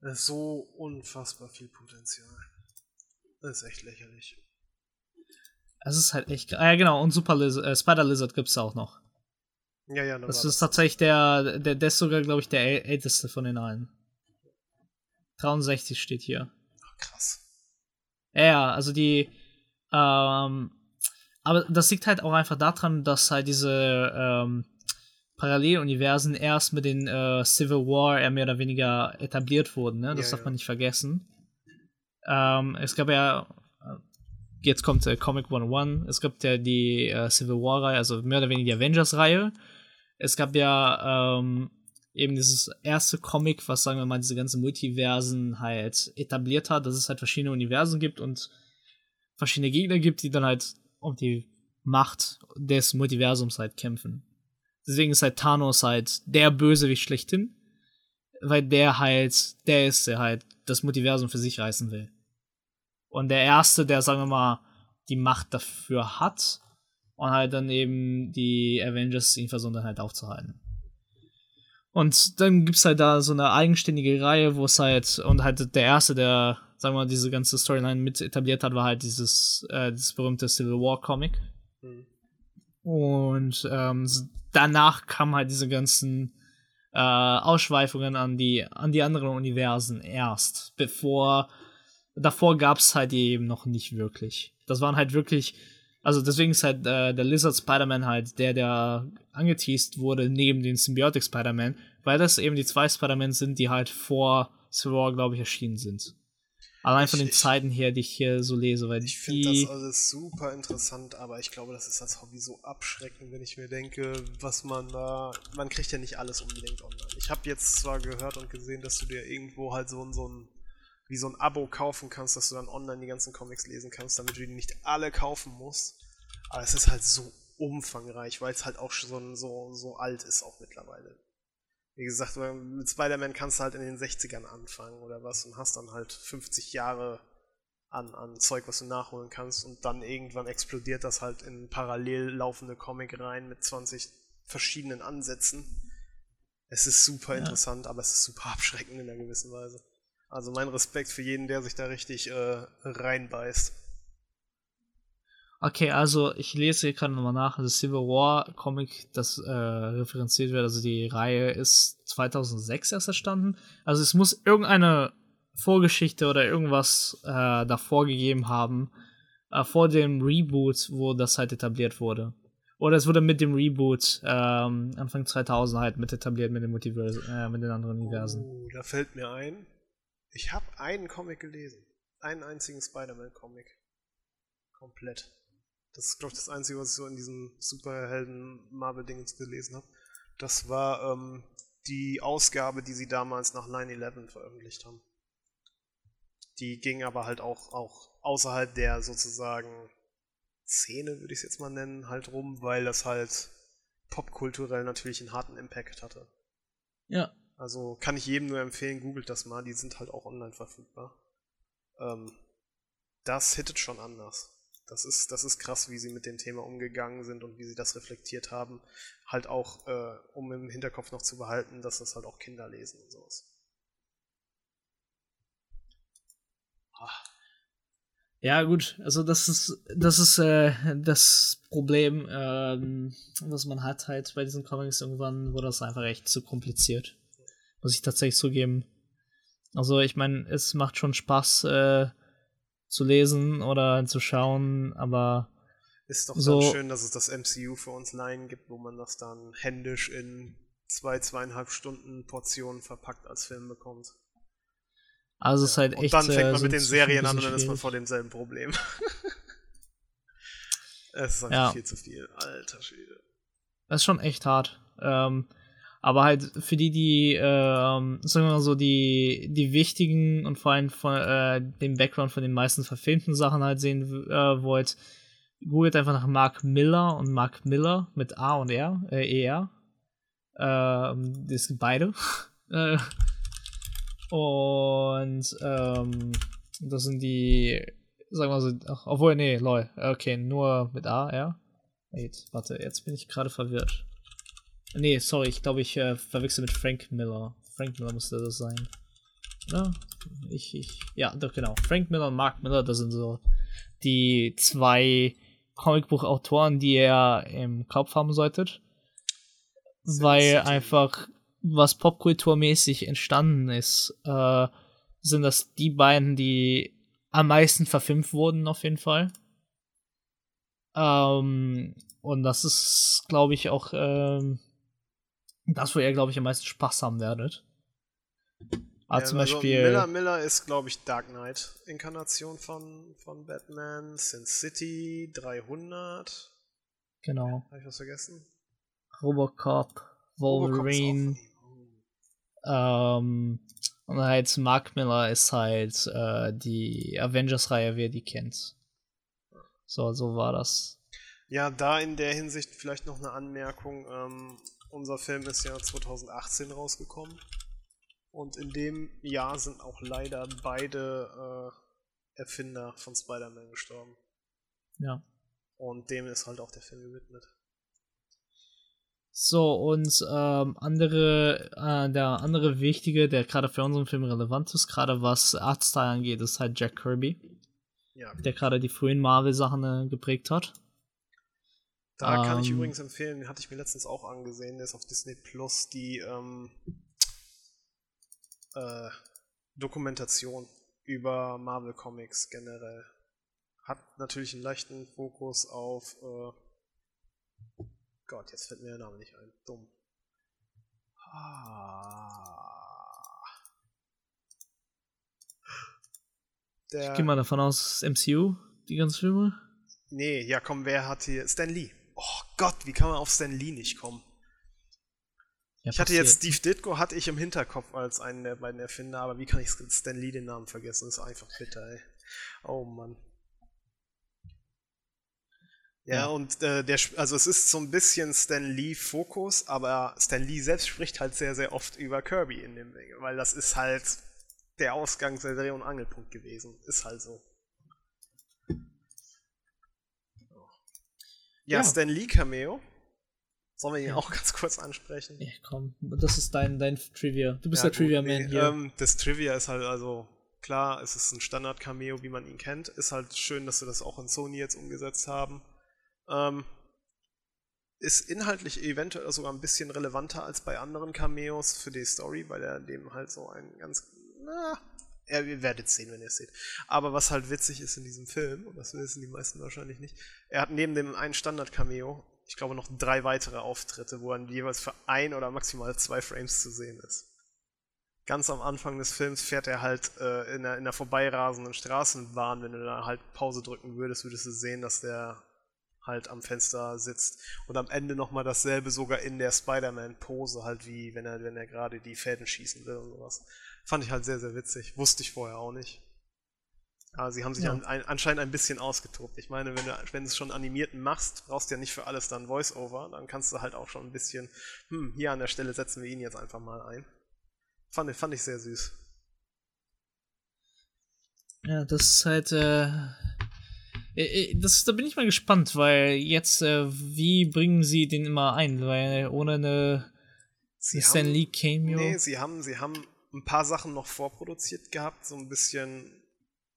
So unfassbar viel Potenzial. Das ist echt lächerlich. Es ist halt echt. Ah, ja, genau. Und Super Liz äh, Spider Lizard gibt's auch noch. Ja, ja, das ist tatsächlich der, der, der ist sogar, glaube ich, der älteste von den allen. 63 steht hier. Krass. Ja, also die, ähm, aber das liegt halt auch einfach daran, dass halt diese ähm, Paralleluniversen erst mit den äh, Civil War eher mehr oder weniger etabliert wurden, ne? Das ja, darf ja. man nicht vergessen. Ähm, es gab ja jetzt kommt äh, Comic 101. Es gibt ja die äh, Civil War-Reihe, also mehr oder weniger die Avengers-Reihe. Es gab ja ähm, eben dieses erste Comic, was sagen wir mal diese ganzen Multiversen halt etabliert hat, dass es halt verschiedene Universen gibt und verschiedene Gegner gibt, die dann halt um die Macht des Multiversums halt kämpfen. Deswegen ist halt Thanos halt der Bösewicht schlechthin, weil der halt der ist, der halt das Multiversum für sich reißen will. Und der Erste, der, sagen wir mal, die Macht dafür hat und halt dann eben die Avengers ihn versuchen dann halt aufzuhalten. Und dann gibt's halt da so eine eigenständige Reihe, wo es halt, und halt der Erste, der, sagen wir mal, diese ganze Storyline mit etabliert hat, war halt dieses, äh, dieses berühmte Civil War Comic. Mhm. Und ähm, danach kamen halt diese ganzen äh, Ausschweifungen an die, an die anderen Universen erst, bevor davor gab es halt eben noch nicht wirklich. Das waren halt wirklich, also deswegen ist halt äh, der Lizard Spider-Man halt der, der angeteased wurde neben den Symbiotic Spider-Man, weil das eben die zwei Spider-Man sind, die halt vor Civil War, glaube ich, erschienen sind. Allein von den Zeiten her, die ich hier so lese, weil ich finde das alles super interessant, aber ich glaube, das ist als Hobby so abschreckend, wenn ich mir denke, was man da, man kriegt ja nicht alles unbedingt online. Ich habe jetzt zwar gehört und gesehen, dass du dir irgendwo halt so, so ein wie so ein Abo kaufen kannst, dass du dann online die ganzen Comics lesen kannst, damit du die nicht alle kaufen musst. Aber es ist halt so umfangreich, weil es halt auch schon so, so alt ist auch mittlerweile. Wie gesagt, mit Spider-Man kannst du halt in den 60ern anfangen oder was und hast dann halt 50 Jahre an, an Zeug, was du nachholen kannst und dann irgendwann explodiert das halt in parallel laufende Comic rein mit 20 verschiedenen Ansätzen. Es ist super ja. interessant, aber es ist super abschreckend in einer gewissen Weise. Also mein Respekt für jeden, der sich da richtig äh, reinbeißt. Okay, also ich lese hier gerade nochmal nach. Das Civil War Comic, das äh, referenziert wird, also die Reihe ist 2006 erst erstanden. Also es muss irgendeine Vorgeschichte oder irgendwas äh, davor gegeben haben, äh, vor dem Reboot, wo das halt etabliert wurde. Oder es wurde mit dem Reboot ähm, Anfang 2000 halt mit etabliert mit, dem Multiverse, äh, mit den anderen Universen. Oh, da fällt mir ein, ich habe einen Comic gelesen. Einen einzigen Spider-Man-Comic. Komplett. Das ist, glaube ich, das Einzige, was ich so in diesem Superhelden-Marvel-Dingens gelesen habe. Das war ähm, die Ausgabe, die sie damals nach 9-11 veröffentlicht haben. Die ging aber halt auch, auch außerhalb der sozusagen Szene, würde ich es jetzt mal nennen, halt rum, weil das halt popkulturell natürlich einen harten Impact hatte. Ja. Also kann ich jedem nur empfehlen, googelt das mal, die sind halt auch online verfügbar. Ähm, das hittet schon anders. Das ist, das ist krass, wie sie mit dem Thema umgegangen sind und wie sie das reflektiert haben. Halt auch, äh, um im Hinterkopf noch zu behalten, dass das halt auch Kinder lesen und sowas. Ah. Ja, gut, also das ist, das ist äh, das Problem, ähm, was man hat halt bei diesen Comics irgendwann, wurde das einfach echt zu kompliziert. Muss ich tatsächlich zugeben. Also ich meine, es macht schon Spaß äh, zu lesen oder zu schauen, aber ist doch so schön, dass es das MCU für uns Laien gibt, wo man das dann händisch in zwei, zweieinhalb Stunden Portionen verpackt als Film bekommt. Also es ist halt echt. Und dann fängt man mit den Serien an und dann ist man vor demselben Problem. [LAUGHS] es ist einfach ja. viel zu viel. Alter Schwede. Das ist schon echt hart. Ähm, aber halt für die, die, ähm, sagen wir mal so, die, die wichtigen und vor allem von äh, dem Background von den meisten verfilmten Sachen halt sehen äh, wollt, googelt einfach nach Mark Miller und Mark Miller mit A und R, äh, ER. Ähm, das sind beide. [LAUGHS] äh, und ähm, das sind die, sagen wir mal so, ach, obwohl, nee, lol, okay, nur mit A, R. Wait, warte, jetzt bin ich gerade verwirrt. Nee, sorry, ich glaube, ich äh, verwechsel mit Frank Miller. Frank Miller musste das sein. Ja, ich, ich, ja, doch, genau. Frank Miller und Mark Miller, das sind so die zwei Comicbuchautoren, die ihr im Kopf haben solltet. Weil einfach, was popkulturmäßig entstanden ist, äh, sind das die beiden, die am meisten verfilmt wurden, auf jeden Fall. Ähm, und das ist, glaube ich, auch ähm, das, wo ihr, glaube ich, am meisten Spaß haben werdet. Aber ja, zum also Beispiel. Miller, Miller ist, glaube ich, Dark Knight Inkarnation von, von Batman, Sin City, 300. Genau. Habe ich was vergessen? Robocop, Wolverine. Ähm, und halt Mark Miller ist halt äh, die Avengers-Reihe, wer die kennt. So, so war das. Ja, da in der Hinsicht vielleicht noch eine Anmerkung. Ähm, unser Film ist ja 2018 rausgekommen. Und in dem Jahr sind auch leider beide äh, Erfinder von Spider-Man gestorben. Ja. Und dem ist halt auch der Film gewidmet. So, und ähm, andere, äh, der andere wichtige, der gerade für unseren Film relevant ist, gerade was Artstyle angeht, ist halt Jack Kirby. Ja. Der gerade die frühen Marvel-Sachen äh, geprägt hat. Da kann ich ähm. übrigens empfehlen, hatte ich mir letztens auch angesehen, der ist auf Disney Plus, die ähm, äh, Dokumentation über Marvel Comics generell. Hat natürlich einen leichten Fokus auf äh, Gott, jetzt fällt mir der Name nicht ein. Dumm. Ah. Der, ich gehe mal davon aus, MCU, die ganzen Filme. Nee, ja komm, wer hat hier. Stan Lee. Oh Gott, wie kann man auf Stan Lee nicht kommen? Ja, ich hatte jetzt Steve Ditko hatte ich im Hinterkopf als einen der beiden Erfinder, aber wie kann ich Stan Lee den Namen vergessen? Das ist einfach bitter, ey. Oh Mann. Ja, ja. und äh, der, also es ist so ein bisschen Stan Lee Fokus, aber Stan Lee selbst spricht halt sehr, sehr oft über Kirby in dem weil das ist halt der Ausgangs- der Dreh- und Angelpunkt gewesen. Ist halt so. Ja, ja. Stan Lee Cameo. Sollen wir ihn ja. auch ganz kurz ansprechen? Ja, komm, das ist dein, dein Trivia. Du bist ja, der Trivia-Man nee, hier. Ähm, das Trivia ist halt also, klar, es ist ein Standard-Cameo, wie man ihn kennt. Ist halt schön, dass sie das auch in Sony jetzt umgesetzt haben. Ähm, ist inhaltlich eventuell sogar ein bisschen relevanter als bei anderen Cameos für die Story, weil er dem halt so ein ganz, na, ja, ihr werdet sehen, wenn ihr es seht. Aber was halt witzig ist in diesem Film, und das wissen die meisten wahrscheinlich nicht, er hat neben dem einen Standard-Cameo, ich glaube, noch drei weitere Auftritte, wo er jeweils für ein oder maximal zwei Frames zu sehen ist. Ganz am Anfang des Films fährt er halt äh, in, einer, in einer vorbeirasenden Straßenbahn. Wenn du da halt Pause drücken würdest, würdest du sehen, dass der halt am Fenster sitzt. Und am Ende nochmal dasselbe sogar in der Spider-Man-Pose, halt wie wenn er, wenn er gerade die Fäden schießen will und sowas. Fand ich halt sehr, sehr witzig. Wusste ich vorher auch nicht. Aber sie haben sich ja. an, ein, anscheinend ein bisschen ausgetobt. Ich meine, wenn du, wenn du es schon animierten machst, brauchst du ja nicht für alles dann Voice-Over. Dann kannst du halt auch schon ein bisschen, hm, hier an der Stelle setzen wir ihn jetzt einfach mal ein. Fand, fand ich sehr süß. Ja, das ist halt, äh, Äh, äh, das, da bin ich mal gespannt, weil jetzt, äh, wie bringen sie den immer ein? Weil ohne eine Sie Stan haben- Lee Cameo. Nee, sie haben, sie haben ein paar Sachen noch vorproduziert gehabt, so ein bisschen,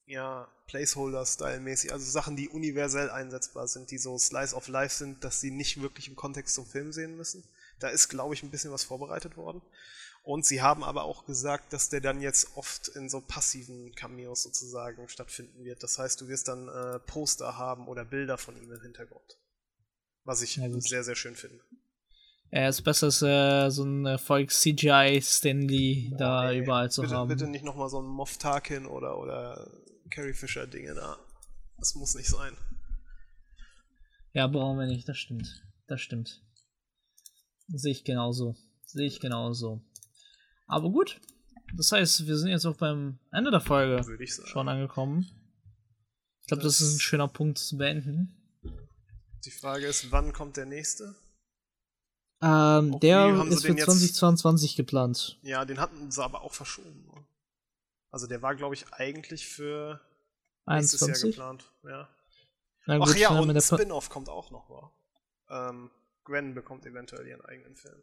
ja, Placeholder-Style-mäßig, also Sachen, die universell einsetzbar sind, die so Slice of Life sind, dass sie nicht wirklich im Kontext zum Film sehen müssen. Da ist, glaube ich, ein bisschen was vorbereitet worden. Und sie haben aber auch gesagt, dass der dann jetzt oft in so passiven Cameos sozusagen stattfinden wird. Das heißt, du wirst dann äh, Poster haben oder Bilder von ihm im Hintergrund. Was ich gut. sehr, sehr schön finde. Er ist besser als äh, so ein Erfolg CGI Stanley da Nee, überall zu bitte, haben. Bitte nicht nochmal so ein Moff Tarkin oder, oder Carrie Fisher Dinge da. Das muss nicht sein. Ja, brauchen wir nicht, das stimmt. Das stimmt. Sehe ich genauso. Sehe ich genauso. Aber gut. Das heißt, wir sind jetzt auch beim Ende der Folge Würde ich sagen. schon angekommen. Ich glaube, das, Das- ist ein schöner Punkt zu beenden. Die Frage ist, wann kommt der nächste? Ähm, der ist für den jetzt- 2022 geplant. Ja, den hatten sie aber auch verschoben. Also der war, glaube ich, eigentlich für nächstes Jahr 21? geplant. Ja. Na Ach gut, ja, und ein Spin-off kommt auch noch, wa? Ähm, Gwen bekommt eventuell ihren eigenen Film.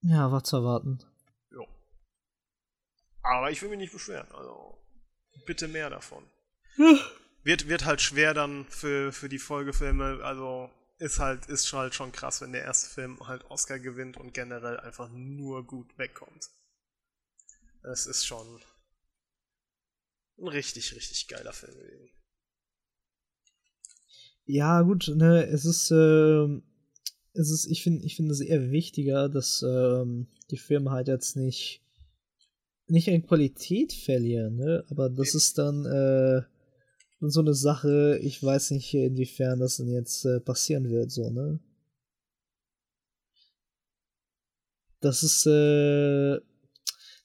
Ja, war zu erwarten. Jo. Aber ich will mich nicht beschweren, also bitte mehr davon. Wird, wird halt schwer dann für, für die Folgefilme, also ist halt, ist halt schon krass, wenn der erste Film halt Oscar gewinnt und generell einfach nur gut wegkommt. Es ist schon ein richtig, richtig geiler Film gewesen. Ja, gut, ne, es ist, ähm, es ist, ich finde, ich finde es eher wichtiger, dass ähm, die Filme halt jetzt nicht nicht an Qualität verlieren, ne? Aber das ist dann äh, so eine Sache, ich weiß nicht, inwiefern das denn jetzt äh, passieren wird, so, ne? Das ist, äh,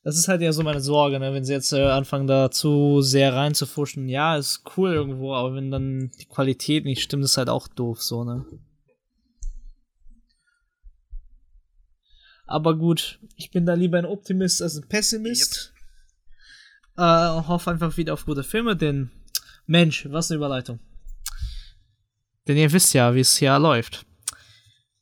das ist halt ja so meine Sorge, ne? Wenn sie jetzt äh, anfangen, da zu sehr reinzufuschen, ja, ist cool irgendwo, aber wenn dann die Qualität nicht stimmt, ist halt auch doof, so, ne? Aber gut, ich bin da lieber ein Optimist als ein Pessimist. Äh, hoffe einfach wieder auf gute Filme, denn Mensch, was eine Überleitung. Denn ihr wisst ja, wie es hier läuft.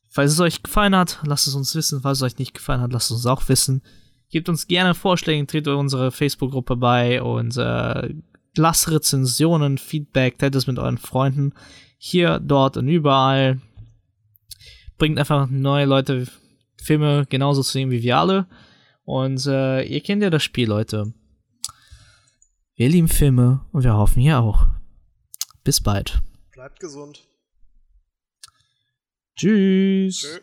Falls es euch gefallen hat, lasst es uns wissen. Falls es euch nicht gefallen hat, lasst es uns auch wissen. Gebt uns gerne Vorschläge, tretet unsere Facebook-Gruppe bei und äh, lasst Rezensionen, Feedback, teilt es mit euren Freunden. Hier, dort und überall. Bringt einfach neue Leute Filme genauso zu sehen wie wir alle. Und äh, ihr kennt ja das Spiel, Leute. Wir lieben Filme und wir hoffen ihr auch. Bis bald. Bleibt gesund. Tschüss. Tschö.